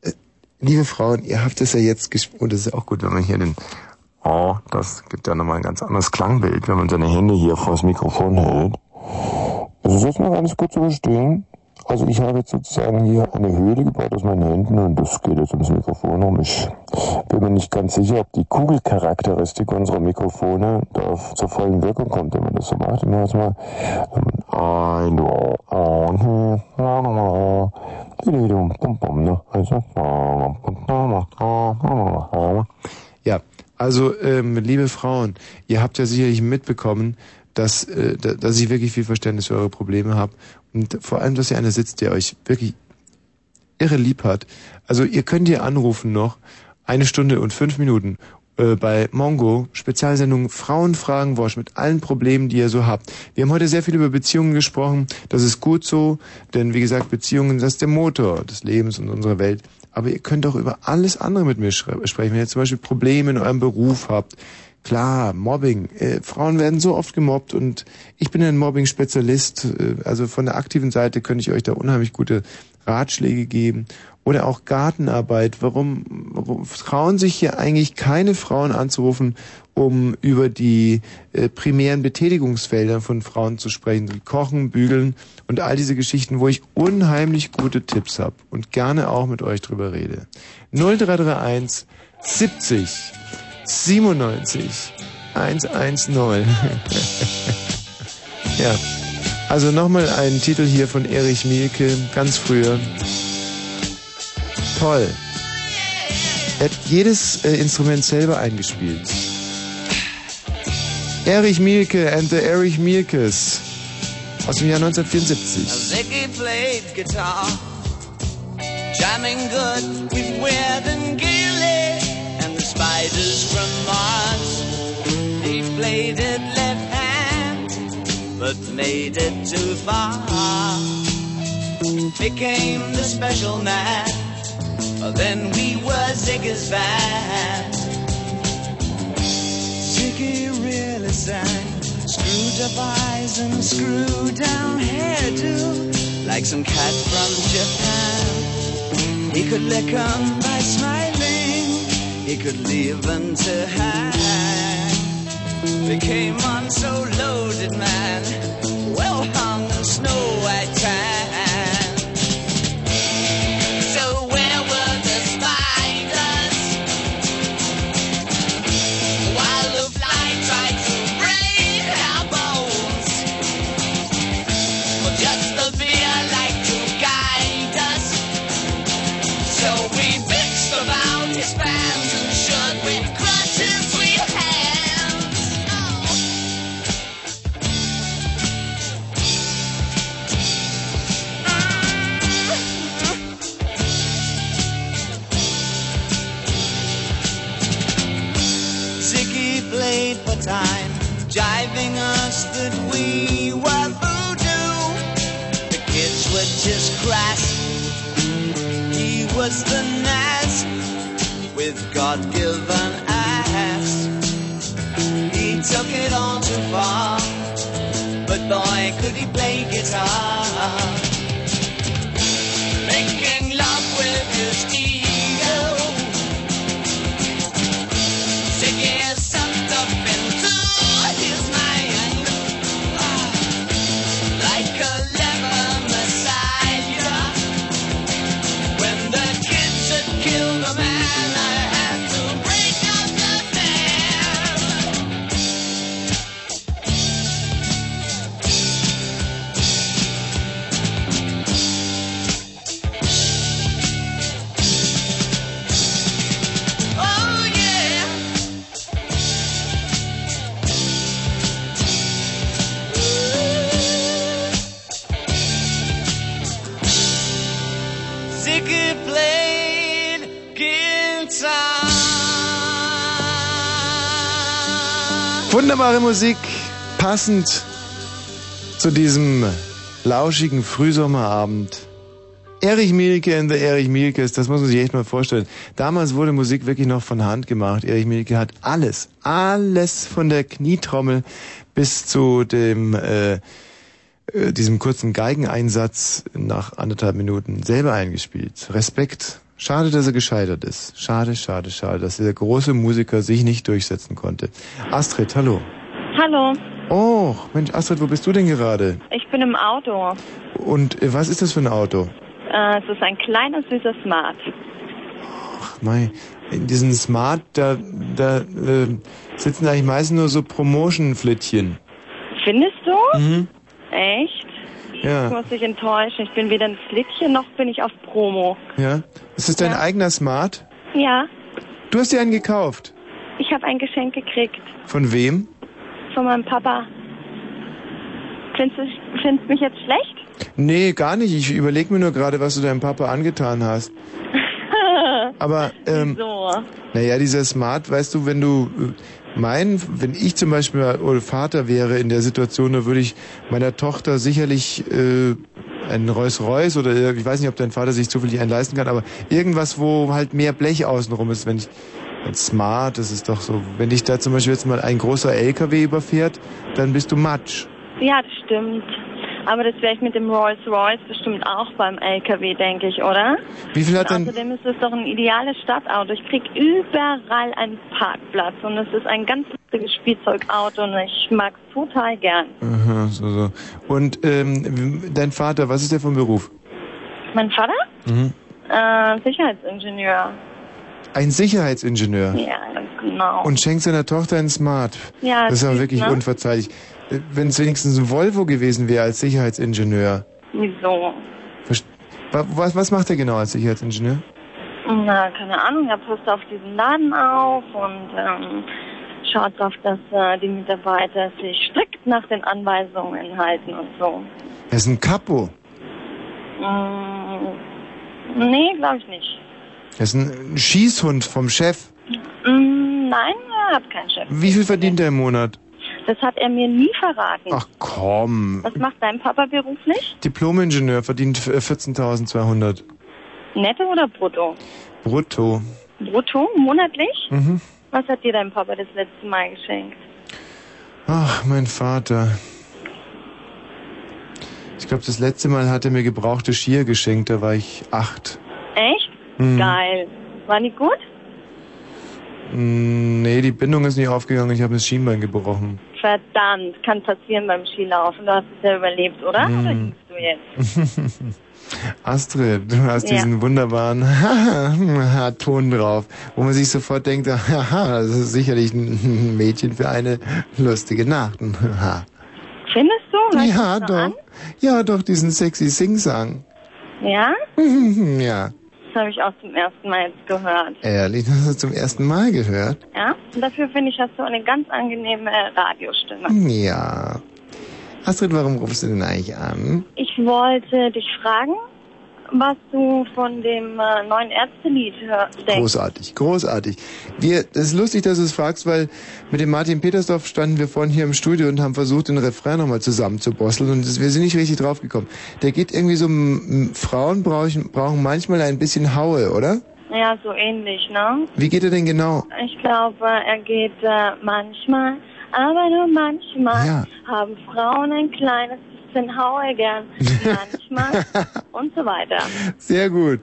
Äh, liebe Frauen, ihr habt es ja jetzt gespielt. Und es ist auch gut, wenn man hier den... Oh, das gibt ja nochmal ein ganz anderes Klangbild, wenn man seine Hände hier vor das Mikrofon hält. Es ist erstmal ganz gut zu verstehen. Also ich habe jetzt sozusagen hier eine Höhle gebaut aus meinen Händen und das geht jetzt ins Mikrofon rum. Ich bin mir nicht ganz sicher, ob die Kugelcharakteristik unserer Mikrofone da zur vollen Wirkung kommt, wenn man das so macht. Immer jetzt mal ein, Ja, also ähm, liebe Frauen, ihr habt ja sicherlich mitbekommen, dass, äh, da- dass ich wirklich viel Verständnis für eure Probleme habe und vor allem, dass ihr einer sitzt, der euch wirklich irre lieb hat. Also ihr könnt hier anrufen noch eine Stunde und fünf Minuten äh, bei Mongo, Spezialsendung Frauenfragen Wosch mit allen Problemen, die ihr so habt. Wir haben heute sehr viel über Beziehungen gesprochen. Das ist gut so, denn wie gesagt, Beziehungen, das ist der Motor des Lebens und unserer Welt. Aber ihr könnt auch über alles andere mit mir sprechen. Wenn ihr zum Beispiel Probleme in eurem Beruf habt, Klar, Mobbing. Äh, Frauen werden so oft gemobbt und ich bin ein Mobbing-Spezialist. Äh, also von der aktiven Seite könnte ich euch da unheimlich gute Ratschläge geben. Oder auch Gartenarbeit. Warum, warum trauen sich hier eigentlich keine Frauen anzurufen, um über die äh, primären Betätigungsfelder von Frauen zu sprechen? Kochen, bügeln und all diese Geschichten, wo ich unheimlich gute Tipps habe und gerne auch mit euch drüber rede. 0331 70 97 110. ja. Also nochmal ein Titel hier von Erich Mielke, ganz früher. Toll. Er hat jedes äh, Instrument selber eingespielt. Erich Mielke and the Erich Mielkes aus dem Jahr 1974. Ziggy played guitar, jamming good with Weird and Gilly spiders from Mars. He played it left hand, but made it too far. Became the special man. Then we were Ziggy's band. Ziggy really sang. Screwed up eyes and screwed down hairdo, like some cat from Japan. He could lick 'em by smiling, he could leave 'em to hang. Became on so loaded, man, well hung in snow white tan. But boy, could he play guitar. Making love with his ego. Wunderbare Musik, passend zu diesem lauschigen Frühsommerabend. Erich Mielke in der Erich Mielkes, das muss man sich echt mal vorstellen. Damals wurde Musik wirklich noch von Hand gemacht. Erich Mielke hat alles, alles von der Knietrommel bis zu dem äh, äh, diesem kurzen Geigeneinsatz nach anderthalb Minuten selber eingespielt. Respekt. Schade, dass er gescheitert ist. Schade, schade, schade, dass dieser große Musiker sich nicht durchsetzen konnte. Astrid, hallo. Hallo, Oh, Mensch, Astrid, wo bist du denn gerade? ich bin im Auto. Und äh, was ist das für ein Auto? Äh, es ist ein kleiner, süßer Smart. Ach, mei, in diesen Smart, da, da äh, sitzen eigentlich meistens nur so Promotion-Flittchen. Findest du? Mhm. Echt? Ich Ja, muss dich enttäuschen. Ich bin weder ein Flittchen noch bin ich auf Promo. ja. Ist das dein Ja. eigener Smart? Ja, Du hast dir einen gekauft. ich habe ein Geschenk gekriegt Von wem? von meinem Papa. Findest du findest mich jetzt schlecht? Nee, gar nicht. Ich überlege mir nur gerade, was du deinem Papa angetan hast. Aber, ähm, So. naja, dieser Smart, weißt du, wenn du, mein, wenn ich zum Beispiel mal Vater wäre in der Situation, da würde ich meiner Tochter sicherlich äh, ein Rolls Royce oder ich weiß nicht, ob dein Vater sich zufällig einen leisten kann, aber irgendwas, wo halt mehr Blech außenrum ist, wenn ich ein Smart, das ist doch so, wenn dich da zum Beispiel jetzt mal ein großer LKW überfährt, dann bist du Matsch. Ja, das stimmt. Aber das wäre ich mit dem Rolls Royce bestimmt auch beim LKW, denke ich, oder? Wie viel hat denn, Außerdem ist es doch ein ideales Stadtauto. Ich krieg überall einen Parkplatz und es ist ein ganz lustiges Spielzeugauto und ich mag es total gern. Aha, so, so. Und ähm, dein Vater, was ist der von Beruf? Mein Vater? Mhm. Äh, Sicherheitsingenieur. Ein Sicherheitsingenieur. Ja, ganz genau. Und schenkt seiner Tochter ein Smart. Ja, das ist aber wirklich ne? unverzeihlich. Wenn es wenigstens ein Volvo gewesen wäre als Sicherheitsingenieur. Wieso? Verst- Wa- Was, was macht er genau als Sicherheitsingenieur? Na, keine Ahnung, er passt auf diesen Laden auf und ähm, schaut darauf, dass äh, die Mitarbeiter sich strikt nach den Anweisungen halten und so. Er ist ein Capo. Mm, nee, glaube ich nicht. Er ist ein Schießhund vom Chef. Mm, nein, er hat keinen Chef. Wie viel verdient er im Monat? Das hat er mir nie verraten. Ach komm. Was macht dein Papa beruflich? Diplomingenieur verdient äh, 14.200 Netto oder brutto? brutto. Brutto, monatlich? Mhm. Was hat dir dein Papa das letzte Mal geschenkt? Ach, mein Vater. Ich glaube, das letzte Mal hat er mir gebrauchte Skier geschenkt, da war ich acht. Echt? Hm. Geil. War die gut? Mm, Nee, die Bindung ist nicht aufgegangen, ich habe das Schienbein gebrochen. Verdammt, kann passieren beim Skilaufen. Du hast es ja überlebt, oder? Hm. Oder gingst du jetzt? Astrid, du hast Ja. diesen wunderbaren Ton drauf, wo man sich sofort denkt, haha, das ist sicherlich ein Mädchen für eine lustige Nacht. Findest du? Hört Ja, doch. an? Ja, doch, diesen sexy Sing-Sang. Ja? ja, habe ich auch zum ersten Mal jetzt gehört. ehrlich, das hast du zum ersten Mal gehört. Ja? Und dafür finde ich, hast du eine ganz angenehme Radiostimme. Ja. Astrid, warum rufst du denn eigentlich an? Ich wollte dich fragen, was du von dem äh, neuen Ärztelied denkst. Großartig, großartig. Wir, das ist lustig, dass du es fragst, weil mit dem Martin Petersdorf standen wir vorhin hier im Studio und haben versucht, den Refrain nochmal zusammenzubosseln und das, wir sind nicht richtig draufgekommen. Der geht irgendwie so, Frauen brauchen, brauchen manchmal ein bisschen Haue, oder? Ja, so ähnlich, ne? Wie geht er denn genau? Ich glaube, er geht äh, manchmal, aber nur manchmal haben Frauen ein kleines bisschen Haue gern. Manchmal und so weiter. Sehr gut.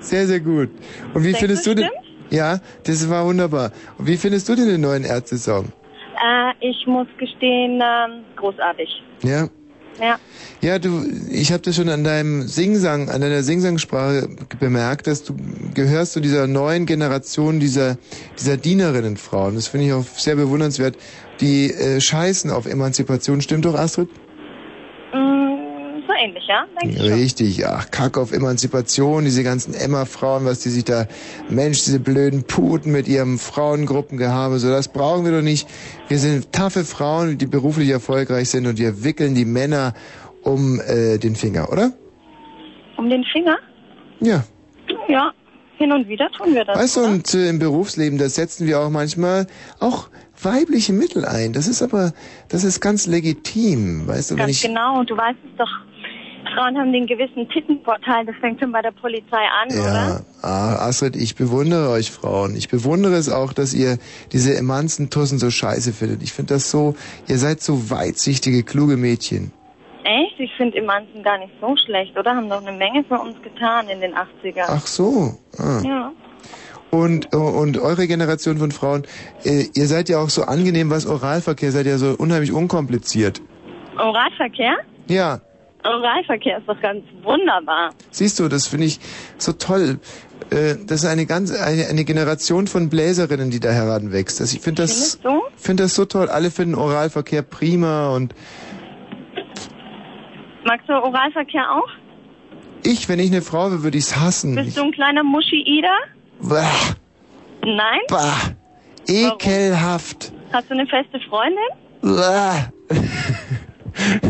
Sehr, sehr gut. Und wie Denkst findest du, du den? Ja, das war wunderbar. Und wie findest du denn den neuen Ärzte-Song? Äh, ich muss gestehen, ähm, großartig. Ja? Ja. Ja, du, ich habe das schon an deinem Singsang, an deiner Singsangsprache bemerkt, dass du gehörst zu dieser neuen Generation dieser dieser Dienerinnenfrauen. Das finde ich auch sehr bewundernswert. Die äh, scheißen auf Emanzipation. Stimmt doch, Astrid? Mm, so ähnlich, ja? Denke ich schon. Richtig, ach, Kack auf Emanzipation, diese ganzen Emma-Frauen, was die sich da, Mensch, diese blöden Puten mit ihrem Frauengruppengehabe, so, das brauchen wir doch nicht. Wir sind taffe Frauen, die beruflich erfolgreich sind und wir wickeln die Männer um äh, den Finger, oder? Um den Finger? Ja. Ja, hin und wieder tun wir das. Weißt du, und äh, im Berufsleben, da setzen wir auch manchmal auch weibliche Mittel ein. Das ist aber, das ist ganz legitim, weißt du, Ganz ich... genau, und du weißt es doch, Frauen haben den gewissen Tittenvorteil, das fängt schon bei der Polizei an, oder? Ja, ah, Astrid, ich bewundere euch Frauen. Ich bewundere es auch, dass ihr diese Emanzentussen so scheiße findet. Ich finde das so, ihr seid so weitsichtige, kluge Mädchen. Echt? Ich finde Emanzen gar nicht so schlecht, oder? Haben doch eine Menge für uns getan in den 80ern. Ach so. Ah. Ja. Und, und eure Generation von Frauen, äh, ihr seid ja auch so angenehm, was Oralverkehr, seid ja so unheimlich unkompliziert. Oralverkehr? Ja, Oralverkehr ist doch ganz wunderbar. siehst du, das finde ich so toll. Äh, das ist eine ganz, eine, eine Generation von Bläserinnen, die da heranwächst. Also ich finde das, finde das so toll. Alle finden Oralverkehr prima und Magst du Oralverkehr auch? ich, wenn ich eine Frau wäre, würde ich's hassen. Bist du ein kleiner Muschi-Ida? Bah, Nein? bah, ekelhaft. Hast du eine feste Freundin? Bah.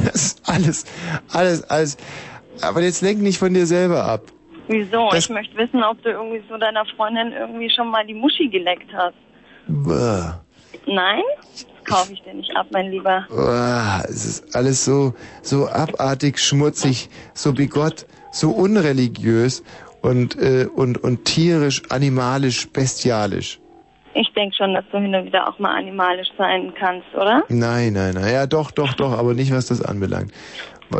Das ist alles, alles, alles. Aber jetzt lenk nicht von dir selber ab. Wieso? Das- ich möchte wissen, ob du irgendwie so deiner Freundin irgendwie schon mal die Muschi geleckt hast. Bäh. Nein? Das kaufe ich dir nicht ab, mein Lieber. Uah, es ist alles so, so abartig, schmutzig, so bigott, so unreligiös und, äh, und, und tierisch, animalisch, bestialisch. Ich denke schon, dass du hin und wieder auch mal animalisch sein kannst, oder? Nein, nein, nein. Ja, doch, doch, doch, aber nicht, was das anbelangt.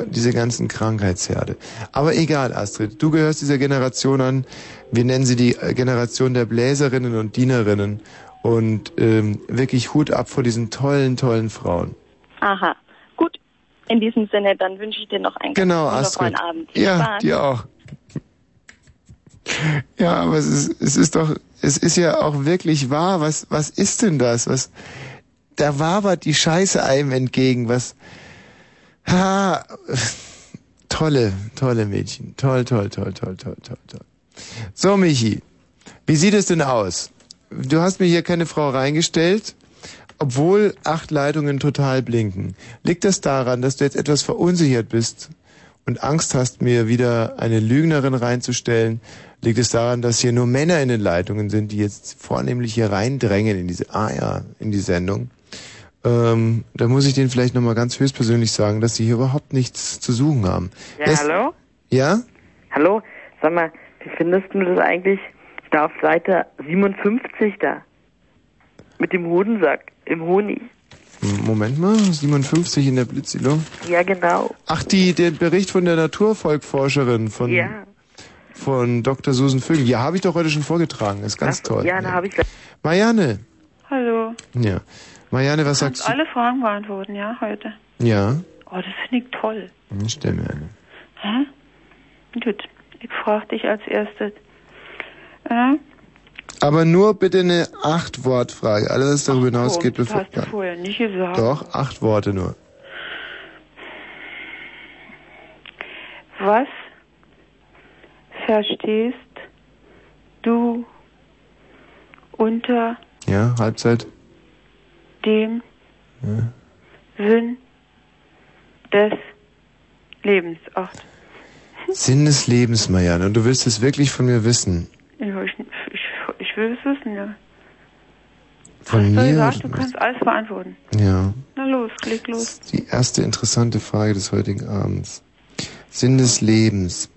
Diese ganzen Krankheitsherde. Aber egal, Astrid. Du gehörst dieser Generation an. Wir nennen sie die äh, Generation der Bläserinnen und Dienerinnen. Und ähm, wirklich Hut ab vor diesen tollen, tollen Frauen. Aha. Gut. In diesem Sinne, dann wünsche ich dir noch einen Genau, ganz wundervollen Astrid. Abend. Viel Ja, Spaß. dir auch. Ja, aber es ist, es ist doch, es ist ja auch wirklich wahr. Was, was ist denn das? Was, da wabert die Scheiße einem entgegen. Was, ha, tolle, tolle Mädchen. Toll, toll, toll, toll, toll, toll, toll. So, Michi, wie sieht es denn aus? Du hast mir hier keine Frau reingestellt, obwohl acht Leitungen total blinken. Liegt das daran, dass du jetzt etwas verunsichert bist und Angst hast, mir wieder eine Lügnerin reinzustellen? Liegt es daran, dass hier nur Männer in den Leitungen sind, die jetzt vornehmlich hier reindrängen in diese, ah ja, in die Sendung? Ähm, da muss ich denen vielleicht nochmal ganz höchstpersönlich sagen, dass sie hier überhaupt nichts zu suchen haben. Ja, Es- hallo? Ja? Hallo? Sag mal, wie findest du das eigentlich da auf Seite 57 da? Mit dem Hodensack im Honig. Moment mal, 57 in der Blitzilo. Ja, genau. Ach, die, der Bericht von der Naturvolkforscherin von, Ja. Von Dr. Susan Vögel. Ja, habe ich doch heute schon vorgetragen. Ist ganz toll. Ja, da habe ich Marianne. Hallo. Ja. Marianne, was Kannst sagst du? alle Fragen beantworten, ja, heute. Ja. Oh, das finde ich toll. Hm, Stell mir eine. Hä? Gut, ich frage dich als erstes. Äh? Aber nur bitte eine Acht-Wort-Frage. Alles, was darüber hinausgeht, das hast du vorher nicht gesagt. Doch, acht Worte nur. Was verstehst du unter Ja, Halbzeit. dem Ja. Sinn des Lebens? Ach, Sinn des Lebens, Marianne. Und du willst es wirklich von mir wissen. ja, ich, ich, ich will es wissen, ja. Von Hast du mir? gesagt, du kannst alles beantworten. Ja. Na los, leg los. Die erste interessante Frage des heutigen Abends. Sinn des Lebens.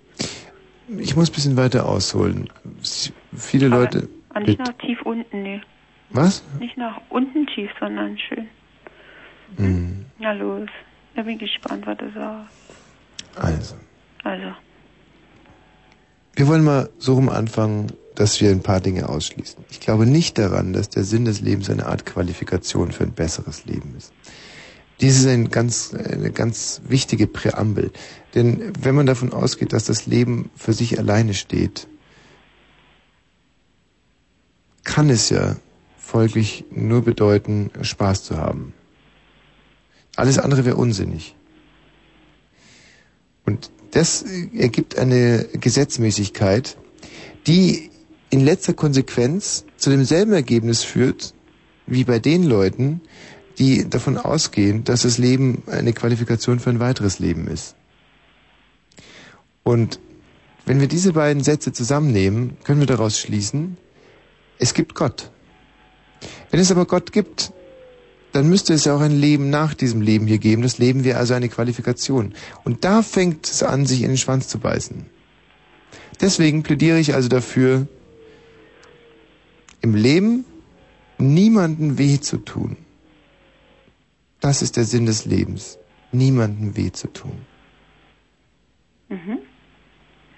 Ich muss ein bisschen weiter ausholen. Viele Leute. Ah, nicht nach tief unten, nee. Was? Nicht nach unten tief, sondern schön. Hm, Na los. Da bin ich gespannt, was du sagst. Also. Also, Wir wollen mal so rum anfangen, dass wir ein paar Dinge ausschließen. Ich glaube nicht daran, dass der Sinn des Lebens eine Art Qualifikation für ein besseres Leben ist. Dies ist ein ganz, eine ganz wichtige Präambel. Denn wenn man davon ausgeht, dass das Leben für sich alleine steht, kann es ja folglich nur bedeuten, Spaß zu haben. Alles andere wäre unsinnig. Und das ergibt eine Gesetzmäßigkeit, die in letzter Konsequenz zu demselben Ergebnis führt, wie bei den Leuten, die davon ausgehen, dass das Leben eine Qualifikation für ein weiteres Leben ist. Und wenn wir diese beiden Sätze zusammennehmen, können wir daraus schließen, es gibt Gott. Wenn es aber Gott gibt, dann müsste es ja auch ein Leben nach diesem Leben hier geben. Das Leben wäre also eine Qualifikation. Und da fängt es an, sich in den Schwanz zu beißen. Deswegen plädiere ich also dafür, im Leben niemanden weh zu tun. Das ist der Sinn des Lebens. Niemanden weh zu tun. mhm.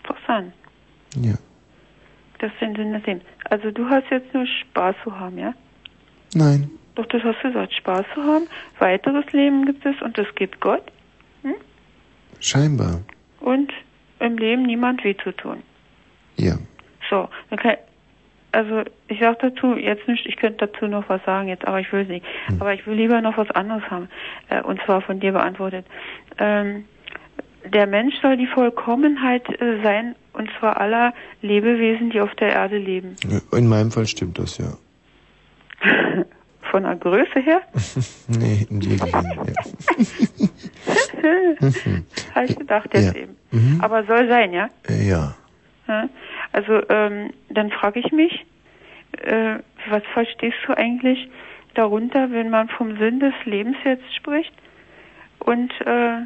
Interessant. Ja. Das sind Sinn des Lebens. Also du hast jetzt nur Spaß zu haben, ja? Nein. Doch, das hast du gesagt, Spaß zu haben. Weiteres Leben gibt es und es gibt Gott. Scheinbar. Und im Leben niemand weh zu tun. Ja. So, dann kann, also ich sag dazu jetzt nicht, ich könnte dazu noch was sagen jetzt, aber ich will es nicht. Aber ich will lieber noch was anderes haben, äh, und zwar von dir beantwortet. Ähm, der Mensch soll die Vollkommenheit äh, sein, und zwar aller Lebewesen, die auf der Erde leben. In meinem Fall stimmt das, ja. Von der Größe her? Nee, im Gegenteil. Ja. Habe ich gedacht jetzt Ja. eben. Mhm. Aber soll sein, ja? Äh, ja. Ja? Also ähm, dann frage ich mich, äh, was verstehst du eigentlich darunter, wenn man vom Sinn des Lebens jetzt spricht und äh,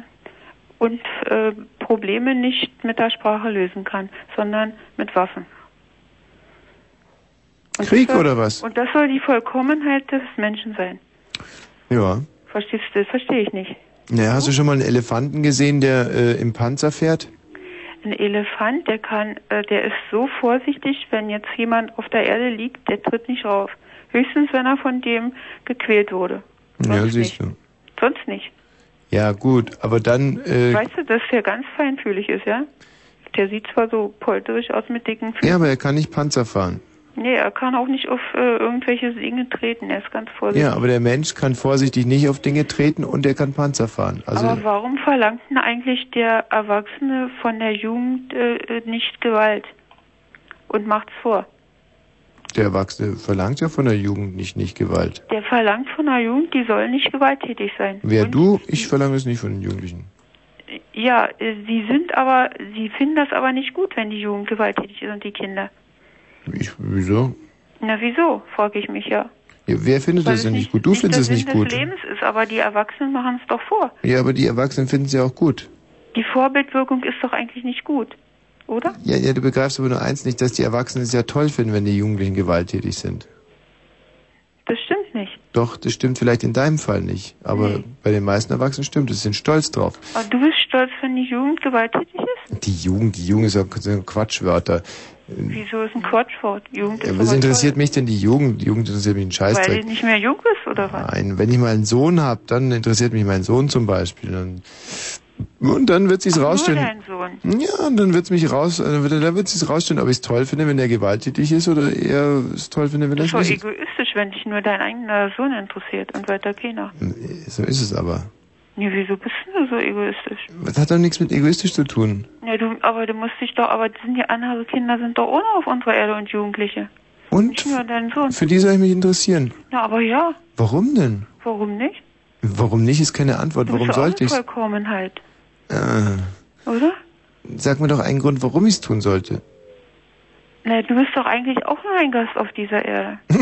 und äh, Probleme nicht mit der Sprache lösen kann, sondern mit Waffen. Und Krieg soll, oder was? Und das soll die Vollkommenheit des Menschen sein. Ja. Verstehst du? Das verstehe ich nicht. Naja, hast du schon mal einen Elefanten gesehen, der äh, im Panzer fährt? Ein Elefant, der kann, äh, der ist so vorsichtig, wenn jetzt jemand auf der Erde liegt, der tritt nicht rauf. Höchstens, wenn er von dem gequält wurde. ja, siehst du. Sonst nicht. Ja, gut, aber dann, äh, Weißt du, dass der ganz feinfühlig ist, ja? Der sieht zwar so polterig aus mit dicken Füßen. ja, aber er kann nicht Panzer fahren. Nee, er kann auch nicht auf äh, irgendwelche Dinge treten. Er ist ganz vorsichtig. Ja, aber der Mensch kann vorsichtig nicht auf Dinge treten und er kann Panzer fahren. Also, aber warum verlangt denn eigentlich der Erwachsene von der Jugend äh, nicht Gewalt und macht's vor? der Erwachsene verlangt ja von der Jugend nicht, nicht Gewalt. Der verlangt von der Jugend, die soll nicht gewalttätig sein. Wer du? Ich verlange es nicht von den Jugendlichen. Ja, äh, sie sind aber, sie finden das aber nicht gut, wenn die Jugend gewalttätig ist und die Kinder. Ich, wieso? Na wieso, frage ich mich ja. Ja, wer findet Weil das denn nicht gut? Du findest es nicht Sinn gut. des Lebens ist, aber die Erwachsenen machen es doch vor. Ja, aber die Erwachsenen finden es ja auch gut. Die Vorbildwirkung ist doch eigentlich nicht gut, oder? Ja, ja, du begreifst aber nur eins nicht, dass die Erwachsenen es ja toll finden, wenn die Jugendlichen gewalttätig sind. Das stimmt nicht. Doch, das stimmt vielleicht in deinem Fall nicht. Aber bei den meisten Erwachsenen stimmt es, sie sind stolz drauf. Aber du bist stolz, wenn die Jugend gewalttätig ist? Die Jugend, die Jugend ist ja Quatschwörter. Wieso ist ein Quatschwort? Jugend ist Ja, was interessiert mich denn die Jugend? Die Jugend interessiert mich einen Toll. Weil Scheißdreck. du nicht mehr jung bist, oder was? Nein, wenn ich mal einen Sohn habe, dann interessiert mich mein Sohn zum Beispiel. Dann, und dann wird sich's Nur rausstellen. dein Sohn. Ja, und dann wird's mich raus, dann wird, dann wird sich's rausstellen, ob ich es toll finde, wenn er gewalttätig ist oder eher es toll finde, wenn er Das es ist nicht ist. egoistisch, wenn dich nur dein eigener Sohn interessiert und weiter keiner. So ist es aber. Nee, wieso bist du so egoistisch? Das hat doch nichts mit egoistisch zu tun. Ja, du, aber du musst dich doch, aber das sind ja andere Kinder sind doch ohne auf unserer Erde und Jugendliche. Und Nicht nur dein Sohn. für die soll ich mich interessieren. Ja, aber ja, Warum denn? warum nicht? Warum nicht, ist keine Antwort. Du Warum bist sollte ich's? Vollkommenheit, Äh, oder? sag mir doch einen Grund, warum ich's tun sollte. Na, du bist doch eigentlich auch nur ein Gast auf dieser Erde.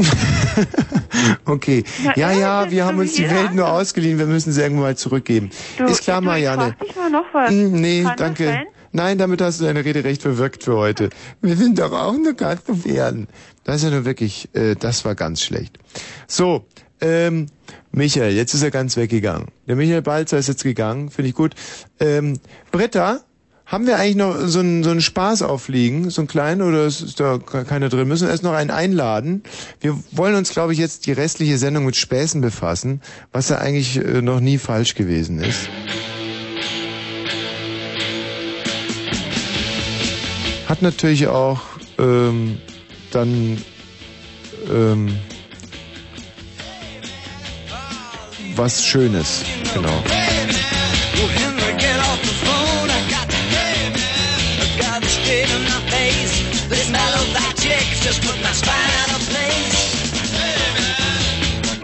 Okay. Na, ja, ja, wir haben uns die Welt nur ausgeliehen, wir müssen sie irgendwann mal zurückgeben. Du, ist klar, du, Marianne. Ich mal noch was. Hm, Nee, Kann danke. Nein, damit hast du deine Rede recht verwirkt für heute. Wir sind doch auch nur Gast auf Erden. Das ist ja nur wirklich, äh, das war ganz schlecht. So, ähm, Michael, jetzt ist er ganz weggegangen. Der Michael Balzer ist jetzt gegangen, finde ich gut. Ähm, Britta, haben wir eigentlich noch so einen, so einen Spaß aufliegen, so einen kleinen, oder ist, da ke- keiner drin? Müssen wir erst noch einen einladen? Wir wollen uns, glaube ich, jetzt die restliche Sendung mit Späßen befassen, was ja eigentlich äh, noch nie falsch gewesen ist. Hat natürlich auch ähm, dann ähm, was Schönes, genau. Just put my spine of place.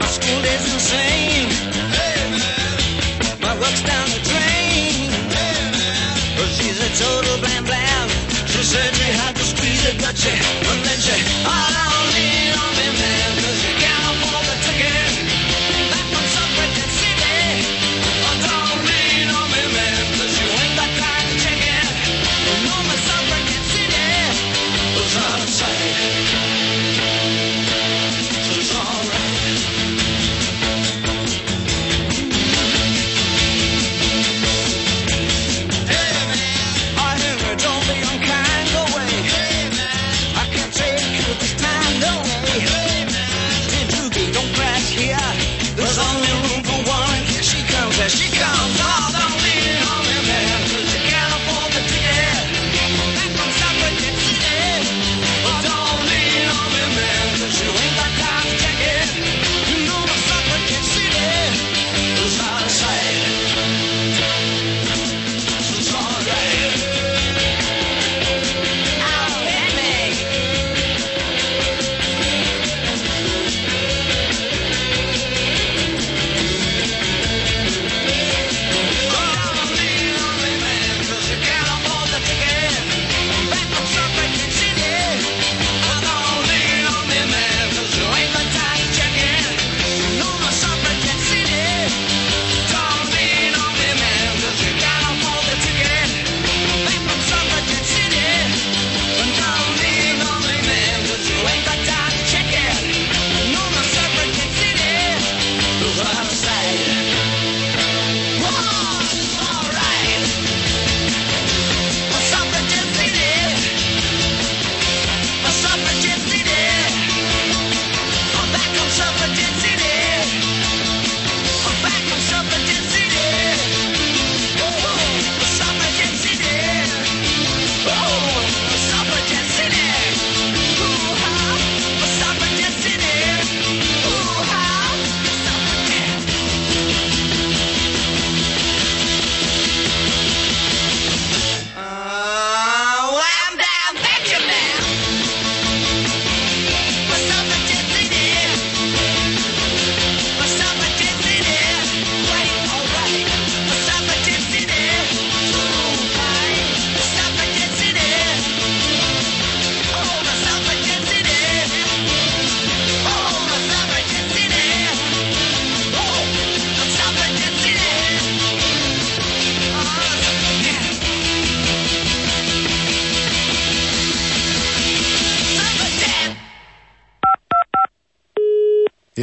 My school days insane. My work's down the drain. Well, she's a total blam blam. She said she had to squeeze it, but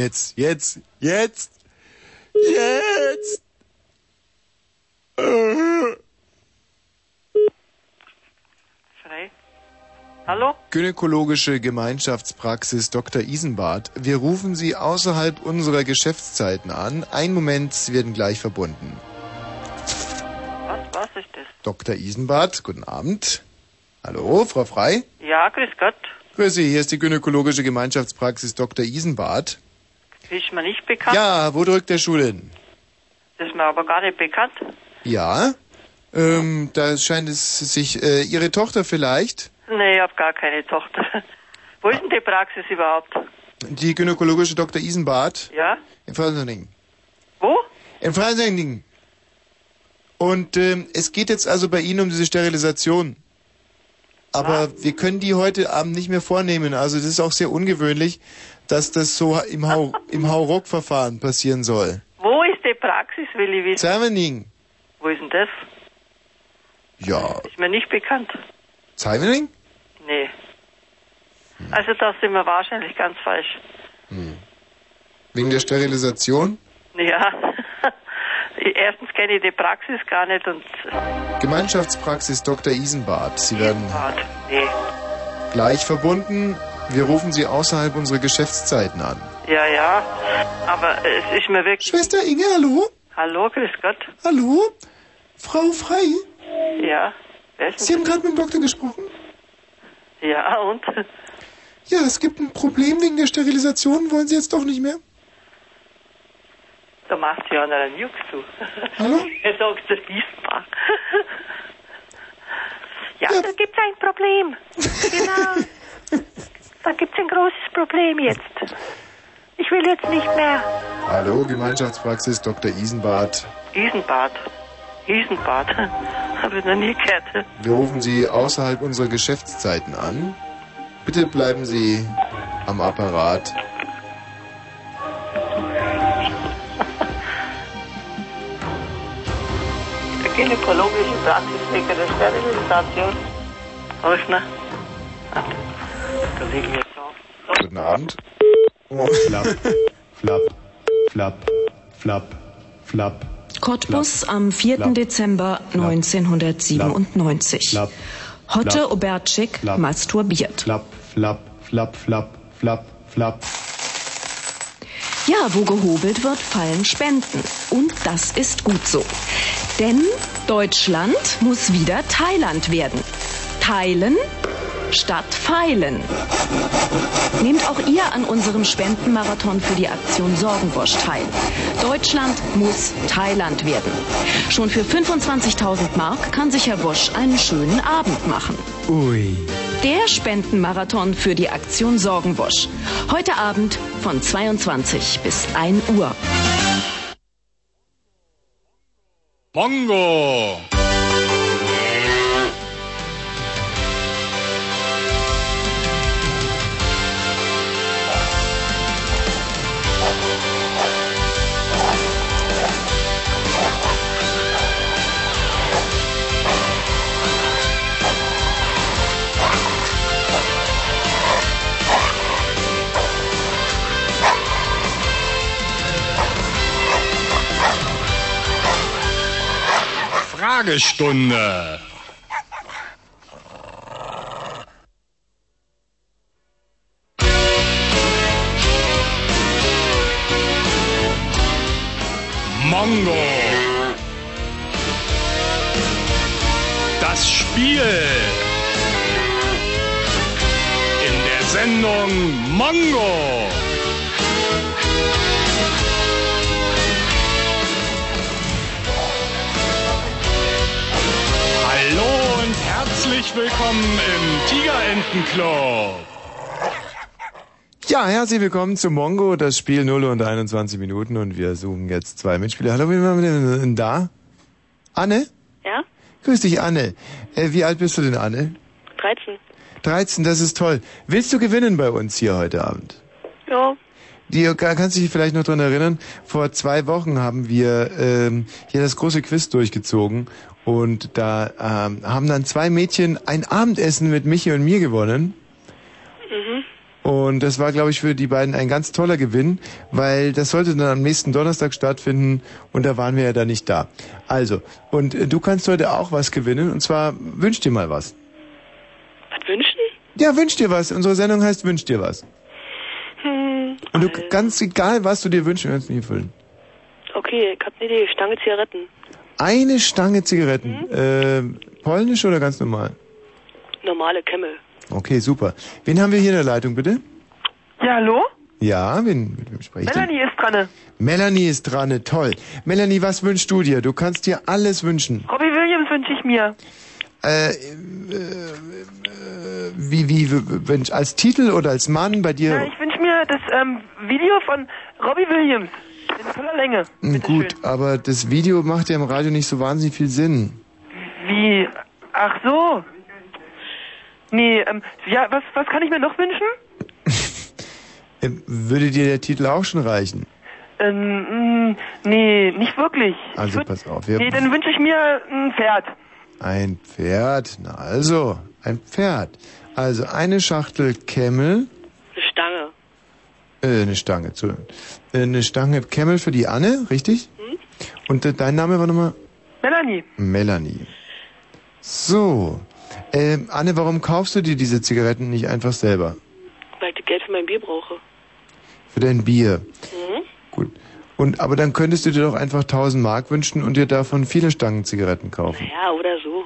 Jetzt, jetzt, jetzt, jetzt. Frei. Hallo? Gynäkologische Gemeinschaftspraxis Dr. Isenbart. Wir rufen Sie außerhalb unserer Geschäftszeiten an. Einen Moment, Sie werden gleich verbunden. Was, was ist das? Dr. Isenbart, guten Abend. Hallo, Frau Frei? Ja, grüß Gott. Grüß Sie, hier ist die Gynäkologische Gemeinschaftspraxis Dr. Isenbart. Ist mir nicht bekannt. Ja, wo drückt der Schuh hin? Das ist mir aber gar nicht bekannt. Ja, ähm, da scheint es sich, äh, Ihre Tochter vielleicht, Nee, ich hab gar keine Tochter. Wo ist denn die Praxis überhaupt? die gynäkologische Dr. Isenbart, Ja? in Freising. Wo? In Freising. Und ähm, es geht jetzt also bei Ihnen um diese Sterilisation. Aber wir können die heute Abend nicht mehr vornehmen. Also das ist auch sehr ungewöhnlich, dass das so im, Hau im Hauruck-Verfahren passieren soll. Wo ist die Praxis, will ich wissen. Zeivening. Wo ist denn das? Ja, Ist mir nicht bekannt. Zeivening? Nee. Also da sind wir wahrscheinlich ganz falsch. Wegen der Sterilisation? Ja. Erstens kenne ich die Praxis gar nicht und Gemeinschaftspraxis Dr. Isenbart. Sie werden nee. gleich verbunden. Wir rufen Sie außerhalb unserer Geschäftszeiten an. Ja, ja. Aber es ist mir wirklich. Schwester Inge, hallo? Hallo, grüß Gott. Hallo? Frau Frei? Ja. Wer ist Sie haben gerade mit dem Doktor gesprochen? Ja, und? Ja, es gibt ein Problem wegen der Sterilisation. Wollen Sie jetzt doch nicht mehr? Da machst du ja noch einen Jux zu. Hallo? Er sagt, das ist mal. Ja, da gibt's ein Problem. Genau. Da gibt's ein großes Problem jetzt. Ich will jetzt nicht mehr. Hallo, Gemeinschaftspraxis Dr. Isenbart. Isenbad. Isenbad. Habe ich noch nie gehört. Wir rufen Sie außerhalb unserer Geschäftszeiten an. Bitte bleiben Sie am Apparat. Der gynäkologische Praxis wegen der Sterilisation. Da Guten Abend. Flapp, flapp, flapp, flapp, flapp. Cottbus am 4. Dezember 1997. Hotte Flapp. Obertschik masturbiert. Flapp, flapp, flapp, flapp, flapp, flapp. Ja, wo gehobelt wird, fallen Spenden. Und das ist gut so. Denn Deutschland muss wieder Thailand werden. Teilen statt feilen. Nehmt auch ihr an unserem Spendenmarathon für die Aktion Sorgenbosch teil. Deutschland muss Thailand werden. Schon für 25.000 Mark kann sich Herr Bosch einen schönen Abend machen. Ui. Der Spendenmarathon für die Aktion Sorgenbosch. Heute Abend von 22 bis 1 Uhr. Mongo. Fragestunde. Mongo. Das Spiel. In der Sendung Mongo. Hallo und herzlich willkommen im Tigerentenclub. Ja, herzlich willkommen zu Mongo, das Spiel 0 und 21 Minuten und wir suchen jetzt zwei Mitspieler. Hallo, wen haben wir denn da? Anne? Ja? Grüß dich, Anne. Äh, wie alt bist du denn, Anne? 13. 13, das ist toll. Willst du gewinnen bei uns hier heute Abend? Ja. Die, kannst du dich vielleicht noch dran erinnern? Vor zwei Wochen haben wir ähm, hier das große Quiz durchgezogen und da ähm, haben dann zwei Mädchen ein Abendessen mit Michi und mir gewonnen. Mhm. Und das war, glaube ich, für die beiden ein ganz toller Gewinn, weil das sollte dann am nächsten Donnerstag stattfinden und da waren wir ja dann nicht da. Also, und äh, du kannst heute auch was gewinnen und zwar wünsch dir mal was. Was wünschen? Ja, wünsch dir was. Unsere Sendung heißt Wünsch dir was. Hm. Und du ganz egal, was du dir wünschen kannst, nie füllen. Okay, ich hab eine Idee. Stange Zigaretten. Eine Stange Zigaretten. Äh, polnisch oder ganz normal? Normale Kämmel. Okay, super. Wen haben wir hier in der Leitung, bitte? Ja, hallo? Ja, wen, mit wem spreche ich denn? Melanie ist dran. Melanie ist dran, toll. Melanie, was wünschst du dir? Du kannst dir alles wünschen. Robbie Williams wünsche ich mir. Äh, äh, wie, wie, wenn, als Titel oder als Mann bei dir? Ja, ich wünsche mir das ähm, Video von Robbie Williams. In voller Länge. Hm, Gut, aber das Video macht ja im Radio nicht so wahnsinnig viel Sinn. Wie? Ach so. Nee, ähm, ja, was, was kann ich mir noch wünschen? Äh, Würde dir der Titel auch schon reichen? Ähm, mh, nee, nicht wirklich. Also pass auf, wir Nee, dann wünsche ich mir ein Pferd. ein Pferd. Na also, ein Pferd. Also eine Schachtel Stange. Äh, eine Stange, Entschuldigung. Äh, Eine Stange Camel für die Anne, richtig? Hm? Und äh, dein Name war nochmal? Melanie. Melanie. So. Ähm, Anne, warum kaufst du dir diese Zigaretten nicht einfach selber? Weil ich Geld für mein Bier brauche. Für dein Bier. Mhm. Und, aber dann könntest du dir doch einfach 1000 Mark wünschen und dir davon viele Stangen Zigaretten kaufen. Ja, oder so.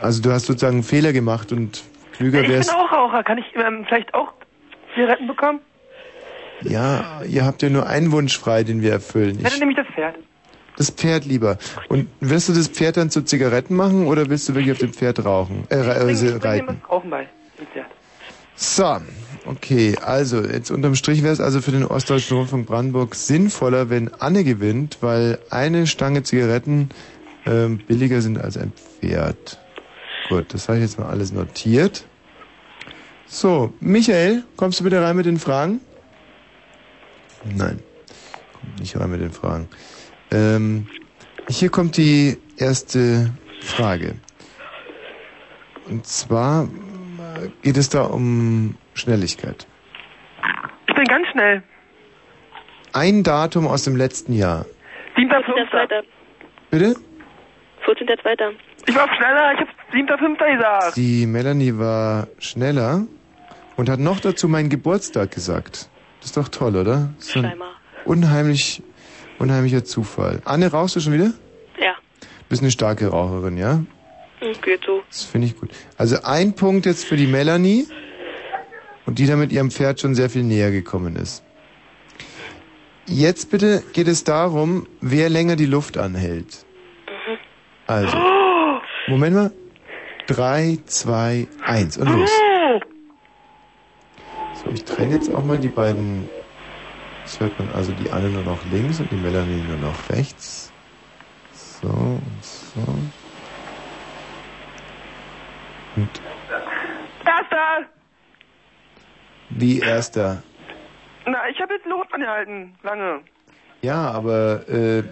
Also du hast sozusagen einen Fehler gemacht und klüger Ich bin wärst. auch Raucher. Kann ich ähm, vielleicht auch Zigaretten bekommen? Ja, ihr habt ja nur einen Wunsch frei, den wir erfüllen. Ich hätte Ich, nämlich das Pferd. das Pferd lieber. Und wirst du das Pferd dann zu Zigaretten machen oder willst du wirklich auf dem Pferd rauchen? Äh, re- Bring, äh, ich bring dir reiten? was Rauchen bei. Dem Pferd. So, okay, also jetzt unterm Strich wäre es also für den Ostdeutschen Rundfunk Brandenburg sinnvoller, wenn Anne gewinnt, weil eine Stange Zigaretten ähm, billiger sind als ein Pferd. Gut, das habe ich jetzt mal alles notiert. So, Michael, kommst du bitte rein mit den Fragen? Nein, kommt nicht rein mit den Fragen. Ähm, hier kommt die erste Frage. Und zwar geht es da um Schnelligkeit. Ich bin ganz schnell. Ein Datum aus dem letzten Jahr. 14.2. Bitte? 14.2. Ich war schneller, ich hab 7.5. gesagt. Die Melanie war schneller und hat noch dazu meinen Geburtstag gesagt. Das ist doch toll, oder? Ist ein Scheinbar. unheimlich, unheimlicher Zufall. Anne, rauchst du schon wieder? Ja. Du bist eine starke Raucherin, ja? Hm, Geht so. Das finde ich gut. Also ein Punkt jetzt für die Melanie und die damit ihrem Pferd schon sehr viel näher gekommen ist. Jetzt bitte geht es darum, wer länger die Luft anhält. Also, Moment mal. Drei, zwei, eins und los. So, ich trenne jetzt auch mal die beiden. Jetzt hört man also die Anne nur noch links und die Melanie nur noch rechts. So und so. Und Erster! wie erster. Na, ich habe jetzt Luft angehalten. Lange. Ja, aber äh,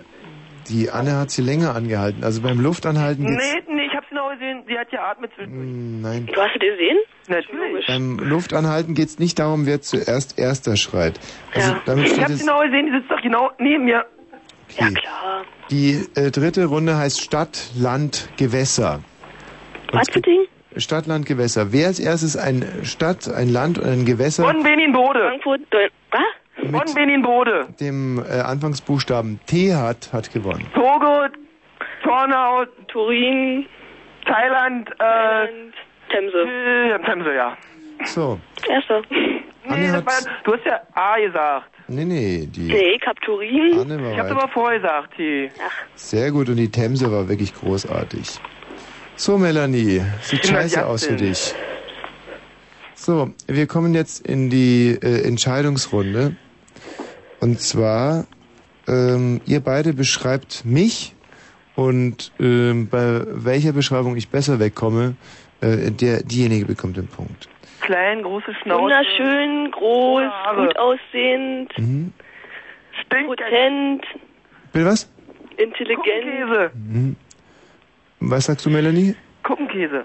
die Anne hat sie länger angehalten. Also beim Luftanhalten geht's. Nee, nee, ich hab's genau gesehen. Sie hat geatmet zwischendurch. Mm, Nein. Du hast es gesehen? Natürlich. Beim Luftanhalten geht's nicht darum, wer zuerst erster schreit. Also damit Ich hab's es. genau gesehen. Die sitzt doch genau neben mir. Ja, klar. Die äh, dritte Runde heißt Stadt, Land, Gewässer. Was für Ding? Stadt, Land, Gewässer. Wer als erstes ein Stadt, ein Land und ein Gewässer Von Benin Bode. Frankfurt, Deu was? Von Benin Bode. dem äh, Anfangsbuchstaben T hat, hat gewonnen. Togo, Tornau, Turin, Thailand, äh, Themse. äh, Themse, ja. So. Erster. Nee, das war, du hast ja A gesagt. Nee, nee, die Nee, ich hab Turin. Anne war Ich hab's weit. aber vorher gesagt, die. Sehr gut und die Themse war wirklich großartig. So, Melanie, sieht scheiße aus für dich. So, wir kommen jetzt in die äh, Entscheidungsrunde. Und zwar, ähm, ihr beide beschreibt mich und ähm, bei welcher Beschreibung ich besser wegkomme, äh, der, diejenige bekommt den Punkt. Klein, große Schnauze. Wunderschön, groß, Haare. gut aussehend, Mhm. potent, Bitte was? intelligent. Mhm. Was sagst du, Melanie? Kuppenkäse.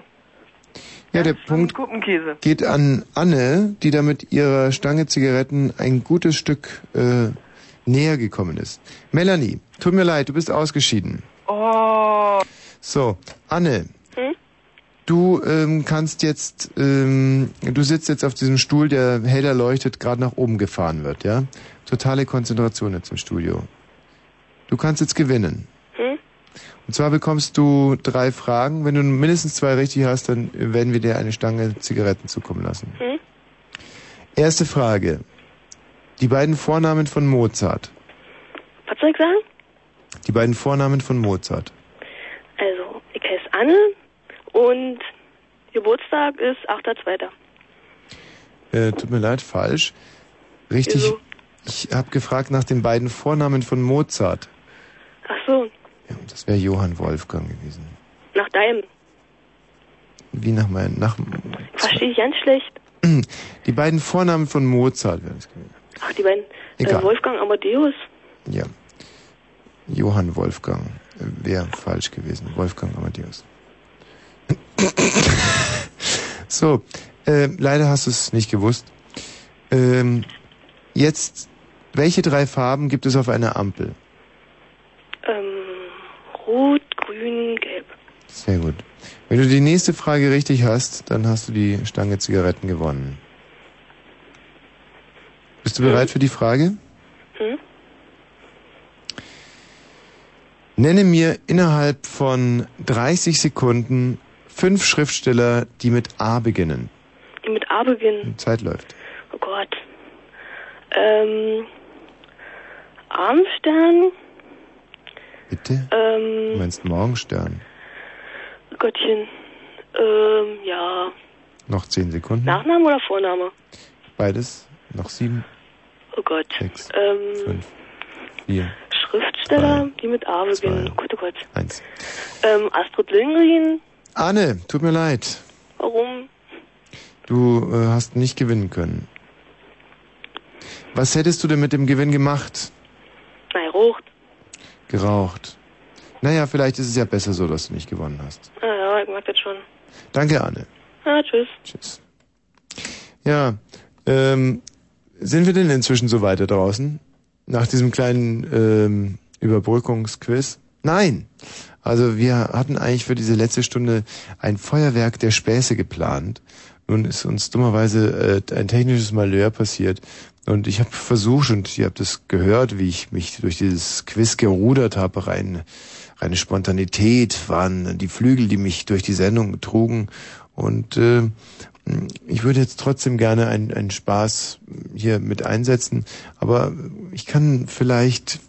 Ja, der Punkt Kuppenkäse. geht an Anne, die da mit ihrer Stange Zigaretten ein gutes Stück äh, näher gekommen ist. Melanie, tut mir leid, du bist ausgeschieden. Oh. So, Anne, Hm? Du ähm, kannst jetzt, ähm, du sitzt jetzt auf diesem Stuhl, der heller leuchtet, gerade nach oben gefahren wird, ja? Totale Konzentration jetzt im Studio. Du kannst jetzt gewinnen. Hm? Und zwar bekommst du drei Fragen. Wenn du mindestens zwei richtig hast, dann werden wir dir eine Stange Zigaretten zukommen lassen. Hm? Erste Frage. Die beiden Vornamen von Mozart. Was soll ich sagen? Die beiden Vornamen von Mozart. Also, ich heiße Anne und Geburtstag ist 8.2. Äh, tut mir leid, falsch. Richtig. Wieso? Ich habe gefragt nach den beiden Vornamen von Mozart. Ach so, Das wäre Johann Wolfgang gewesen. nach deinem. Wie nach meinem nach Verstehe ich ganz schlecht. Die beiden Vornamen von Mozart wären es gewesen. Ach, die beiden. Egal. Äh, Wolfgang Amadeus. Ja. Johann Wolfgang wäre falsch gewesen. Wolfgang Amadeus. so, äh, leider hast du es nicht gewusst. Ähm, jetzt, welche drei Farben gibt es auf einer Ampel? Ähm, rot, grün, gelb. Sehr gut. Wenn du die nächste Frage richtig hast, dann hast du die Stange Zigaretten gewonnen. Bist du bereit für die Frage? Hm? Nenne mir innerhalb von 30 Sekunden fünf Schriftsteller, die mit A beginnen. Die mit A beginnen. Die Zeit läuft. Oh Gott. Ähm, Armstern. Bitte? Du Ähm, meinst Morgenstern. Gottchen. Ähm, ja. Noch zehn Sekunden. Nachname oder Vorname? Beides. Noch sieben, Oh Gott. Sechs, Ähm, fünf, vier, Schriftsteller, die mit A beginnen. Oh Gott, oh Gott. eins. Ähm, Astrid Lindgren. Anne, tut mir leid. Warum? Du äh, hast nicht gewinnen können. Was hättest du denn mit dem Gewinn gemacht? Nein, Rucht. Geraucht. Naja, vielleicht ist es ja besser so, dass du nicht gewonnen hast. Ah, ja, ich mag das schon. Danke, Anne. Ah, tschüss. Tschüss. Ja, ähm, sind wir denn inzwischen so weiter draußen? Nach diesem kleinen ähm, Überbrückungsquiz? Nein. Also wir hatten eigentlich für diese letzte Stunde ein Feuerwerk der Späße geplant. Nun ist uns dummerweise äh, ein technisches Malheur passiert. Und ich habe versucht, und ihr habt es gehört, wie ich mich durch dieses Quiz gerudert habe, rein, reine Spontanität waren die Flügel, die mich durch die Sendung trugen. Und äh, ich würde jetzt trotzdem gerne einen, einen Spaß hier mit einsetzen, aber ich kann vielleicht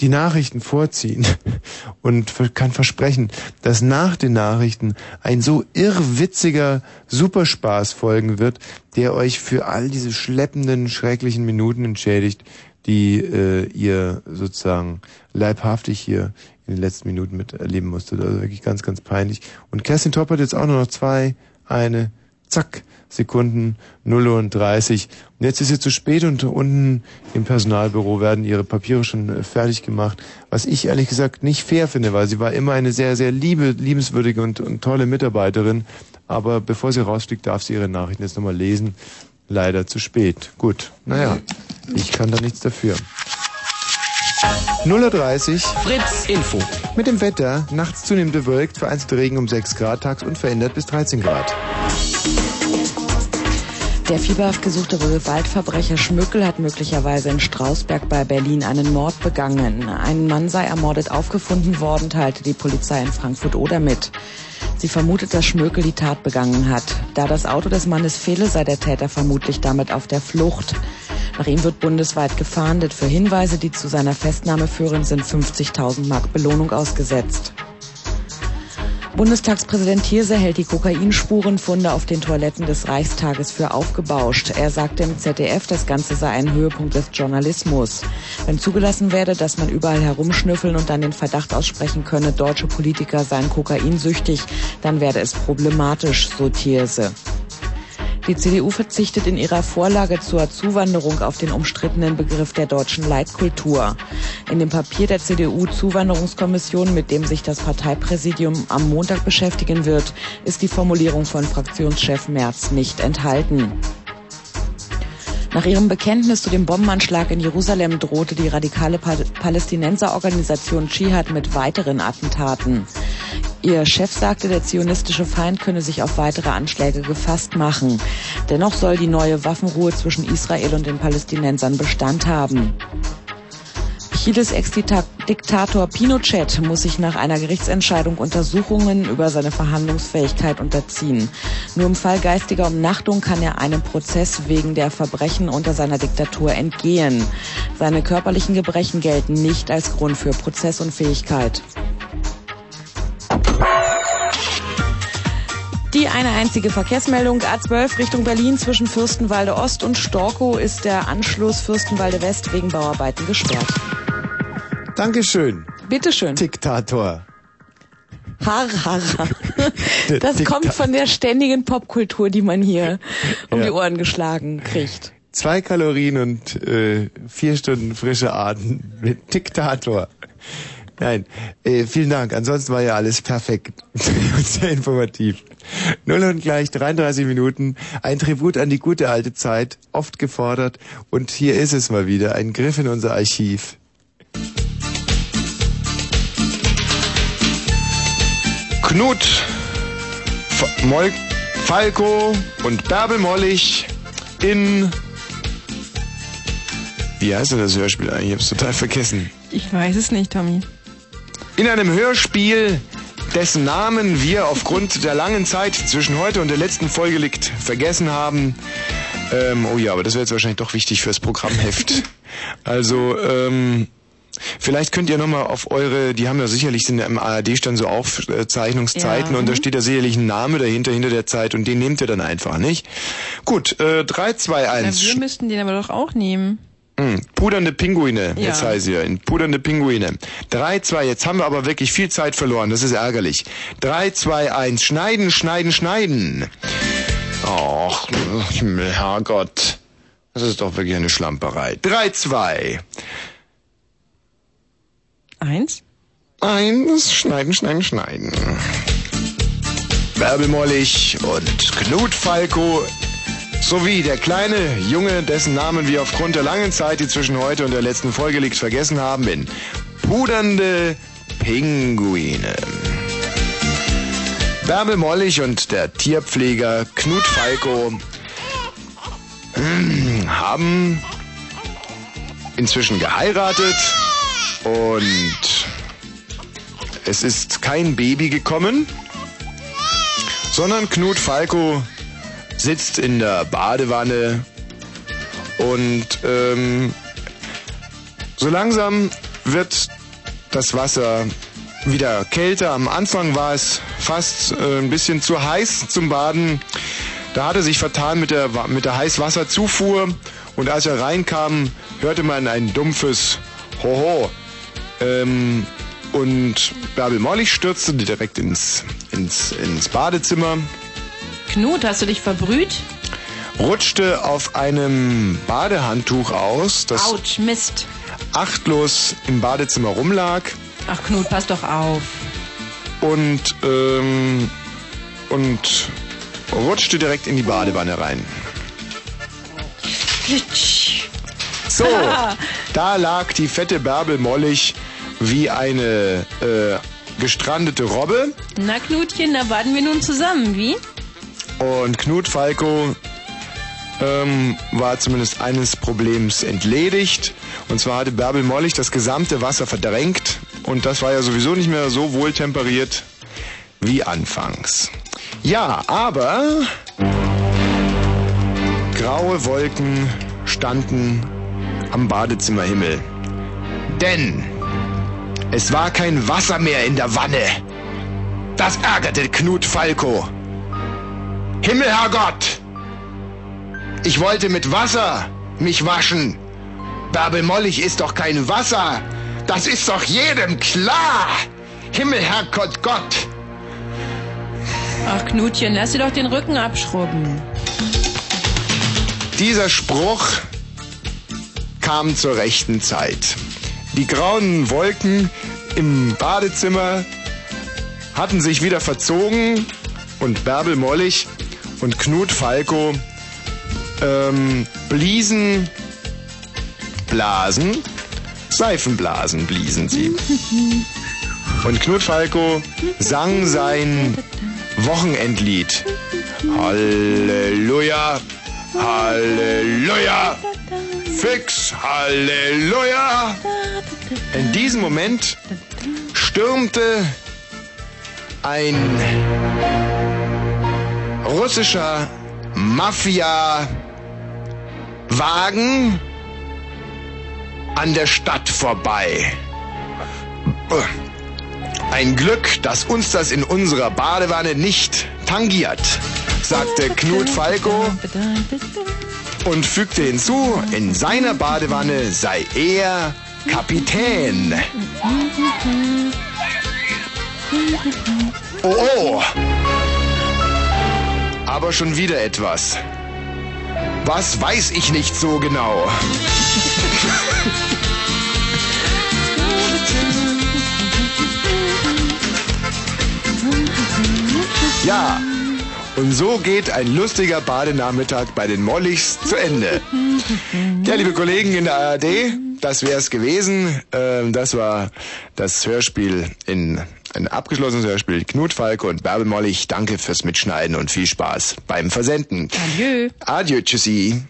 die Nachrichten vorziehen und kann versprechen, dass nach den Nachrichten ein so irrwitziger Superspaß folgen wird, der euch für all diese schleppenden, schrecklichen Minuten entschädigt, die äh, ihr sozusagen leibhaftig hier in den letzten Minuten miterleben musstet. Also wirklich ganz, ganz peinlich. Und Kerstin Topp hat jetzt auch nur noch zwei, eine, zack, Sekunden, 0 Uhr und 30. Jetzt ist es zu spät und unten im Personalbüro werden ihre Papiere schon äh, fertig gemacht, was ich ehrlich gesagt nicht fair finde, weil sie war immer eine sehr, sehr liebe, liebenswürdige und, und tolle Mitarbeiterin. Aber bevor sie rausfliegt, darf sie ihre Nachrichten jetzt nochmal lesen. Leider zu spät. Gut, naja, ich kann da nichts dafür. 0.30 Fritz Info. Mit dem Wetter, nachts zunehmend bewölkt, vereinzelt Regen um 6 Grad, tags unverändert bis 13 Grad. Der fieberhaft gesuchte Waldverbrecher Schmückel hat möglicherweise in Strausberg bei Berlin einen Mord begangen. Ein Mann sei ermordet aufgefunden worden, teilte die Polizei in Frankfurt-Oder mit. Sie vermutet, dass Schmökel die Tat begangen hat. Da das Auto des Mannes fehle, sei der Täter vermutlich damit auf der Flucht. Nach ihm wird bundesweit gefahndet. Für Hinweise, die zu seiner Festnahme führen, sind 50.000 Mark Belohnung ausgesetzt. Bundestagspräsident Thierse hält die Kokainspurenfunde auf den Toiletten des Reichstages für aufgebauscht. Er sagte im ZDF, das Ganze sei ein Höhepunkt des Journalismus. Wenn zugelassen werde, dass man überall herumschnüffeln und dann den Verdacht aussprechen könne, deutsche Politiker seien kokainsüchtig, dann werde es problematisch, so Thierse. Die CDU verzichtet in ihrer Vorlage zur Zuwanderung auf den umstrittenen Begriff der deutschen Leitkultur. In dem Papier der CDU-Zuwanderungskommission, mit dem sich das Parteipräsidium am Montag beschäftigen wird, ist die Formulierung von Fraktionschef Merz nicht enthalten. Nach ihrem Bekenntnis zu dem Bombenanschlag in Jerusalem drohte die radikale Pa- Palästinenserorganisation Dschihad mit weiteren Attentaten. Ihr Chef sagte, der zionistische Feind könne sich auf weitere Anschläge gefasst machen. Dennoch soll die neue Waffenruhe zwischen Israel und den Palästinensern Bestand haben. Chiles Ex-Diktator Pinochet muss sich nach einer Gerichtsentscheidung Untersuchungen über seine Verhandlungsfähigkeit unterziehen. Nur im Fall geistiger Umnachtung kann er einem Prozess wegen der Verbrechen unter seiner Diktatur entgehen. Seine körperlichen Gebrechen gelten nicht als Grund für Prozessunfähigkeit. Die eine einzige Verkehrsmeldung A12 Richtung Berlin zwischen Fürstenwalde Ost und Storkow ist der Anschluss Fürstenwalde West wegen Bauarbeiten gesperrt. Dankeschön. Bitteschön. Diktator. Har, har, har. Das Dikta- kommt von der ständigen Popkultur, die man hier um Ja. die Ohren geschlagen kriegt. Zwei Kalorien und äh, vier Stunden frische Atem mit Diktator. Nein, äh, vielen Dank. Ansonsten war ja alles perfekt und sehr informativ. Null und gleich 33 Minuten. Ein Tribut an die gute alte Zeit, oft gefordert. Und hier ist es mal wieder, ein Griff in unser Archiv. Knut F Mol Falco und Bärbel Mollig in wie heißt denn das Hörspiel eigentlich? Ich hab's total vergessen. Ich weiß es nicht, Tommy. In einem Hörspiel, dessen Namen wir aufgrund der langen Zeit zwischen heute und der letzten Folge liegt vergessen haben. Ähm, oh ja, aber das wäre jetzt wahrscheinlich doch wichtig fürs Programmheft. also, ähm, vielleicht könnt ihr nochmal auf eure, die haben ja sicherlich sind ja im ARD-Stand so Aufzeichnungszeiten Ja. und da steht da sicherlich ein Name dahinter, hinter der Zeit und den nehmt ihr dann einfach, nicht? Gut, äh, 3, 2, Na, 1. wir müssten den aber doch auch nehmen. Hm, pudernde Pinguine, Ja. jetzt heißt ihr, in pudernde Pinguine. 3, 2, jetzt haben wir aber wirklich viel Zeit verloren, das ist ärgerlich. 3, 2, 1, schneiden, schneiden, schneiden. Och, Herrgott. Das ist doch wirklich eine Schlamperei. 3, 2. Eins? Eins, schneiden, schneiden, schneiden. Bärbelmollig und Knut Falco sowie der kleine Junge, dessen Namen wir aufgrund der langen Zeit, die zwischen heute und der letzten Folge liegt, vergessen haben, in pudernde Pinguine. Bärbel Mollig und der Tierpfleger Knut Falco hm, haben inzwischen geheiratet und es ist kein Baby gekommen, sondern Knut Falco sitzt in der Badewanne und ähm, so langsam wird das Wasser wieder kälter. Am Anfang war es fast äh, ein bisschen zu heiß zum Baden. Da hat er sich vertan mit der, mit der Heißwasserzufuhr und als er reinkam, hörte man ein dumpfes Hoho. Ähm, und Bärbel Mollig stürzte direkt ins, ins, ins Badezimmer, Knut, hast du dich verbrüht? rutschte auf einem Badehandtuch aus, das Autsch, Mist. achtlos im Badezimmer rumlag Ach Knut, pass doch auf. und, ähm, und rutschte direkt in die Badewanne rein. Glitsch. So, da lag die fette Bärbel mollig wie eine äh, gestrandete Robbe. Na Knutchen, da warten wir nun zusammen, wie? Und Knut Falco ähm, war zumindest eines Problems entledigt. Und zwar hatte Bärbel Mollig das gesamte Wasser verdrängt. Und das war ja sowieso nicht mehr so wohltemperiert wie anfangs. Ja, aber graue Wolken standen am Badezimmerhimmel. Denn es war kein Wasser mehr in der Wanne. Das ärgerte Knut Falco. Himmelherrgott! Ich wollte mit Wasser mich waschen. Bärbel Mollig ist doch kein Wasser. Das ist doch jedem klar. Himmelherrgott Gott. Ach Knutchen, lass dir doch den Rücken abschrubben. Dieser Spruch kam zur rechten Zeit. Die grauen Wolken im Badezimmer hatten sich wieder verzogen und Bärbel Mollig und Knut Falco ähm, bliesen Blasen, Seifenblasen bliesen sie. Und Knut Falco sang sein Wochenendlied. Halleluja, Halleluja, fix, Halleluja. In diesem Moment stürmte ein russischer Mafia-Wagen an der Stadt vorbei. Ein Glück, dass uns das in unserer Badewanne nicht tangiert, sagte Knut Falco und fügte hinzu, in seiner Badewanne sei er Kapitän. Oh oh! Aber schon wieder etwas. Was weiß ich nicht so genau. Ja, und so geht ein lustiger Badenachmittag bei den Mollichs zu Ende. Ja, liebe Kollegen in der ARD, das wär's gewesen. Ähm, das war das Hörspiel in ein abgeschlossenes Hörspiel. Knut Falke und Bärbel Mollig, danke fürs Mitschneiden und viel Spaß beim Versenden. Adieu. Adieu, tschüssi.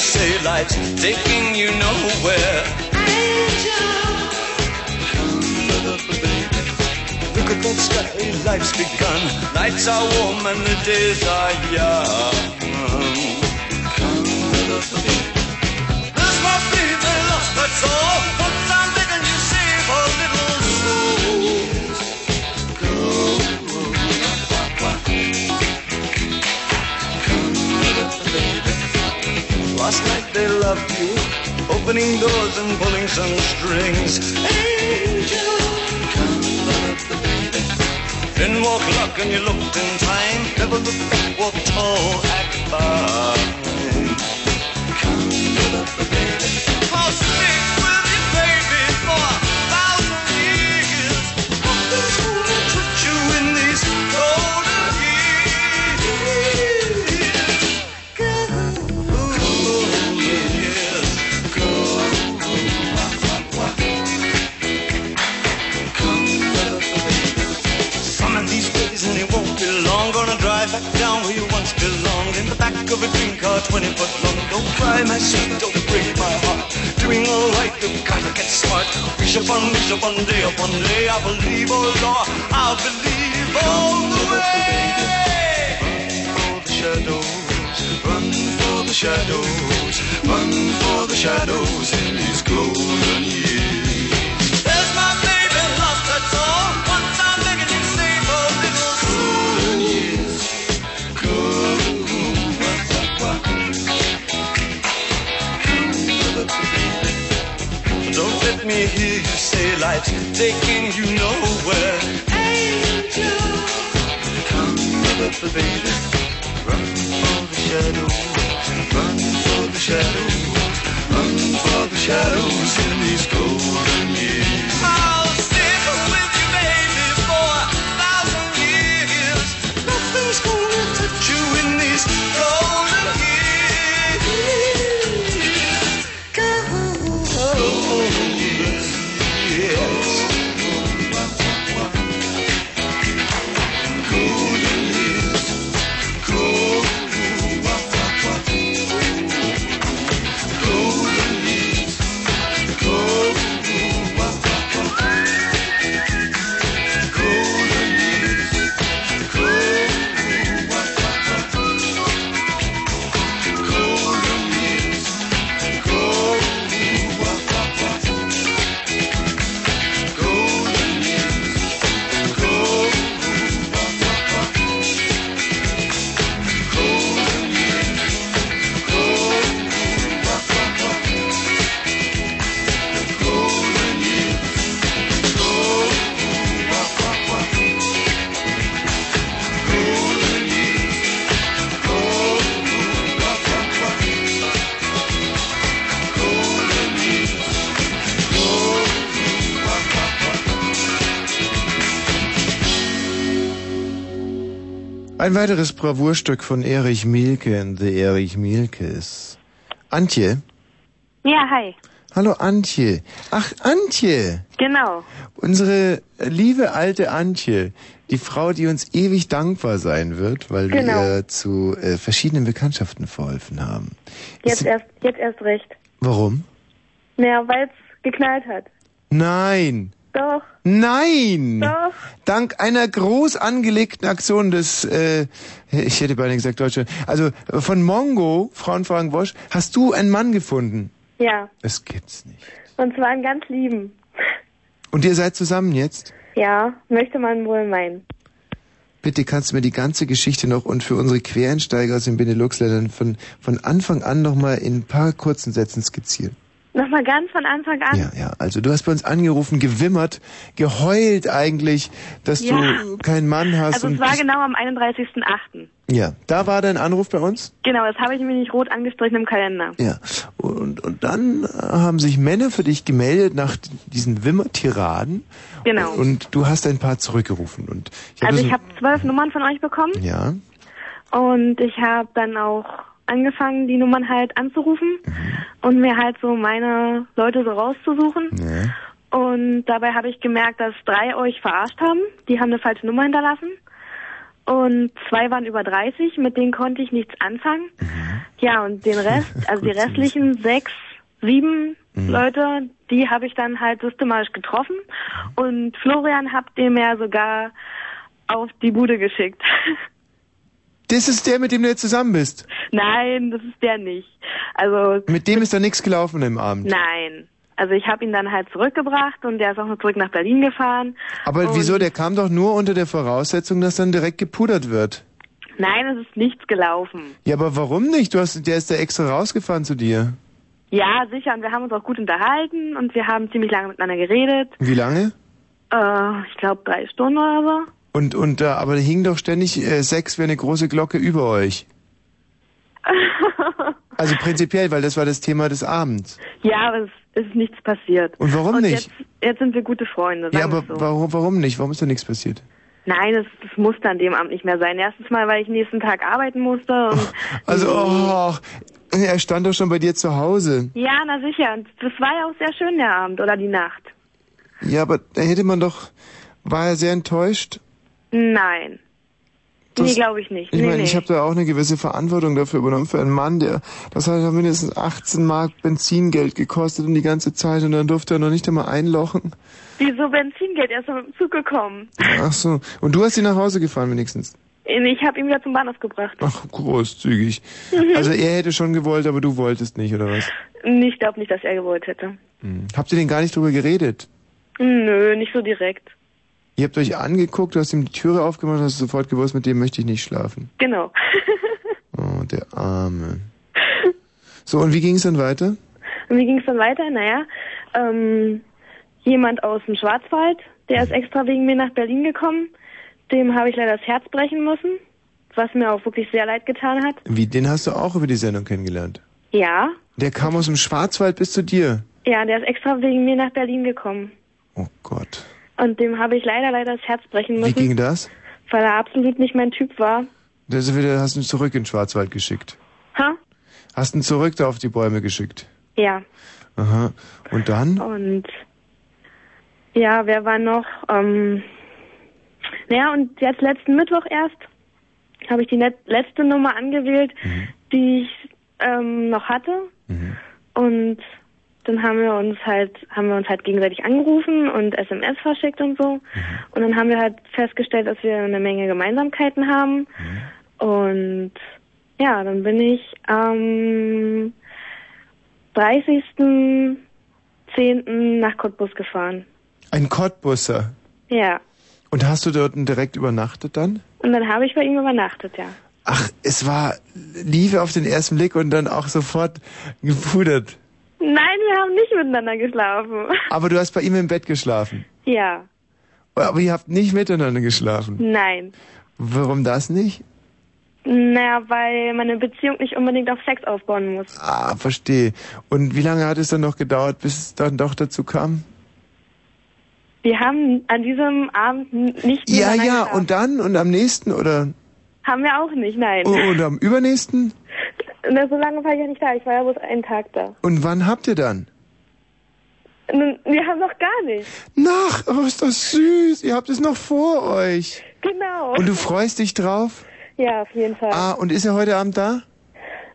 Say life's taking you nowhere. Look at that sky, life's begun. Nights are warm and the days are young. This must be the lost but soul. Last night they loved you, opening doors and pulling some strings. Angel, then walk luck and you looked in time. Never back, walk tall, act fine. Dream 20 foot long. Don't cry, my sweet, don't break my heart. Doing alright, you've gotta get smart. Reach up on, reach up one day, up one day. I believe, oh Lord, I believe all the way. Run for the shadows, run for the shadows, run for the shadows in these golden me hear you say life's taking you nowhere. Angel, come up the baby, run for the shadows, run for the shadows, run for the shadows in these golden years. Ein weiteres Bravourstück von Erich Mielke and the Erich Mielkes. Antje? Ja, hi. Hallo Antje. Ach, Antje. Genau. Unsere liebe alte Antje. Die Frau, die uns ewig dankbar sein wird, weil wir Genau. ihr zu äh, verschiedenen Bekanntschaften verholfen haben. Jetzt erst, jetzt erst recht. Warum? Naja, weil es geknallt hat. Nein. Doch. Nein! Doch. Dank einer groß angelegten Aktion des, äh, ich hätte beinahe gesagt Deutschland, also von Mongo, Frauenfragen Wosch, hast du einen Mann gefunden. Ja. Das gibt's nicht. Und zwar einen ganz lieben. Und ihr seid zusammen jetzt? Ja, möchte man wohl meinen. Bitte kannst du mir die ganze Geschichte noch und für unsere Quereinsteiger aus den Benelux-Ländern von, von Anfang an nochmal in ein paar kurzen Sätzen skizzieren. Nochmal ganz von Anfang an. Ja, ja, also du hast bei uns angerufen, gewimmert, geheult eigentlich, dass Ja. du keinen Mann hast. Also es war genau am 31.08. ja, da war dein Anruf bei uns? Genau, das habe ich mir nicht rot angestrichen im Kalender. Ja. Und, und dann äh, haben sich Männer für dich gemeldet nach diesen Wimmer-Tiraden. Genau. Und du hast ein paar zurückgerufen. Und ich Also ich habe zwölf Nummern von euch bekommen Ja. und ich habe dann auch angefangen, die Nummern halt anzurufen und mir halt so meine Leute so rauszusuchen. ja. Und dabei habe ich gemerkt, dass drei euch verarscht haben. Die haben eine falsche Nummer hinterlassen. Und zwei waren über 30, mit denen konnte ich nichts anfangen. Ja, und den Rest, also die restlichen sechs, sieben Leute, die habe ich dann halt systematisch getroffen. Und Florian habt ihr mir sogar auf die Bude geschickt. Das ist der, mit dem du jetzt zusammen bist. Nein, das ist der nicht. Also Mit dem ist da nichts gelaufen im Abend. nein. Also ich habe ihn dann halt zurückgebracht und der ist auch noch zurück nach Berlin gefahren. Aber und wieso? Der kam doch nur unter der Voraussetzung, dass dann direkt gepudert wird. Nein, es ist nichts gelaufen. Ja, aber warum nicht? Du hast, der ist da extra rausgefahren zu dir. Ja, sicher. Und wir haben uns auch gut unterhalten und wir haben ziemlich lange miteinander geredet. Wie lange? Äh, ich glaube drei Stunden oder so. Und, und, äh, aber da hing doch ständig äh, Sex wie eine große Glocke über euch. Also prinzipiell, weil das war das Thema des Abends. Ja, aber es ist nichts passiert. Und warum und nicht? Jetzt, jetzt sind wir gute Freunde. Ja, aber so. warum, warum nicht? Warum ist da nichts passiert? Nein, es, es musste an dem Abend nicht mehr sein. Erstens mal, weil ich nächsten Tag arbeiten musste und Also, oh, er stand doch schon bei dir zu Hause. ja, na sicher. Und das war ja auch sehr schön der Abend oder die Nacht. Ja, aber da hätte man doch, war er sehr enttäuscht? Nein. nee, Das- glaube ich nicht. Ich nee, meine, nee. ich habe da auch eine gewisse Verantwortung dafür übernommen für einen Mann, der, das hat ja mindestens 18 Mark Benzingeld gekostet und die ganze Zeit und dann durfte er noch nicht einmal einlochen. Wieso Benzingeld? Er ist mit dem Zug gekommen. Ach so. Und du hast ihn nach Hause gefahren wenigstens. Ich habe ihn wieder zum Bahnhof gebracht. Ach, großzügig. Mhm. Also er hätte schon gewollt, aber du wolltest nicht, oder was? Ich glaube nicht, dass er gewollt hätte. Hm. Habt ihr denn gar nicht drüber geredet? Nö, nicht so direkt. Ihr habt euch angeguckt, du hast ihm die Türe aufgemacht und hast sofort gewusst, mit dem möchte ich nicht schlafen. Genau. Oh, der Arme. So, und wie ging es dann weiter? Und wie ging es dann weiter? Naja, ähm, jemand aus dem Schwarzwald, der ist extra wegen mir nach Berlin gekommen. Dem habe ich leider das Herz brechen müssen, was mir auch wirklich sehr leid getan hat. Wie, den hast du auch über die Sendung kennengelernt? Ja, Der kam aus dem Schwarzwald bis zu dir. ja, der ist extra wegen mir nach Berlin gekommen. Oh Gott. Und dem habe ich leider, leider das Herz brechen Wie müssen, ging das? weil er absolut nicht mein Typ war. Das wieder, hast du ihn zurück in den Schwarzwald geschickt. Ha? Hast ihn zurück da auf die Bäume geschickt. Ja. Aha. Und dann? Und ja, wer war noch? Ähm, naja, und jetzt letzten Mittwoch erst habe ich die letzte Nummer angewählt, die ich ähm, noch hatte. Und dann haben wir uns halt, haben wir uns halt gegenseitig angerufen und SMS verschickt und so. Und dann haben wir halt festgestellt, dass wir eine Menge Gemeinsamkeiten haben. Und ja, dann bin ich am 30.10. nach Cottbus gefahren. Ein Cottbusser. Ja. Und hast du dort direkt übernachtet dann? Und dann habe ich bei ihm übernachtet, ja. Ach, es war Liebe auf den ersten Blick und dann auch sofort gepudert. Nein, wir haben nicht miteinander geschlafen. Aber du hast bei ihm im Bett geschlafen. Ja. Aber ihr habt nicht miteinander geschlafen. Nein. Warum das nicht? Naja, weil man eine Beziehung nicht unbedingt auf Sex aufbauen muss. Ah, verstehe. Und wie lange hat es dann noch gedauert, bis es dann doch dazu kam? Wir haben an diesem Abend nicht Ja, ja, geschlafen. und dann und am nächsten oder Haben wir auch nicht, nein. oh, und am übernächsten? Na, so lange war ich ja nicht da. Ich war ja bloß einen Tag da. Und wann habt ihr dann? Nun, Wir haben noch gar nicht. Nach, oh, ist das süß. Ihr habt es noch vor euch. Genau. Und du freust dich drauf? Ja, auf jeden Fall. Ah, und ist er heute Abend da?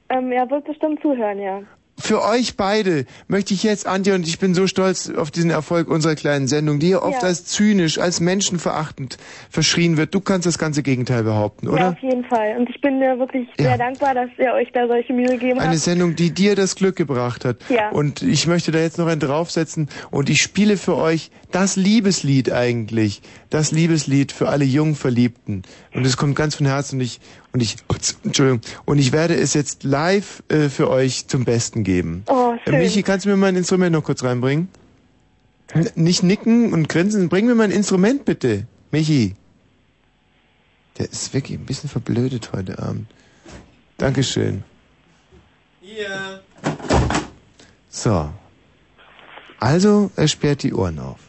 Ähm, er wird bestimmt zuhören, ja. Für euch beide möchte ich jetzt, Antje, und ich bin so stolz auf diesen Erfolg unserer kleinen Sendung, die ja oft Ja. als zynisch, als menschenverachtend verschrien wird. Du kannst das ganze Gegenteil behaupten, Ja, oder? auf jeden Fall. Und ich bin mir wirklich Ja. sehr dankbar, dass ihr euch da solche Mühe gegeben Eine habt. Sendung, die dir das Glück gebracht hat. Ja. Und ich möchte da jetzt noch einen draufsetzen und ich spiele für euch das Liebeslied eigentlich. Das Liebeslied für alle Jungverliebten. Und es kommt ganz von Herzen und ich, und ich, Entschuldigung, und ich werde es jetzt live äh, für euch zum Besten geben. Oh, Äh, schön. Michi, kannst du mir mein Instrument noch kurz reinbringen? N nicht nicken und grinsen, bring mir mein Instrument bitte. Michi. Der ist wirklich ein bisschen verblödet heute Abend. Dankeschön. Hier. So. Also, er sperrt die Ohren auf.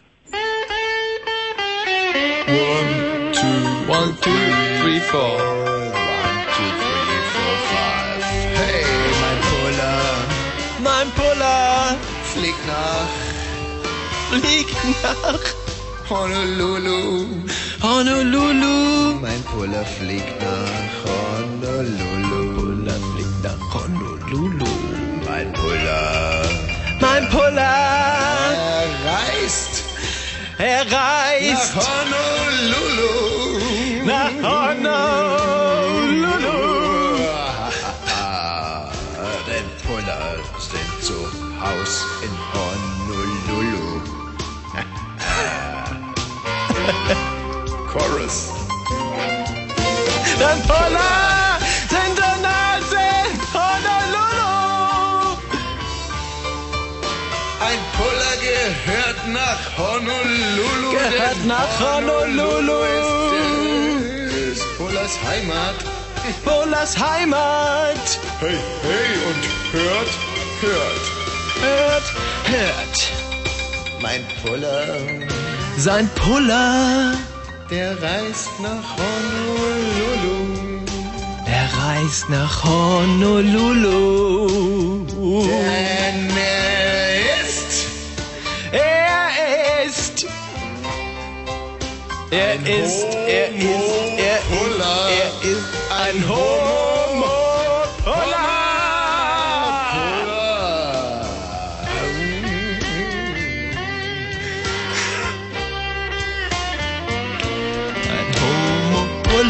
One, two, one, two, three, four. Nach fliegt nach Honolulu. Honolulu. Mein Puller fliegt nach Honolulu. Puller fliegt nach Honolulu. Mein Puller Mein Puller, er reist er reist nach Honolulu. nach Honolulu. Chorus. Der Nase Honolulu. Ein Puller gehört nach Honolulu. Gehört nach Honolulu. ist, ist Pullers Heimat. Pullers Heimat. Hey, hey, und hört, hört. Hört, hört. Mein Puller, Sein Puller, der reist nach Honolulu. er reist nach Honolulu. Denn er ist Er ist. Er ist, er ist, er ist, er ist ein Homo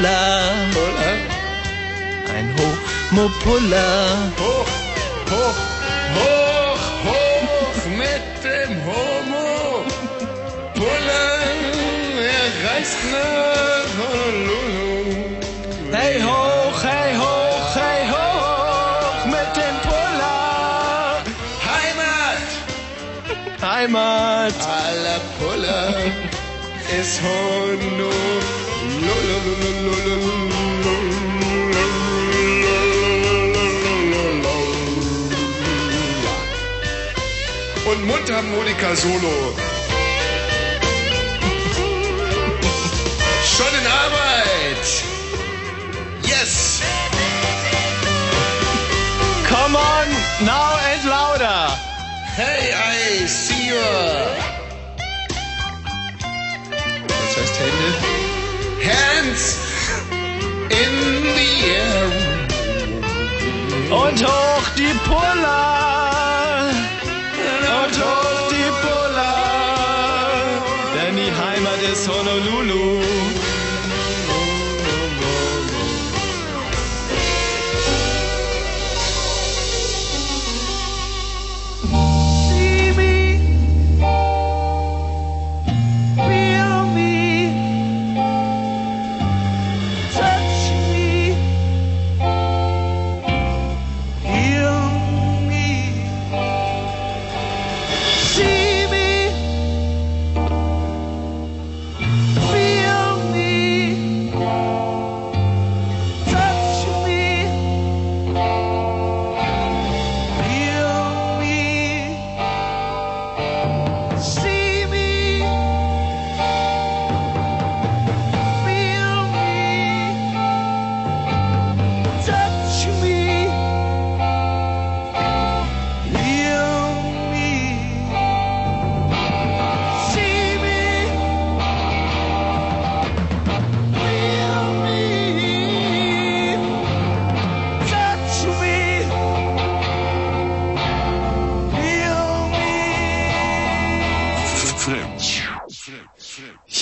Puller. Ein Homo Puller. hoch, hoch, hoch, hoch mit dem Homo. Puller, er reist nach Honolulu. Hey hoch, hey hoch, hey hoch mit dem Puller. Heimat, Heimat. aller des Honolulu. Und Mundharmonika Solo. Schon in Arbeit. Yes. Come on, now and louder. Hey, I see you. Das heißt Hände. Hands in the air. Und hoch die Puller. Hoch die Puller. Denn die Heimat ist Honolulu.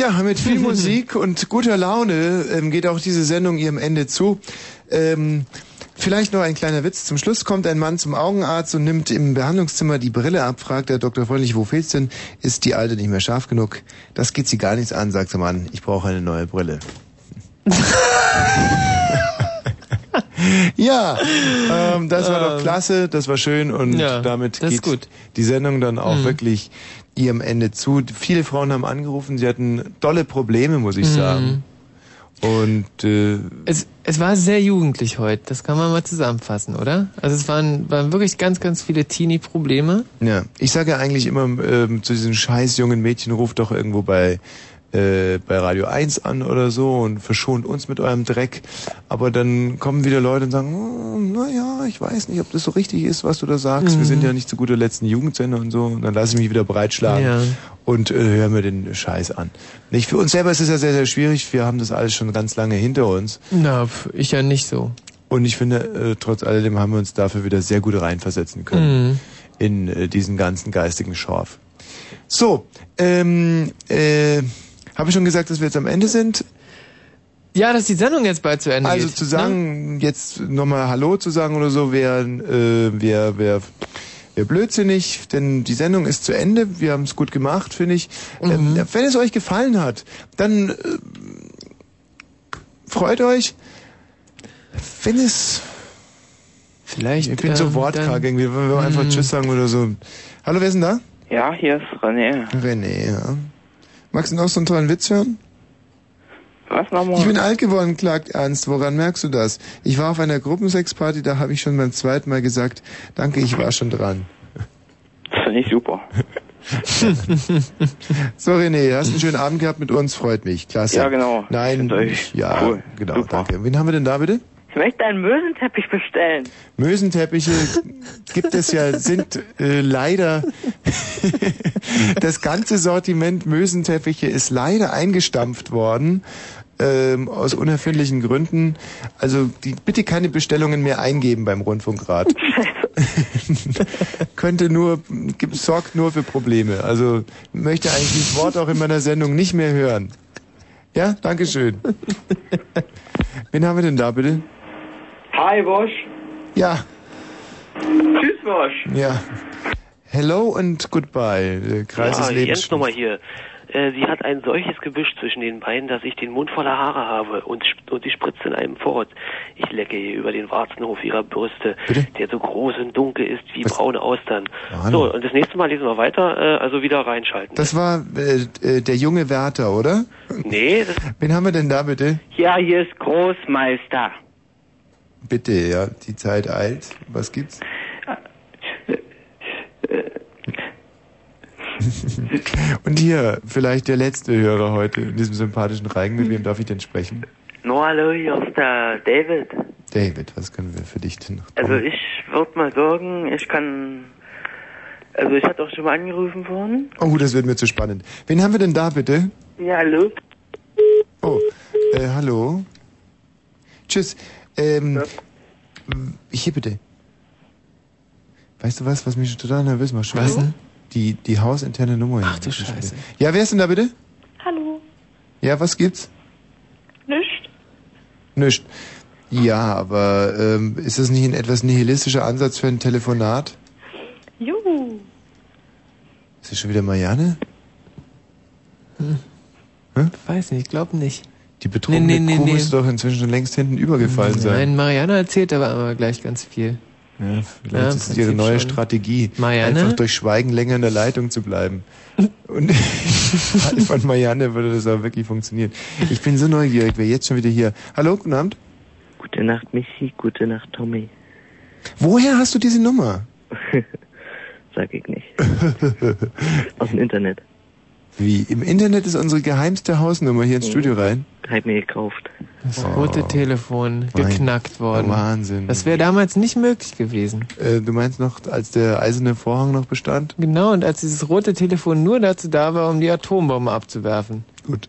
Ja, mit viel Musik und guter Laune ähm, geht auch diese Sendung ihrem Ende zu. Ähm, vielleicht noch ein kleiner Witz. Zum Schluss kommt ein Mann zum Augenarzt und nimmt im Behandlungszimmer die Brille ab, fragt der Doktor freundlich, wo fehlt's denn? Ist die alte nicht mehr scharf genug? Das geht sie gar nichts an, sagt der Mann. Ich brauche eine neue Brille. ja, ähm, das war doch Ähm, klasse, das war schön und ja, damit geht gut. die Sendung dann auch Mhm. wirklich ihrem Ende zu. Viele Frauen haben angerufen, sie hatten tolle Probleme, muss ich Mhm. sagen. Und äh, Es, es war sehr jugendlich heute, das kann man mal zusammenfassen, oder? Also es waren, waren wirklich ganz, ganz viele Teenie-Probleme. ja, ich sage ja eigentlich immer ähm, zu diesen scheiß jungen Mädchen, ruft doch irgendwo bei äh, bei Radio 1 an oder so und verschont uns mit eurem Dreck. Aber dann kommen wieder Leute und sagen, oh, naja, ich weiß nicht, ob das so richtig ist, was du da sagst. Wir Mhm. sind ja nicht zu guter letzten Jugendsender und so. Und dann lasse ich mich wieder breitschlagen Ja. und äh, höre mir den Scheiß an. Nicht für uns selber ist es ja sehr, sehr schwierig. Wir haben das alles schon ganz lange hinter uns. Na, ich ja nicht so. Und ich finde, äh, trotz alledem haben wir uns dafür wieder sehr gut reinversetzen können Mhm. in äh, diesen ganzen geistigen Schorf. So, ähm, äh, habe ich schon gesagt, dass wir jetzt am Ende sind? Ja, dass die Sendung jetzt bald zu Ende Also geht. zu sagen, jetzt nochmal Hallo zu sagen oder so, wäre äh, wär, wär, wär blödsinnig, denn die Sendung ist zu Ende. Wir haben es gut gemacht, finde ich. Ähm, wenn es euch gefallen hat, dann äh, freut euch. Wenn es Vielleicht. Ich bin so ähm, wortkarg dann- irgendwie, wenn wir einfach Mhm. Tschüss sagen oder so. Hallo, wer ist denn da? Ja, hier ist René. René, ja. Magst du noch so einen tollen Witz hören? Was nochmal? Ich bin alt geworden, klagt Ernst. Woran merkst du das? Ich war auf einer Gruppensexparty, da habe ich schon beim zweiten Mal gesagt, danke, ich war schon dran. Das finde ich super. So René, hast einen schönen Abend gehabt mit uns, freut mich. Klasse. Ja, genau. Nein, ja, cool. genau, danke. Wen haben wir denn da bitte? Ich möchte einen Mösenteppich bestellen. Mösenteppiche gibt es ja, sind äh, leider das ganze Sortiment Mösenteppiche ist leider eingestampft worden. Ähm, aus unerfindlichen Gründen. Also die, bitte keine Bestellungen mehr eingeben beim Rundfunkrat. Könnte nur, gibt, sorgt nur für Probleme. Also möchte eigentlich dieses Wort auch in meiner Sendung nicht mehr hören. Ja, Dankeschön. Wen haben wir denn da bitte? Hi, Bosch. Ja, Tschüss, Bosch. ja. Hello and goodbye. Der Kreis ja, des Lebens. Jens nochmal hier. äh, sie hat ein solches Gebüsch zwischen den Beinen, dass ich den Mund voller Haare habe und, und die spritzt in einem fort. Ich lecke ihr über den Warzenhof ihrer Brüste, der so groß und dunkel ist wie braune Austern. Mann. So, und das nächste Mal lesen wir weiter, äh, also wieder reinschalten. Das war äh, äh, der junge Wärter, oder? Nee, das, Wen haben wir denn da bitte? Ja, hier ist Großmeister. Bitte, ja, die Zeit eilt. Was gibt's? Und hier, vielleicht der letzte Hörer heute in diesem sympathischen Reigen. Mit wem darf ich denn sprechen? No, hallo, hier ist der David. David, was können wir für dich denn noch Also ich würde mal sagen, ich kann... Also ich hatte auch schon mal angerufen vorhin. Oh, das wird mir zu spannend. Wen haben wir denn da bitte? Ja, hallo. Oh, äh, hallo. Tschüss. Ähm, hier bitte. Weißt du was, was mich total nervös macht? Schon Was? Die, die hausinterne Nummer. Ach du Scheiße. Ja, wer ist denn da bitte? Hallo. Ja, was gibt's? Nicht? Nischt. Ja, aber ähm, ist das nicht ein etwas nihilistischer Ansatz für ein Telefonat? Juhu. Ist das schon wieder Marianne? Hm. Weiß nicht, ich glaube nicht. Die betrunkene Nee, nee, Kuh nee. müsste doch inzwischen schon längst hinten übergefallen sein. Nein, Marianne erzählt aber immer gleich ganz viel. Ja, vielleicht Ja, ist es ihre neue schon. Strategie, Marianne? einfach durch Schweigen länger in der Leitung zu bleiben. Und von Marianne würde das auch wirklich funktionieren. Ich bin so neugierig, wer jetzt schon wieder hier. Hallo, guten Abend. Gute Nacht, Michi. Gute Nacht, Tommy. Woher hast du diese Nummer? Sag ich nicht. Aus dem Internet. Wie? Im Internet ist unsere geheimste Hausnummer hier ins Studio rein? Hab mir gekauft. Das Oh. rote Telefon Mein geknackt worden. Wahnsinn. Das wäre damals nicht möglich gewesen. Äh, du meinst noch, als der eiserne Vorhang noch bestand? Genau, und als dieses rote Telefon nur dazu da war, um die Atombombe abzuwerfen. Gut.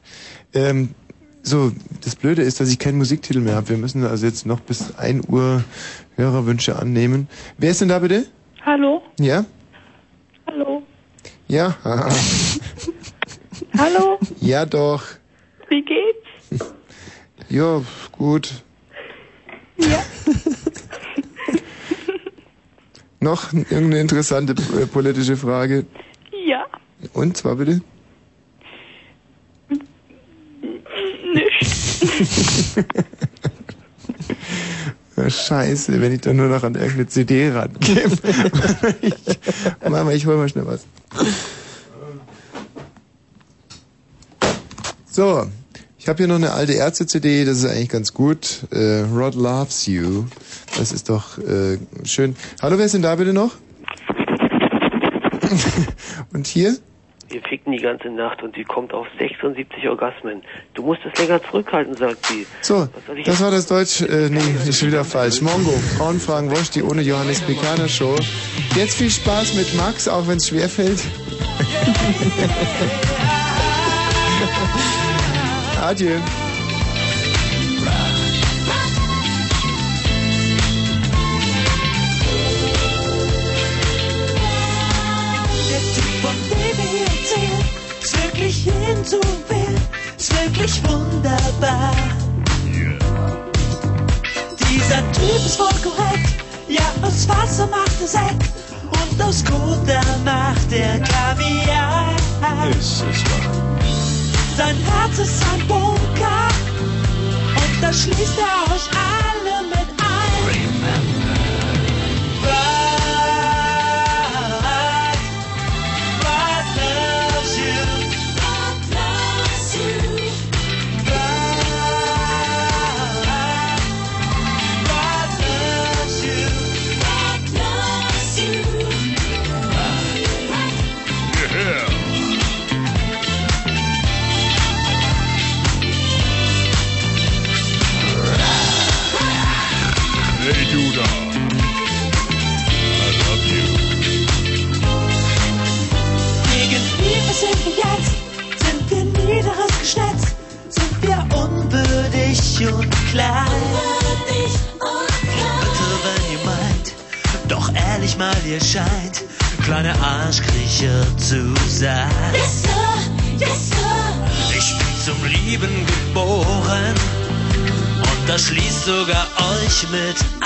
Ähm, so, das Blöde ist, dass ich keinen Musiktitel mehr habe. Wir müssen also jetzt noch bis 1 Uhr Hörerwünsche annehmen. Wer ist denn da bitte? Hallo? Ja? Hallo? Ja? Hallo? ja, doch. Wie geht's? Ja, gut. Ja. Noch irgendeine interessante äh, politische Frage? Ja. Und zwar bitte? Nicht. Ja, scheiße, wenn ich dann nur noch an irgendeine CD ich, Mama, ich hol mal schnell was. So, ich habe hier noch eine alte Ärzte-CD, das ist eigentlich ganz gut. Äh, Rod Loves You. Das ist doch äh, schön. Hallo, wer ist denn da bitte noch? Und hier? Wir ficken die ganze Nacht und sie kommt auf 76 Orgasmen. Du musst es länger zurückhalten, sagt sie. So, das war das Deutsch. Äh, nee, ist wieder falsch. Mongo, Frauenfragen, Wosch, die ohne Johannes Pekaner Show. Jetzt viel Spaß mit Max, auch wenn es schwerfällt. Adieu. Der Typ, von dem ich erzähl, ist wirklich jeden zu will, ist wirklich wunderbar. Dieser Typ ist voll korrekt, ja, aus Wasser macht er Sekt und aus Koda macht er Kaviar. Ist es wahr? Sein Herz ist ein Bunker. Und da schließt er euch alle sogar euch mit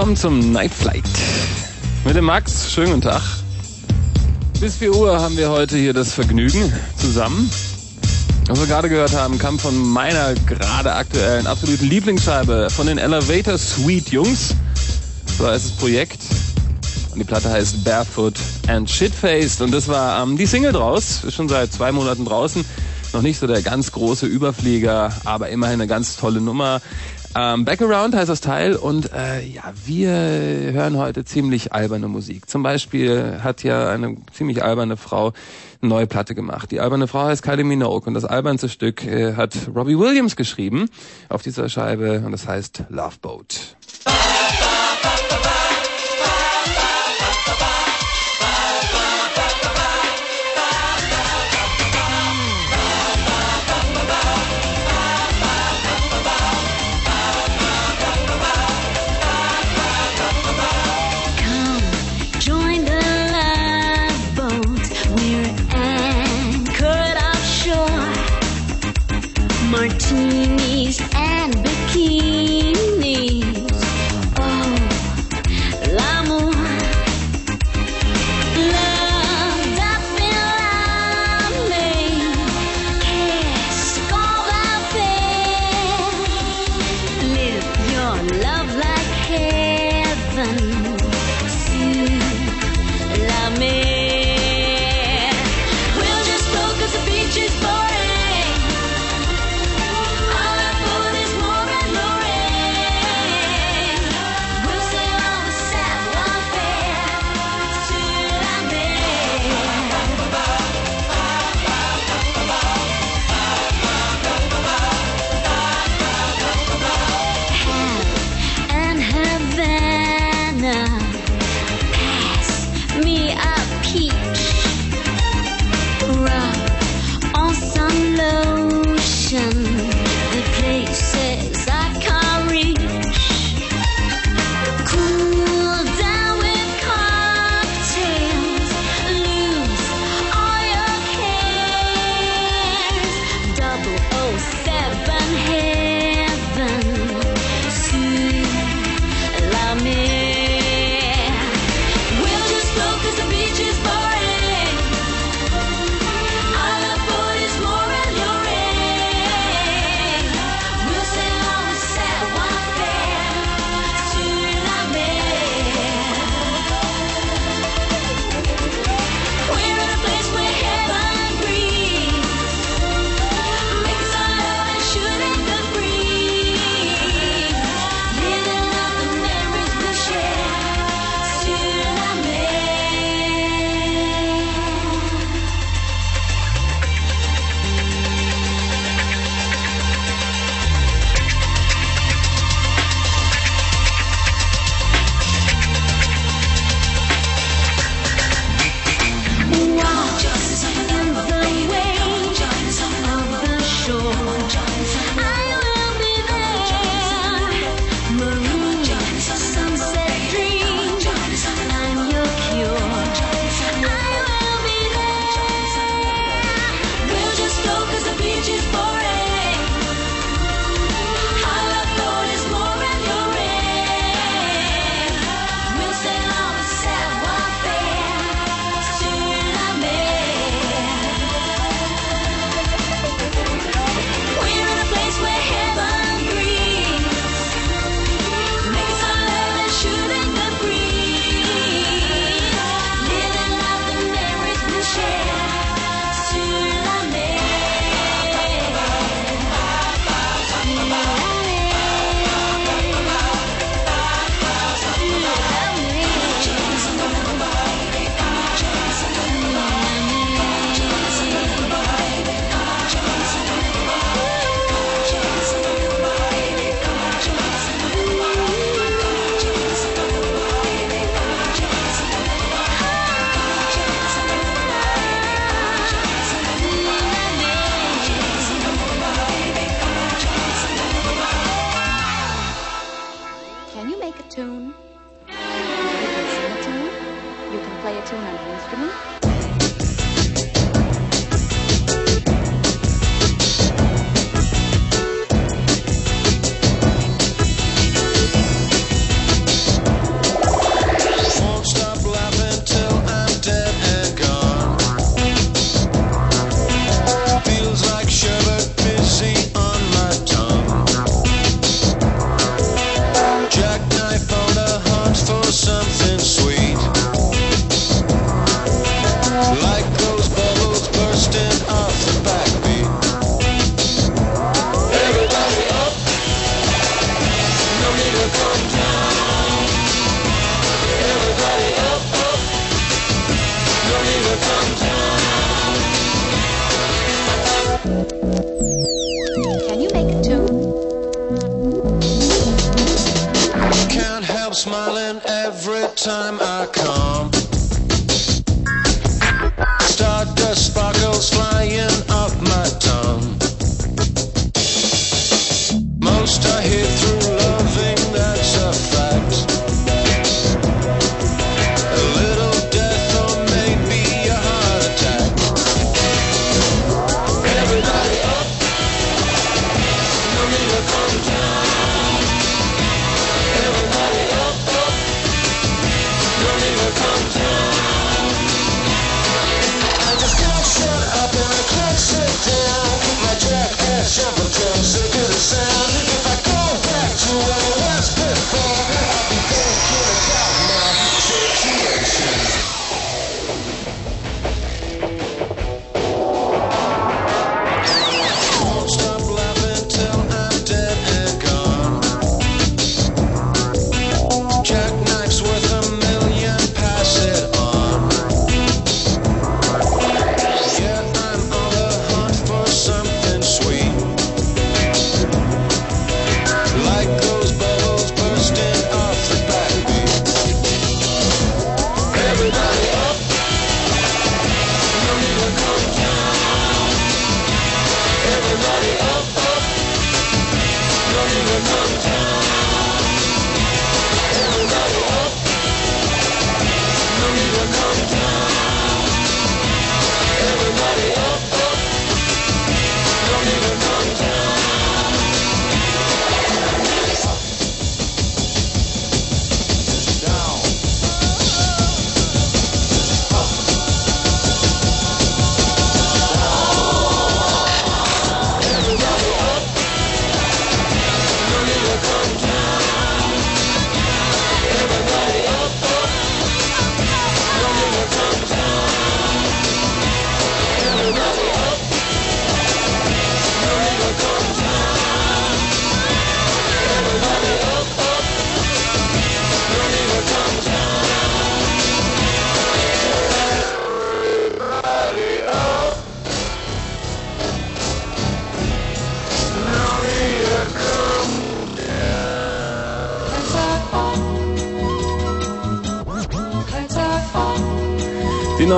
Willkommen zum Night Flight. Mit dem Max, schönen guten Tag. Bis 4 Uhr haben wir heute hier das Vergnügen zusammen. Was wir gerade gehört haben, kam von meiner gerade aktuellen absoluten Lieblingsscheibe von den Elevator Suite Jungs. So heißt das Projekt. Und die Platte heißt Barefoot and Shitfaced. Und das war ähm, die Single draus. Ist schon seit zwei Monaten draußen. Noch nicht so der ganz große Überflieger, aber immerhin eine ganz tolle Nummer. Ähm, Background heißt das Teil und äh, ja, wir hören heute ziemlich alberne Musik. Zum Beispiel hat ja eine ziemlich alberne Frau eine neue Platte gemacht. Die alberne Frau heißt Kylie Minogue und das albernste Stück äh, hat Robbie Williams geschrieben auf dieser Scheibe und das heißt Love Boat.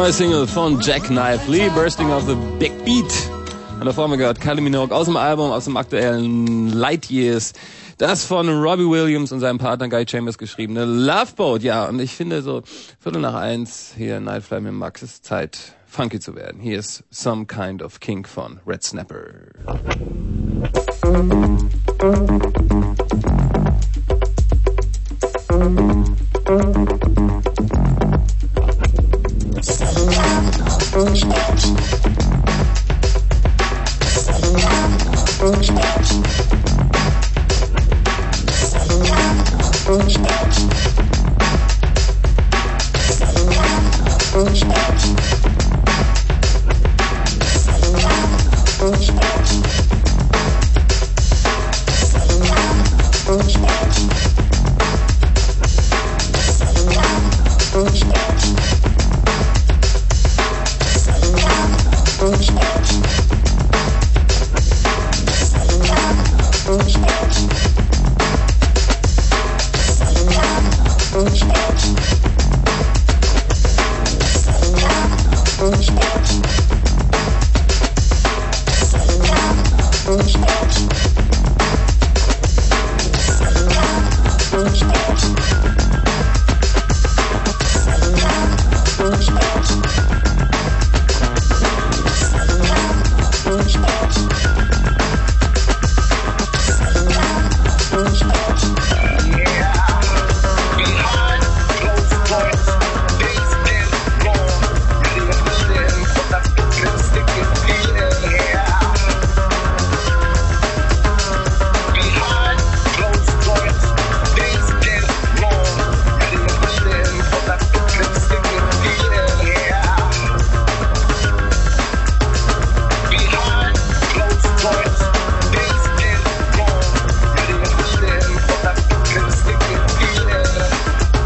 neue Single von Jack Knife Lee, Bursting of the Big Beat. Und davor haben wir gehört Kylie Minogue aus dem Album, aus dem aktuellen Light Years. Das von Robbie Williams und seinem Partner Guy Chambers geschriebene Love Boat. Ja, und ich finde so Viertel nach eins hier in Nightfly mit Max ist Zeit, funky zu werden. Hier ist Some Kind of King von Red Snapper. Musik